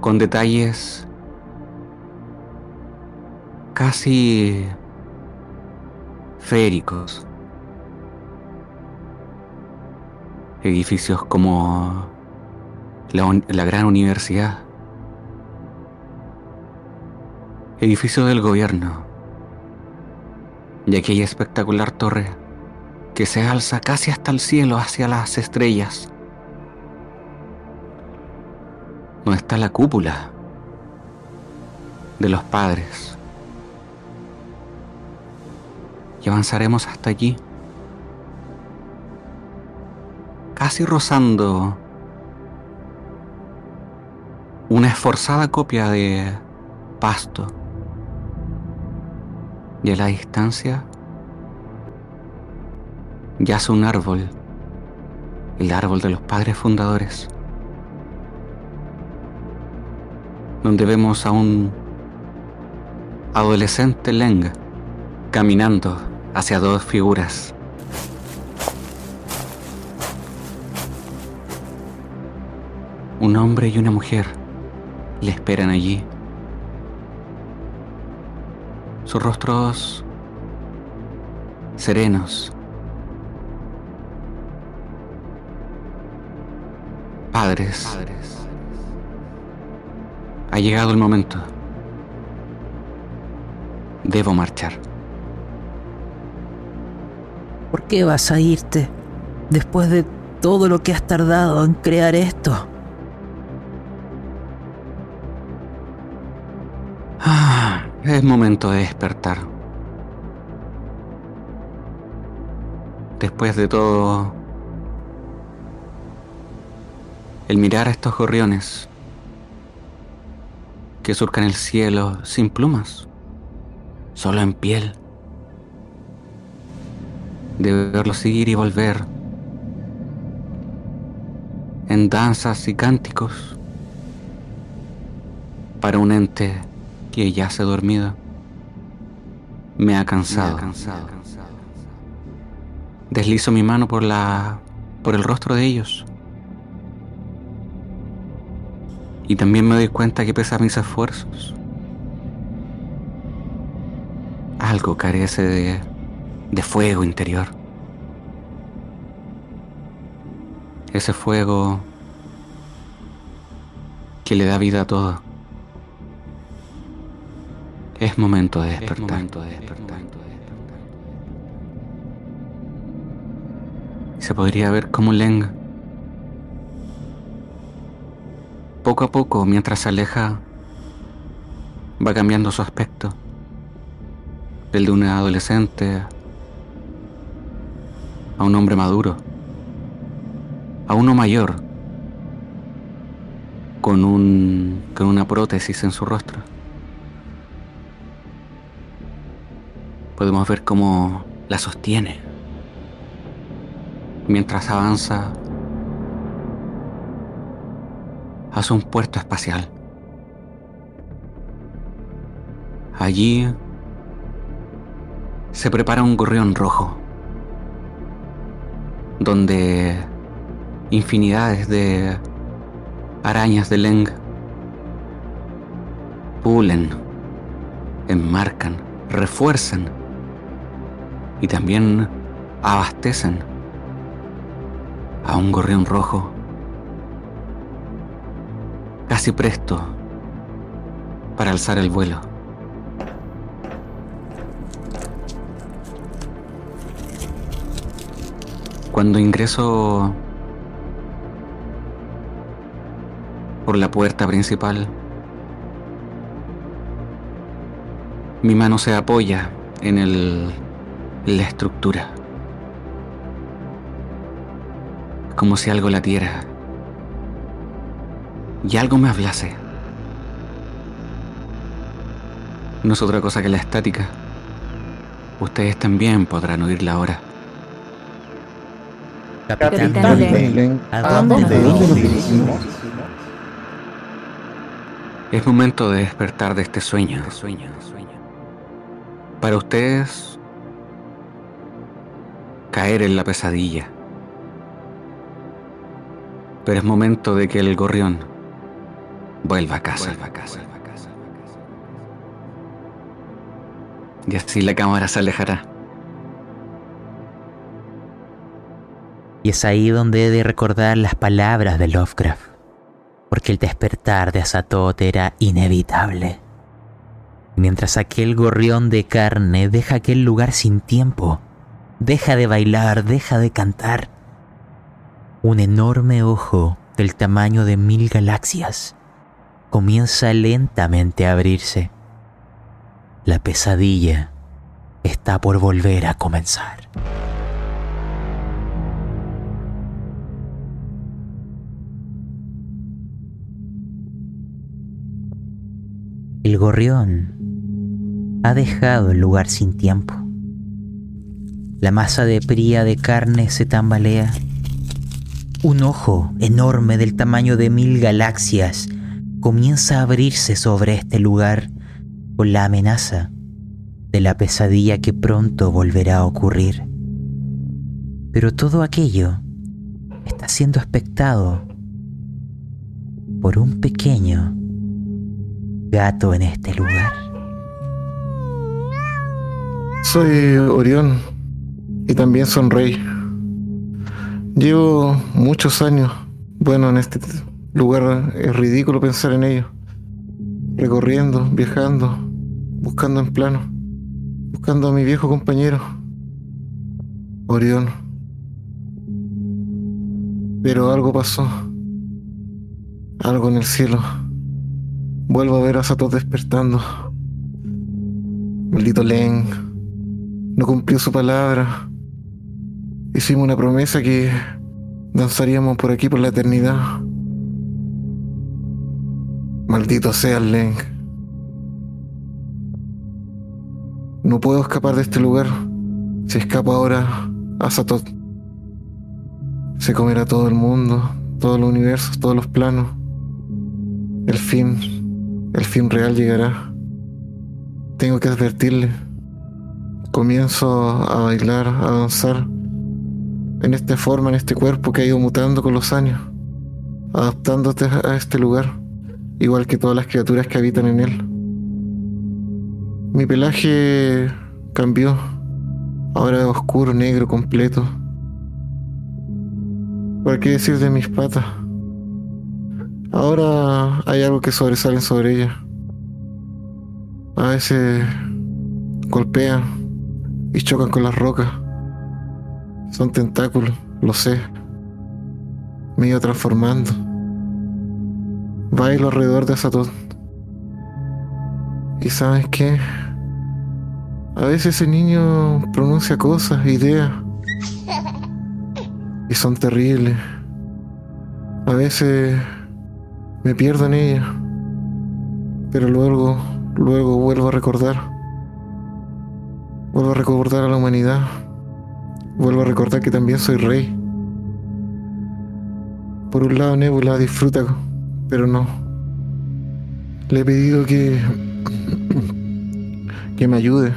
con detalles casi féricos. Edificios como la, gran universidad. Edificio del gobierno. Y aquella espectacular torre que se alza casi hasta el cielo hacia las estrellas. No está la cúpula de los padres. Y avanzaremos hasta allí. Casi rozando una esforzada copia de pasto. Y a la distancia yace un árbol, el árbol de los padres fundadores, donde vemos a un adolescente Leng caminando hacia dos figuras. Un hombre y una mujer le esperan allí. Sus rostros serenos. Padres. Ha llegado el momento. Debo marchar. ¿Por qué vas a irte después de todo lo que has tardado en crear esto? Ah, es momento de despertar. Después de todo, el mirar a estos gorriones que surcan el cielo sin plumas, solo en piel, de verlos ir y volver en danzas y cánticos para un ente que yace dormido. Me ha cansado. Deslizo mi mano por la por el rostro de ellos. Y también me doy cuenta que pese a mis esfuerzos, algo carece de, de fuego interior. Ese fuego que le da vida a todo. Es momento de despertar. Se podría ver cómo Leng, poco a poco, mientras se aleja, va cambiando su aspecto. del de un adolescente a un hombre maduro, a uno mayor, con, un, con una prótesis en su rostro. Podemos ver cómo la sostiene mientras avanza hacia un puerto espacial. Allí se prepara un gorrión rojo, donde infinidades de arañas de Leng pulen, enmarcan, refuerzan y también abastecen a un gorrión rojo casi presto para alzar el vuelo. Cuando ingreso por la puerta principal, mi mano se apoya en, el, la estructura, como si algo latiera y algo me hablase. No es otra cosa que la estática. Ustedes también podrán oírla ahora. Capitán Capitán ¿a ¿a dónde dónde nos dirigimos? dirigimos? Es momento de despertar de este sueño. Para ustedes, caer en la pesadilla. Pero es momento de que el gorrión vuelva a casa. Y así la cámara se alejará. Y es ahí donde he de recordar las palabras de Lovecraft, porque el despertar de Azatoth era inevitable. Mientras aquel gorrión de carne deja aquel lugar sin tiempo, deja de bailar, deja de cantar, un enorme ojo del tamaño de mil galaxias comienza lentamente a abrirse. La pesadilla está por volver a comenzar. El gorrión ha dejado el lugar sin tiempo. La masa de pría de carne se tambalea. Un ojo enorme del tamaño de mil galaxias comienza a abrirse sobre este lugar con la amenaza de la pesadilla que pronto volverá a ocurrir. Pero todo aquello está siendo expectado por un pequeño gato en este lugar. Soy Orión y también son rey. Llevo muchos años, bueno, en este lugar es ridículo pensar en ello. Recorriendo, viajando, buscando en plano, buscando a mi viejo compañero, Orión. Pero algo pasó, algo en el cielo. Vuelvo a ver a Sato despertando. Maldito Len. No cumplió su palabra. Hicimos una promesa que danzaríamos por aquí por la eternidad. Maldito sea Len. No puedo escapar de este lugar. Si escapo ahora a Satot, se comerá todo el mundo, todos los universos, todos los planos. El fin, el fin real llegará. Tengo que advertirle. Comienzo a bailar, a danzar en esta forma, en este cuerpo que ha ido mutando con los años, adaptándote a este lugar, igual que todas las criaturas que habitan en él. Mi pelaje cambió, ahora es oscuro, negro, completo. ¿Por qué decir de mis patas? Ahora hay algo que sobresalen sobre ellas. A veces golpean y chocan con las rocas. Son tentáculos, lo sé. Me ido transformando. Bailo alrededor de Azatoth. ¿Y sabes qué? A veces ese niño pronuncia cosas, ideas, y son terribles. A veces me pierdo en ella, pero luego, luego vuelvo a recordar. Vuelvo a recordar a la humanidad. Vuelvo a recordar que también soy rey. Por un lado, Nebula disfruta, pero no. Le he pedido que. que me ayude.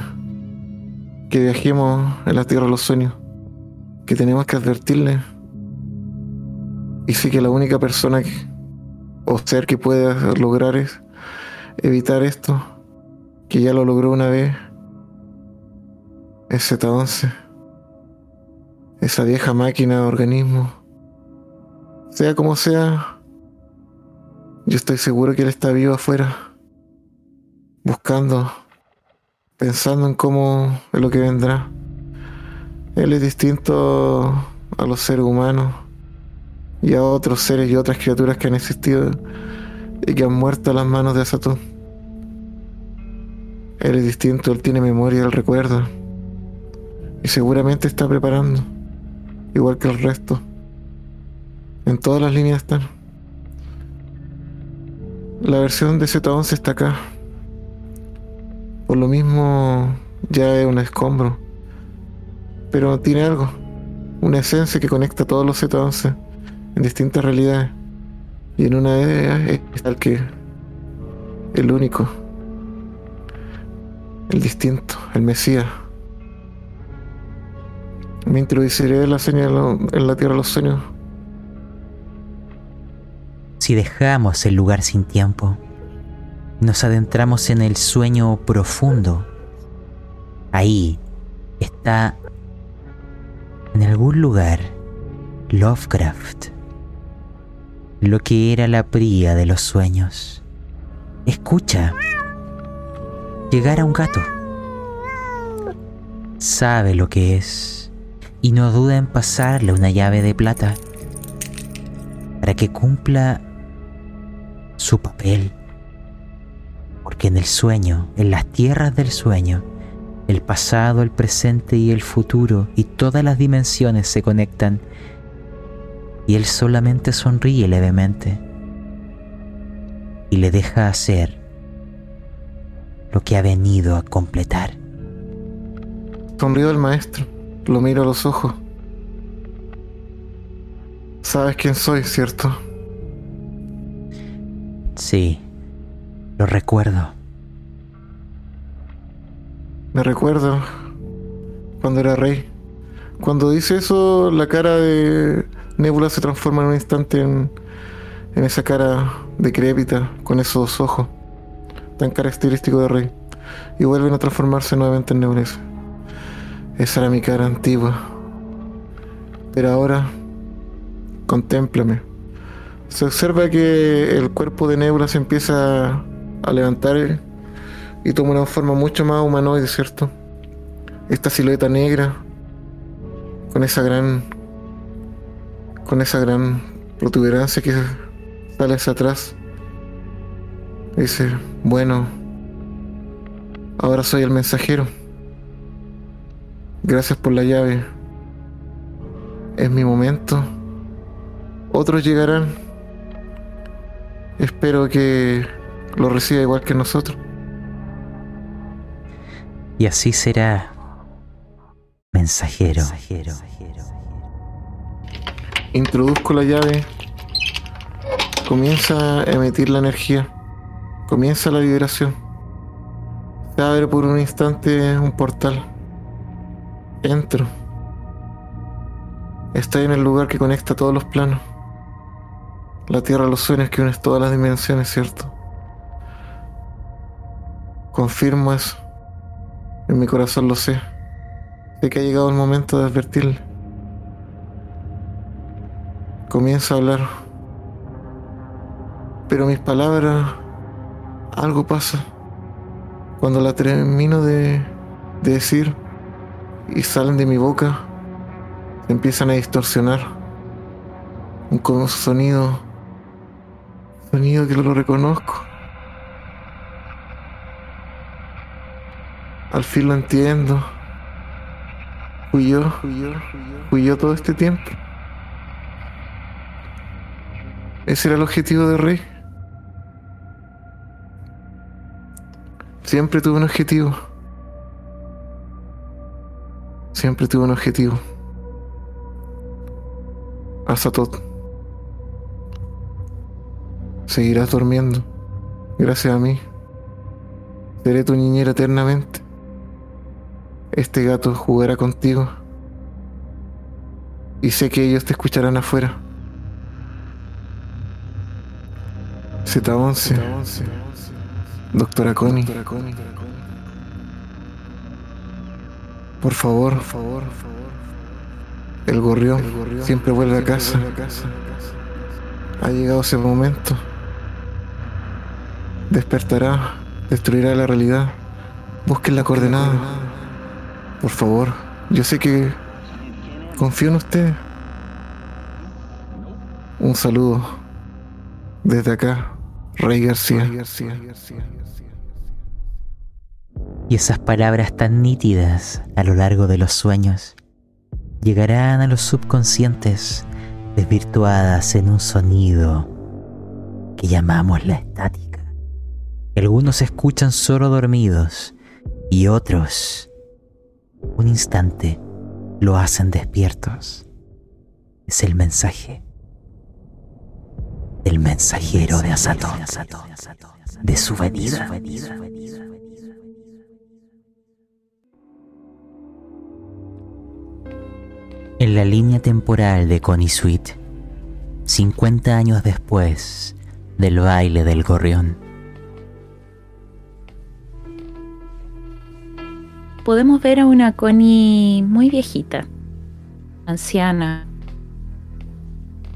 Que viajemos en la tierra de los sueños. Que tenemos que advertirle. Y sé que la única persona que, o ser que pueda lograr es evitar esto, que ya lo logró una vez, es Z11. Esa vieja máquina de organismo. Sea como sea, yo estoy seguro que él está vivo afuera, buscando, pensando en cómo es lo que vendrá. Él es distinto a los seres humanos y a otros seres y otras criaturas que han existido y que han muerto a las manos de Satón. Él es distinto, él tiene memoria, él recuerda. Y seguramente está preparando, igual que el resto. En todas las líneas están. La versión de Z11 está acá. Por lo mismo ya es un escombro. Pero tiene algo. Una esencia que conecta a todos los Z11 en distintas realidades. Y en una de ellas está el que. El único. El distinto. El Mesías. Me introduciré la señal en la tierra de los sueños si dejamos el lugar sin tiempo, nos adentramos en el sueño profundo. Ahí está, en algún lugar, Lovecraft, lo que era la pría de los sueños. Escucha, llegar a un gato. Sabe lo que es y no duda en pasarle una llave de plata para que cumpla su papel. Porque en el sueño, en las tierras del sueño, el pasado, el presente y el futuro y todas las dimensiones se conectan y él solamente sonríe levemente y le deja hacer lo que ha venido a completar. Sonrío al maestro, lo miro a los ojos. Sabes quién soy, ¿cierto? Sí, lo recuerdo. Me recuerdo cuando era rey. Cuando dice eso, la cara de Nebula se transforma en un instante en, en esa cara decrépita, con esos ojos tan característicos de rey. Y vuelven a transformarse nuevamente en Nebula. Esa era mi cara antigua. Pero ahora, contémplame se observa que el cuerpo de Nebula se empieza a levantar y toma una forma mucho más humanoide, ¿cierto? Esta silueta negra, con esa gran. Con esa gran protuberancia que sale hacia atrás. Dice: Bueno, ahora soy el mensajero. Gracias por la llave. Es mi momento. Otros llegarán Espero que lo reciba igual que nosotros. Y así será, mensajero. Introduzco la llave. Comienza a emitir la energía. Comienza la vibración. Se abre por un instante un portal. Entro. Estoy en el lugar que conecta todos los planos. La tierra los sueños que unes todas las dimensiones, ¿cierto? Confirmo eso. En mi corazón lo sé. Sé que ha llegado el momento de advertirle. Comienzo a hablar. Pero mis palabras... Algo pasa. Cuando la termino de, de decir y salen de mi boca, empiezan a distorsionar. Un sonido sonido que lo reconozco. Al fin lo entiendo. Fui yo, fui yo, fui todo este tiempo. Ese era el objetivo de Rey. Siempre tuve un objetivo. Siempre tuve un objetivo. Azatot. Seguirás durmiendo. Gracias a mí. Seré tu niñera eternamente. Este gato jugará contigo. Y sé que ellos te escucharán afuera. Z11. Doctora Connie. Por favor, el gorrión siempre vuelve a casa. Ha llegado ese momento. Despertará, destruirá la realidad. Busquen la coordenada. Por favor, yo sé que confío en usted. Un saludo desde acá, Rey García. Y esas palabras tan nítidas a lo largo de los sueños llegarán a los subconscientes desvirtuadas en un sonido que llamamos la estática. Algunos escuchan solo dormidos y otros, un instante, lo hacen despiertos. Es el mensaje del mensajero de Azatón, de su venida. En la línea temporal de Connie Sweet, 50 años después del baile del gorrión, podemos ver a una Connie muy viejita, anciana.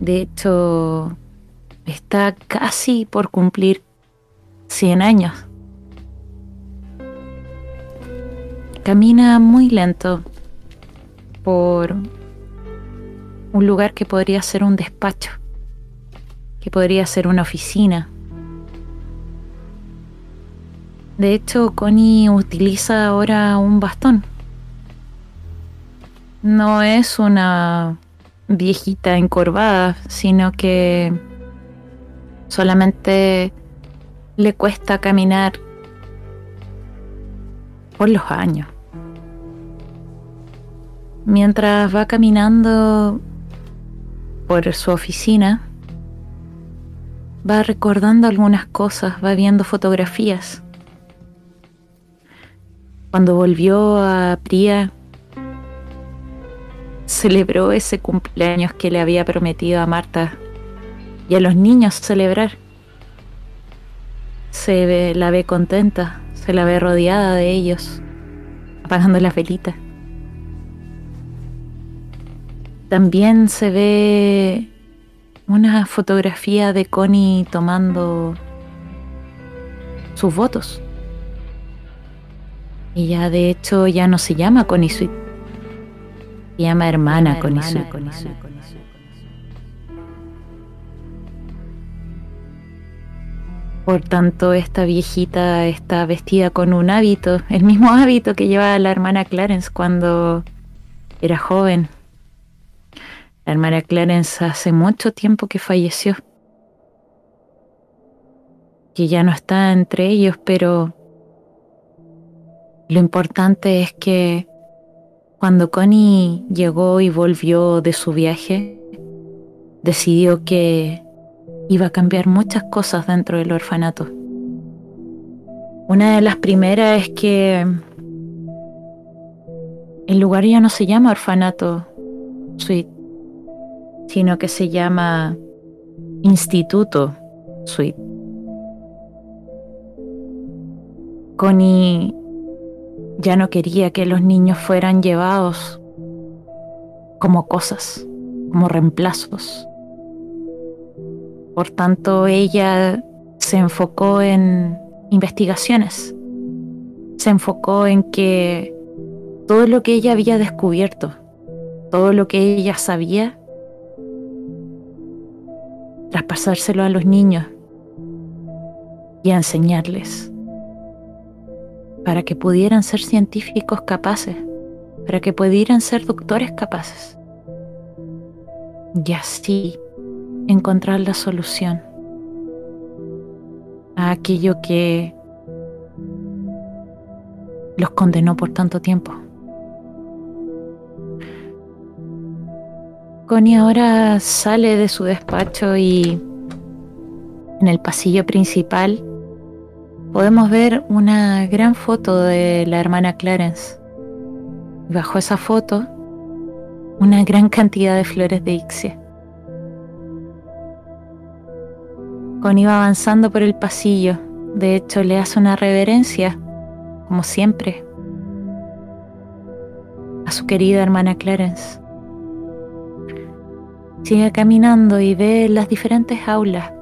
De hecho, está casi por cumplir 100 años. Camina muy lento por un lugar que podría ser un despacho, que podría ser una oficina. De hecho, Connie utiliza ahora un bastón. No es una viejita encorvada, sino que solamente le cuesta caminar por los años. Mientras va caminando por su oficina, va recordando algunas cosas, va viendo fotografías. Cuando volvió a Priya, celebró ese cumpleaños que le había prometido a Marta y a los niños celebrar. Se ve, la ve contenta, se la ve rodeada de ellos, apagando la velita. También se ve una fotografía de Connie tomando sus votos. Y ya de hecho ya no se llama Connie Sweet. Se llama hermana, Connie Sweet. Por tanto, esta viejita está vestida con un hábito, el mismo [LAUGHS] hábito que llevaba la hermana Clarence cuando era joven. La hermana Clarence hace mucho tiempo que falleció. Que ya no está entre ellos, pero lo importante es que cuando Connie llegó y volvió de su viaje, decidió que iba a cambiar muchas cosas dentro del orfanato. Una de las primeras es que el lugar ya no se llama orfanato suite, sino que se llama Instituto Suite. Connie ya no quería que los niños fueran llevados como cosas, como reemplazos. Por tanto, ella se enfocó en investigaciones, se enfocó en que todo lo que ella había descubierto, todo lo que ella sabía, traspasárselo a los niños y a enseñarles. para que pudieran ser científicos capaces, para que pudieran ser doctores capaces. Y así encontrar la solución a aquello que los condenó por tanto tiempo. Connie ahora sale de su despacho y en el pasillo principal podemos ver una gran foto de la hermana Clarence. Bajo esa foto, una gran cantidad de flores de Ixia. Connie va avanzando por el pasillo. De hecho, le hace una reverencia, como siempre, a su querida hermana Clarence. Sigue caminando y ve las diferentes aulas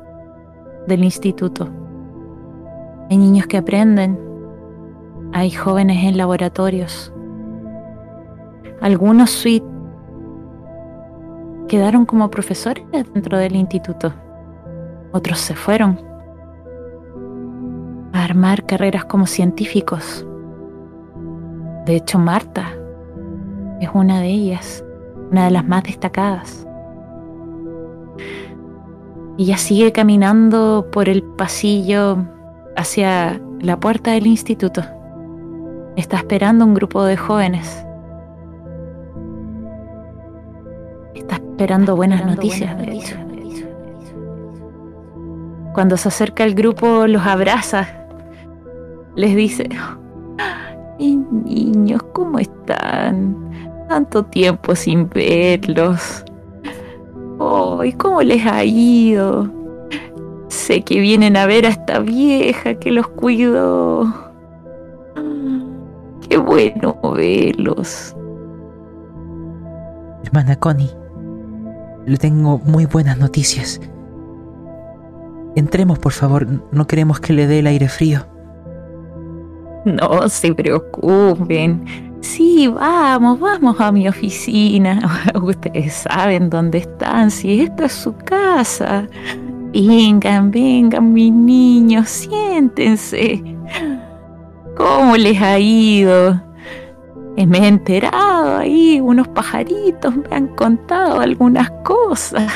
del instituto. Hay niños que aprenden, hay jóvenes en laboratorios. Algunos suite quedaron como profesores dentro del instituto. Otros se fueron a armar carreras como científicos. De hecho, Marta es una de ellas, una de las más destacadas. Ella sigue caminando por el pasillo hacia la puerta del instituto. Está esperando un grupo de jóvenes. Está esperando buenas noticias, de hecho. Cuando se acerca el grupo, los abraza. Les dice, niños, ¿cómo están? Tanto tiempo sin verlos. Oh, ¿y cómo les ha ido? Sé que vienen a ver a esta vieja que los cuidó. Qué bueno verlos. Hermana Connie, le tengo muy buenas noticias. Entremos, por favor, no queremos que le dé el aire frío. No se preocupen. Sí, vamos, vamos a mi oficina. [LAUGHS] Ustedes saben dónde están, si esta es su casa. Vengan, vengan, mis niños, siéntense. ¿Cómo les ha ido? Me he enterado ahí, unos pajaritos me han contado algunas cosas.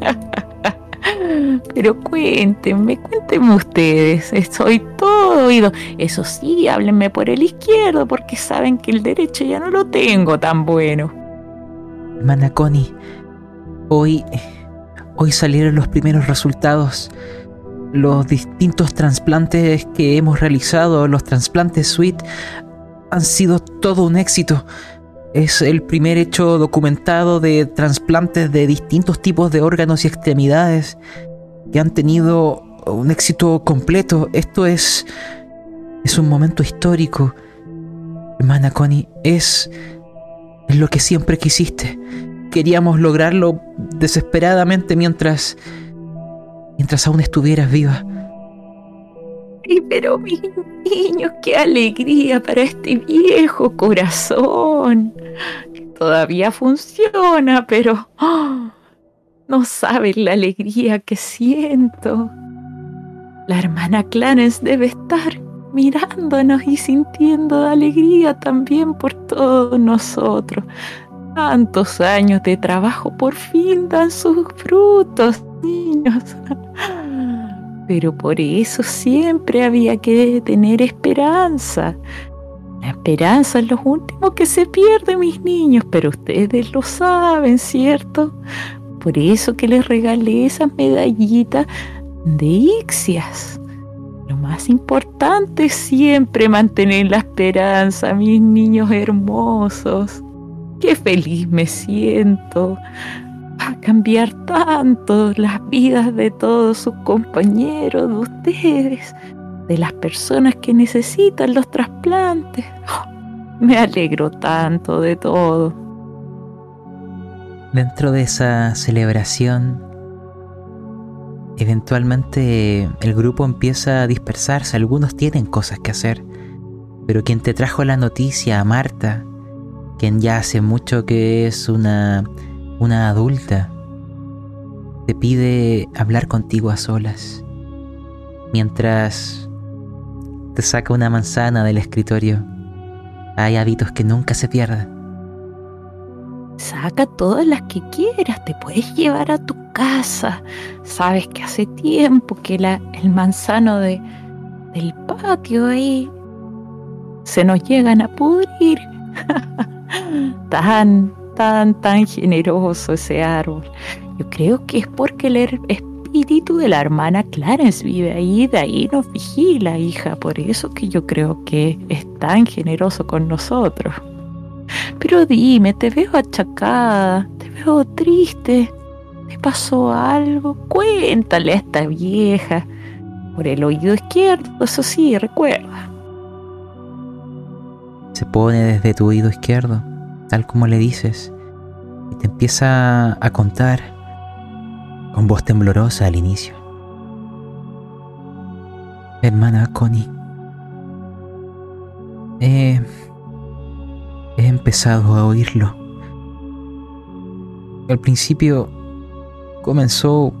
[LAUGHS] Pero cuéntenme, cuéntenme ustedes, estoy todo oído. Eso sí, háblenme por el izquierdo porque saben que el derecho ya no lo tengo tan bueno. Hermana Connie, hoy, hoy salieron los primeros resultados. Los distintos trasplantes que hemos realizado, los trasplantes suite, han sido todo un éxito. Es el primer hecho documentado de trasplantes de distintos tipos de órganos y extremidades que han tenido un éxito completo. Esto es es un momento histórico. Hermana Connie, es es lo que siempre quisiste. Queríamos lograrlo desesperadamente mientras mientras aún estuvieras viva. Ay, pero [LAUGHS] mis niños, qué alegría para este viejo corazón. Que todavía funciona, pero oh, no saben la alegría que siento. La hermana Clarence debe estar mirándonos y sintiendo alegría también por todos nosotros. Tantos años de trabajo por fin dan sus frutos, niños. [LAUGHS] Pero por eso siempre había que tener esperanza. La esperanza es lo último que se pierde, mis niños, pero ustedes lo saben, ¿cierto? Por eso que les regalé esas medallitas de Ixias. Lo más importante es siempre mantener la esperanza, mis niños hermosos. Qué feliz me siento a cambiar tanto las vidas de todos sus compañeros, de ustedes, de las personas que necesitan los trasplantes. me alegro tanto de todo. Dentro de esa celebración, eventualmente el grupo empieza a dispersarse, algunos tienen cosas que hacer, pero quien te trajo la noticia, Marta, quien ya hace mucho que es una una adulta te pide hablar contigo a solas, mientras Te saca una manzana del escritorio. Hay hábitos que nunca se pierden. Saca todas las que quieras, te puedes llevar a tu casa. Sabes que hace tiempo que la, el manzano de, del patio ahí se nos llegan a pudrir. [LAUGHS] tan, tan, tan generoso ese árbol. Yo creo que es porque el espíritu de la hermana Clarence vive ahí, de ahí nos vigila, hija. Por eso que yo creo que es tan generoso con nosotros. Pero dime, te veo achacada, te veo triste. ¿Te pasó algo? Cuéntale a esta vieja. Por el oído izquierdo, eso sí, recuerda. Se pone desde tu oído izquierdo, tal como le dices, y te empieza a contar con voz temblorosa al inicio. Hermana Connie, he, he empezado a oírlo. Al principio comenzó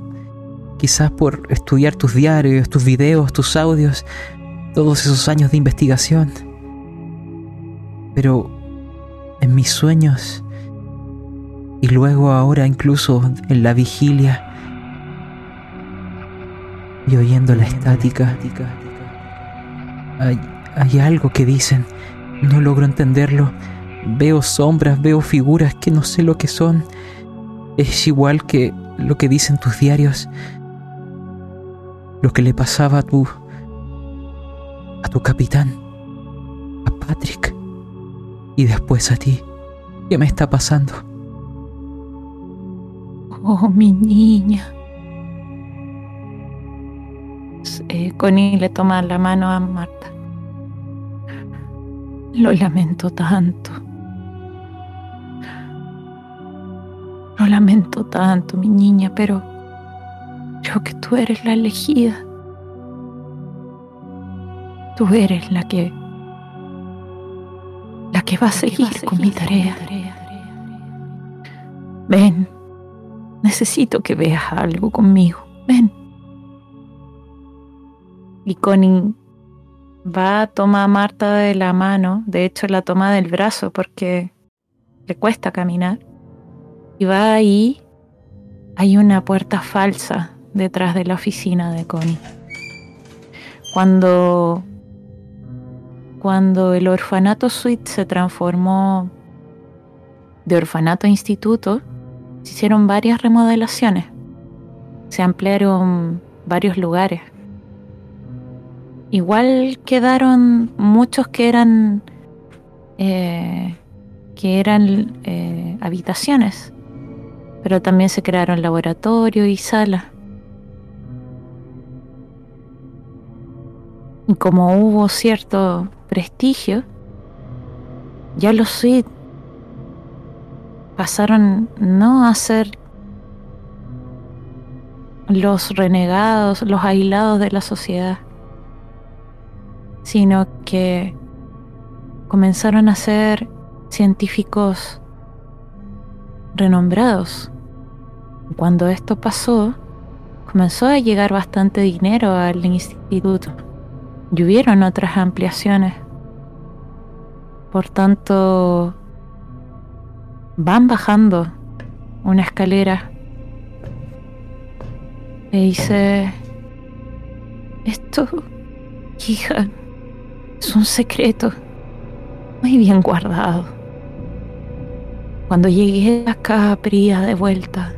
quizás por estudiar tus diarios, tus videos, tus audios, todos esos años de investigación pero en mis sueños. Y luego ahora incluso en la vigilia y oyendo la estática, hay, hay algo que dicen, no logro entenderlo, veo sombras, veo figuras que no sé lo que son, es igual que lo que dicen tus diarios, lo que le pasaba a tu, a tu capitán, a Patrick y después a ti. ¿Qué me está pasando? Oh, mi niña. Eh, Connie le toma la mano a Marta. Lo lamento tanto. Lo lamento tanto, mi niña, pero creo que tú eres la elegida. Tú eres la que la que va a seguir, con mi tarea. Ven, necesito que veas algo conmigo. Ven. Y Connie va, a tomar a Marta de la mano, de hecho la toma del brazo porque le cuesta caminar. Y va ahí, hay una puerta falsa detrás de la oficina de Connie. Cuando cuando el orfanato suite se transformó de orfanato a instituto, se hicieron varias remodelaciones. Se ampliaron varios lugares. Igual quedaron muchos que eran eh, que eran eh, habitaciones, pero también se crearon laboratorios y salas. Y como hubo cierto prestigio, ya los suites pasaron no a ser los renegados, los aislados de la sociedad, sino que comenzaron a ser científicos renombrados. Cuando esto pasó, comenzó a llegar bastante dinero al instituto y hubieron otras ampliaciones. Por tanto, van bajando una escalera. Me dice, esto, hija, es un secreto muy bien guardado. Cuando llegué a Capria de vuelta,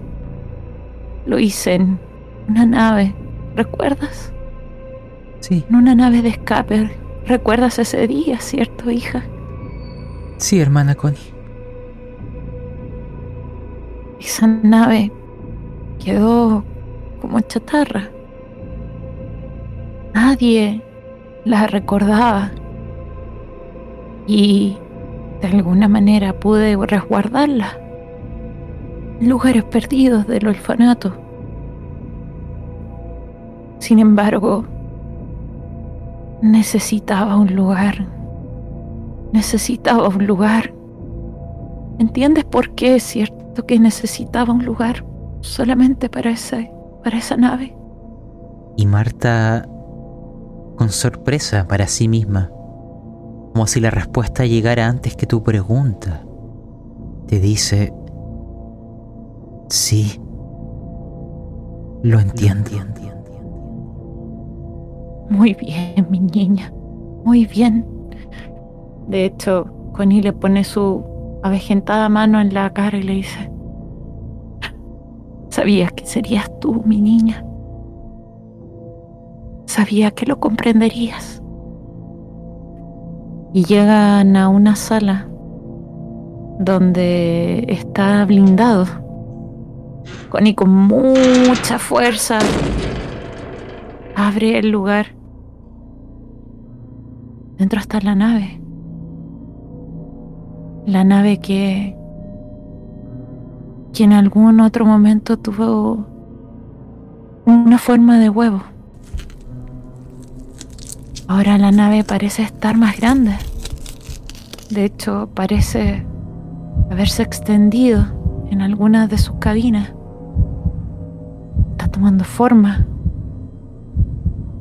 lo hice en una nave, ¿recuerdas? Sí. En una nave de escape. ¿Recuerdas ese día, cierto, hija? Sí, hermana Connie. Esa nave quedó como chatarra. Nadie la recordaba. Y de alguna manera pude resguardarla. Lugares perdidos del orfanato. Sin embargo, necesitaba un lugar. Necesitaba un lugar. ¿Entiendes por qué es cierto que necesitaba un lugar solamente para, ese, para esa nave? Y Marta con sorpresa para sí misma, como si la respuesta llegara antes que tu pregunta. Te dice, sí, lo entiendo. Muy bien, mi niña. Muy bien. De hecho, Connie le pone su avejentada mano en la cara y le dice, sabías que serías tú, mi niña. Sabía que lo comprenderías. Y llegan a una sala donde está blindado. Connie con mucha fuerza abre el lugar. Dentro está la nave. La nave que, que en algún otro momento tuvo una forma de huevo. Ahora la nave parece estar más grande. De hecho, parece haberse extendido en algunas de sus cabinas. Está tomando forma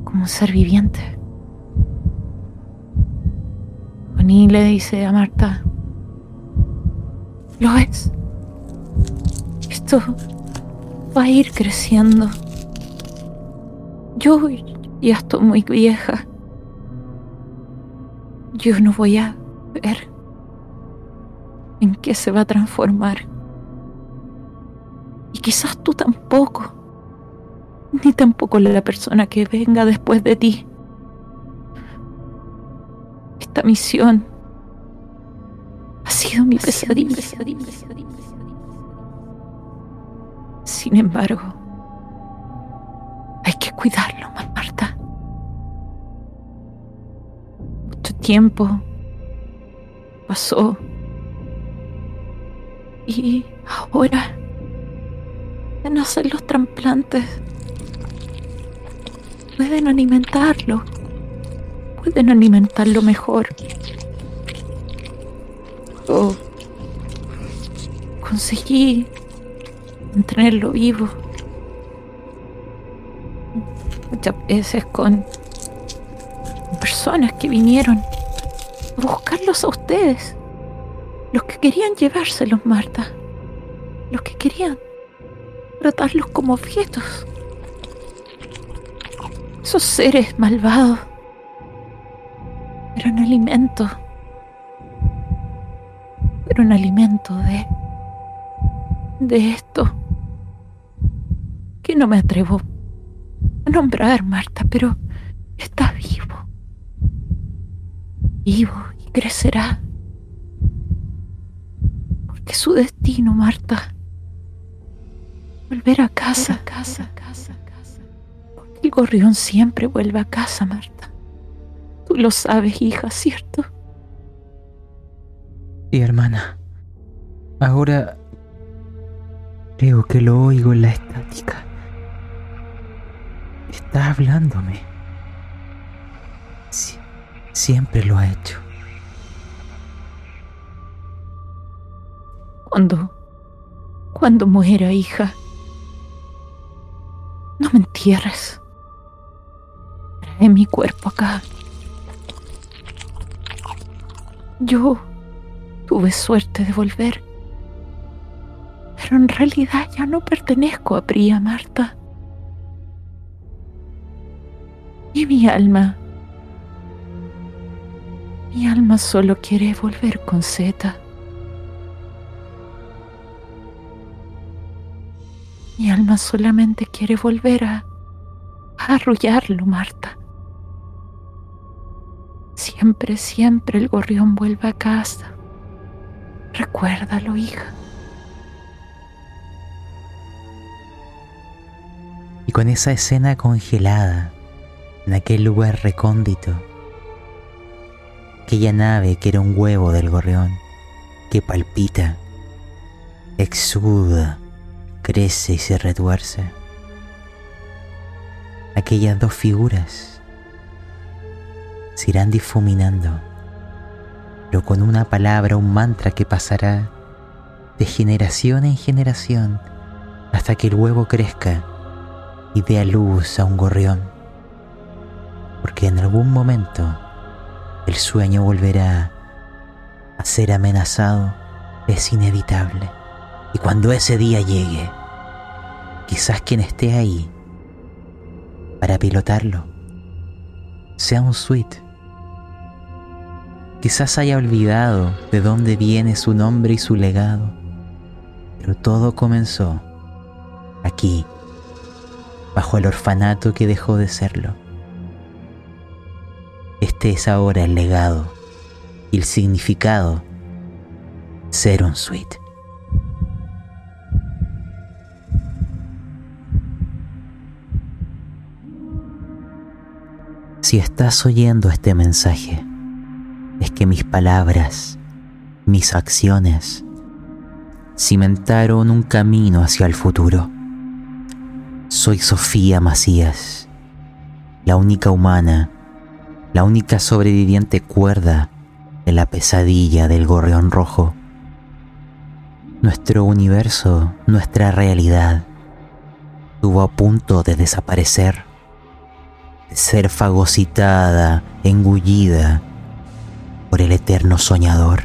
como un ser viviente. Oni le dice a Marta, lo es. Esto va a ir creciendo. Yo ya estoy muy vieja. Yo no voy a ver en qué se va a transformar. Y quizás tú tampoco. Ni tampoco la persona que venga después de ti. Esta misión ha sido mi pesadilla. Sin embargo, hay que cuidarlo, Marta. Mucho tiempo pasó y ahora en hacer los trasplantes pueden alimentarlo, pueden alimentarlo mejor. Conseguí mantenerlo vivo. Muchas veces con personas que vinieron a buscarlos a ustedes. Los que querían llevárselos, Marta. Los que querían tratarlos como objetos. Esos seres malvados eran alimento. Pero un alimento de. de esto. Que no me atrevo a nombrar, Marta, pero está vivo. Vivo y crecerá. Porque su destino, Marta. Volver a casa, casa, casa, casa. Porque el gorrión siempre vuelve a casa, Marta. Tú lo sabes, hija, ¿cierto? Sí, hermana. Ahora creo que lo oigo en la estática. Está hablándome. Siempre lo ha hecho. Cuando. cuando muera, hija. No me entierres. Trae mi cuerpo acá. Yo tuve suerte de volver. Pero en realidad ya no pertenezco a Priya, Marta. Y mi alma. Mi alma solo quiere volver con Z. Mi alma solamente quiere volver a, a arrullarlo, Marta. Siempre, siempre el gorrión vuelve a casa. Recuérdalo, hija. Y con esa escena congelada, en aquel lugar recóndito, aquella nave que era un huevo del gorrión, que palpita, exuda, crece y se retuerce. Aquellas dos figuras se irán difuminando, pero con una palabra, un mantra que pasará de generación en generación hasta que el huevo crezca y dé a luz a un gorrión. Porque en algún momento el sueño volverá a ser amenazado. Es inevitable. Y cuando ese día llegue, quizás quien esté ahí para pilotarlo sea un suite. Quizás haya olvidado de dónde viene su nombre y su legado, pero todo comenzó aquí, bajo el orfanato que dejó de serlo. Este es ahora el legado y el significado ser un suite. Si estás oyendo este mensaje, es que mis palabras, mis acciones, cimentaron un camino hacia el futuro. Soy Sofía Macías, la única humana, la única sobreviviente cuerda de la pesadilla del gorrión rojo. Nuestro universo, nuestra realidad, estuvo a punto de desaparecer ser fagocitada, engullida por el eterno soñador.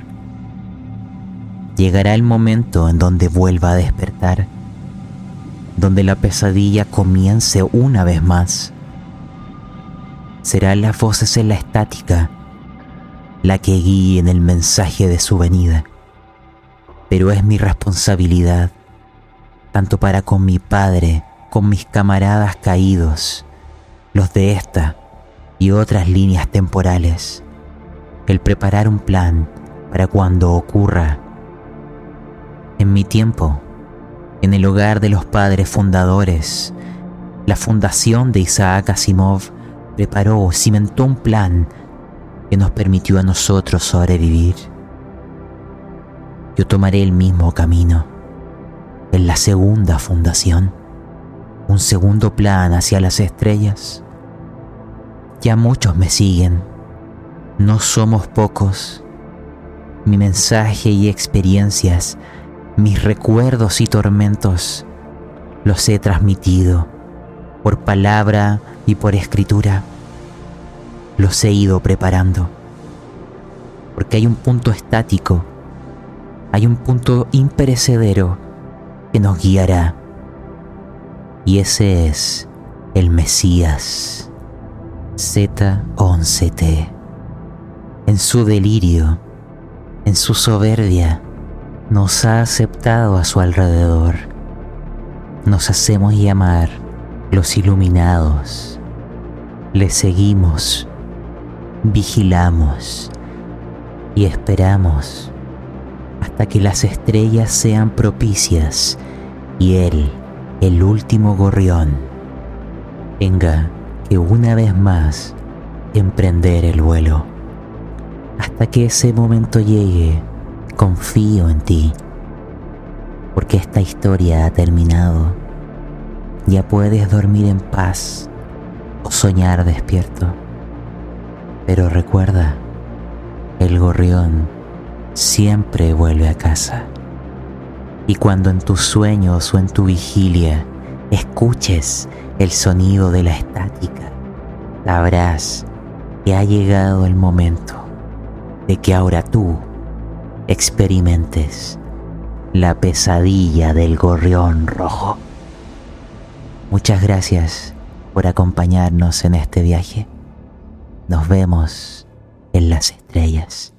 Llegará el momento en donde vuelva a despertar, donde la pesadilla comience una vez más. Serán las voces en la estática la que guíen el mensaje de su venida, pero es mi responsabilidad, tanto para con mi padre, con mis camaradas caídos, los de esta y otras líneas temporales, el preparar un plan para cuando ocurra. En mi tiempo, en el hogar de los padres fundadores, la fundación de Isaac Asimov preparó, cimentó un plan que nos permitió a nosotros sobrevivir. Yo tomaré el mismo camino en la segunda fundación, un segundo plan hacia las estrellas ya muchos me siguen. No somos pocos. Mi mensaje y experiencias, mis recuerdos y tormentos, los he transmitido por palabra y por escritura. Los he ido preparando. Porque hay un punto estático, hay un punto imperecedero que nos guiará. Y ese es el Mesías. Z11T. En su delirio, en su soberbia, nos ha aceptado a su alrededor. Nos hacemos llamar los iluminados. Le seguimos, vigilamos y esperamos hasta que las estrellas sean propicias y él, el último gorrión, venga que una vez más emprender el vuelo. Hasta que ese momento llegue, confío en ti, porque esta historia ha terminado. Ya puedes dormir en paz o soñar despierto. Pero recuerda, el gorrión siempre vuelve a casa. Y cuando en tus sueños o en tu vigilia escuches el sonido de la estática, sabrás que ha llegado el momento de que ahora tú experimentes la pesadilla del gorrión rojo. Muchas gracias por acompañarnos en este viaje. Nos vemos en las estrellas.